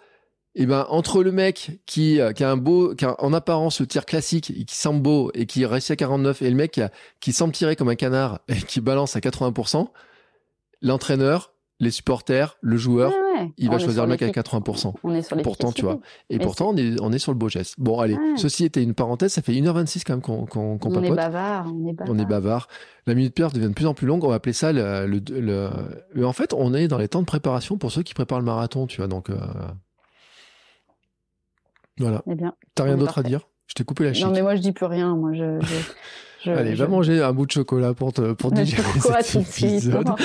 et ben entre le mec qui, euh, qui a un beau, qui a en apparence le tir classique et qui semble beau et qui réussit à 49 et le mec qui, a, qui semble tirer comme un canard et qui balance à 80%, l'entraîneur, les supporters, le joueur, il va choisir le mec à 80%. On est sur Pourtant, tu vois. Et pourtant, on est, on est sur le beau geste. Bon, allez, ceci était une parenthèse. Ça fait 1h26 quand même qu'on qu'on papote. On est bavard. On est bavard. On est bavard. La minute pierre devient de plus en plus longue. On va appeler ça le, le, En fait, on est dans les temps de préparation pour ceux qui préparent le marathon, tu vois. Donc, euh... voilà. Eh. T'as rien d'autre à dire? Je t'ai coupé la chic. Non, mais moi, je dis plus rien. Moi, je... Allez, va manger un bout de chocolat pour te pour digérer cet épisode.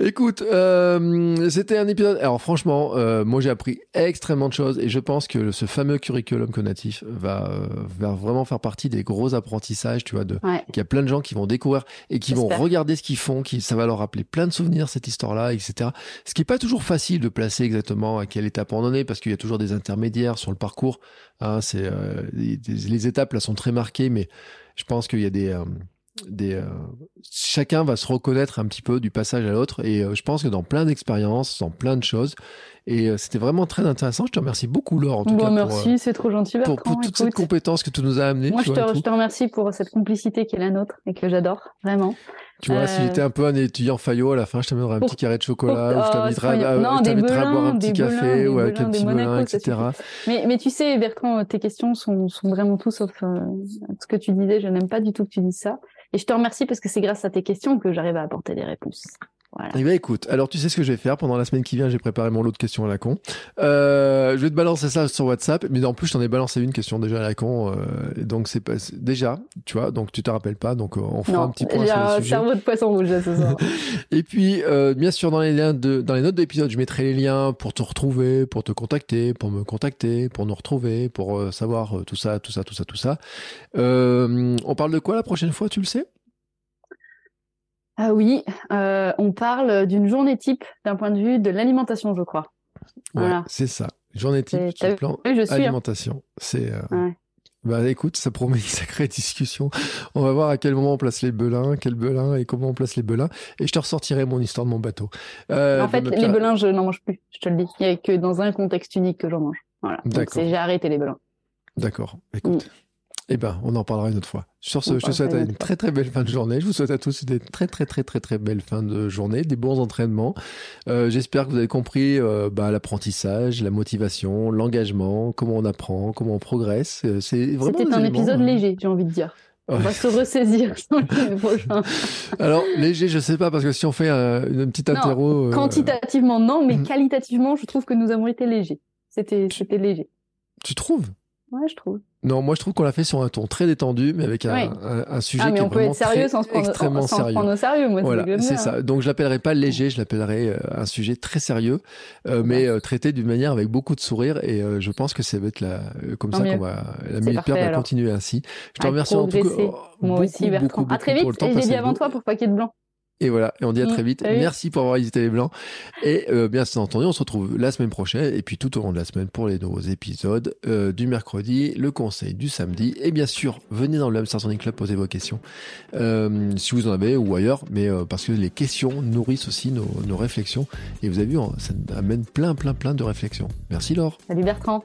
Écoute, euh, c'était un épisode. Alors franchement, euh, moi j'ai appris extrêmement de choses et je pense que ce fameux curriculum conatif va, euh, va vraiment faire partie des gros apprentissages. Tu vois, de Ouais. qu'il y a plein de gens qui vont découvrir et qui vont regarder ce qu'ils font, qui ça va leur rappeler plein de souvenirs cette histoire-là, etc. Ce qui est pas toujours facile de placer exactement à quelle étape on en est parce qu'il y a toujours des intermédiaires sur le parcours. Hein, c'est les, les étapes là sont très marquées, mais je pense qu'il y a des des euh, chacun va se reconnaître un petit peu du passage à l'autre et euh, je pense que dans plein d'expériences, dans plein de choses et euh, c'était vraiment très intéressant. Je te remercie beaucoup Laure en tout Bon, cas merci, c'est trop gentil, euh, pour, Bertrand. pour toute cette écoute. compétence que tu nous as amenée. Moi, je vois, te, tout. je te remercie pour cette complicité qui est la nôtre et que j'adore, vraiment. Tu vois, si j'étais un peu un étudiant faillot, à la fin, je t'amènerais un Pour- petit carré de chocolat, ou je oh, t'inviterais soyons- à, non, je t'inviterais à boire un petit café ou avec un petit ça etc. Mais, mais tu sais, Bertrand, tes questions sont, sont vraiment tout sauf ce que tu disais. Je n'aime pas du tout que tu dises ça. Et je te remercie parce que c'est grâce à tes questions que j'arrive à apporter des réponses. Voilà. Eh bien, écoute, alors tu sais ce que je vais faire? Pendant la semaine qui vient, j'ai préparé mon lot de questions à la con. Euh, je vais te balancer ça sur WhatsApp, mais en plus, je t'en ai balancé une question déjà à la con. euh, donc, c'est pas, déjà, tu vois, donc tu te rappelles pas, donc on fera un petit point sur le un sujet. cerveau de poisson rouge là, ce soir. Et puis, euh, bien sûr, dans les liens de, dans les notes d'épisode, je mettrai les liens pour te retrouver, pour te contacter, pour me contacter, pour nous retrouver, pour euh, savoir euh, tout ça, tout ça, tout ça, tout ça. Euh, on parle de quoi la prochaine fois, tu le sais? Ah oui, euh, on parle d'une journée type d'un point de vue de l'alimentation, je crois. Ouais, Voilà. c'est ça. Journée type, sur le plan vu, je suis, hein. alimentation. C'est. euh, Ouais. Bah écoute, ça promet une sacrée discussion. On va voir à quel moment on place les belins, quel belin et comment on place les belins. Et je te ressortirai mon histoire de mon bateau. Euh, en fait, bah, les Pierre- belins, je n'en mange plus. Je te le dis. Il n'y a que dans un contexte unique que j'en mange. Voilà. Donc j'ai arrêté les belins. D'accord. Écoute. Eh ben, on en parlera une autre fois. Sur ce, On je te souhaite une très très belle fin de journée. Je vous souhaite à tous des très très très très très belles fins de journée, des bons entraînements. Euh, J'espère que vous avez compris euh, bah, l'apprentissage, la motivation, l'engagement, comment on apprend, comment on progresse. Euh, C'est vraiment C'était un éléments, épisode léger, j'ai envie de dire. On va se ressaisir. Alors léger, je sais pas parce que si on fait un- une petite interro, Quantitativement, non, mais Mhm. qualitativement, je trouve que nous avons été légers. C'était léger. tu trouves? Ouais, je trouve. Non, moi je trouve qu'on l'a fait sur un ton très détendu, mais avec un, Oui. un- un sujet Ah, mais qui est on peut vraiment être sérieux très- sans se prendre, extrêmement sans sérieux. prendre au sérieux, moi, Voilà, c'est ça. Donc je l'appellerai pas léger, je l'appellerai euh, un sujet très sérieux, euh, mais euh, traité d'une manière avec beaucoup de sourire. Et euh, je pense que ça va être la, comme Tant ça qu'on va, la minute parfait, va continuer ainsi. Je te remercie en tout cas. Moi beaucoup, aussi, Bertrand. beaucoup, à très beaucoup vite. Et passé dit avant toi pour pas qu'il y ait de blanc. Et voilà, et on dit à Mm, très vite. salut. Merci pour avoir visité les Blancs. Et euh, bien entendu, on se retrouve la semaine prochaine et puis tout au long de la semaine pour les nouveaux épisodes euh, du mercredi, le conseil du samedi. Et bien sûr, venez dans le Hamster Sonic Club poser vos questions euh, si vous en avez ou ailleurs, mais euh, parce que les questions nourrissent aussi nos, nos réflexions. Et vous avez vu, ça amène plein, plein, plein de réflexions. Merci Laure. Salut Bertrand.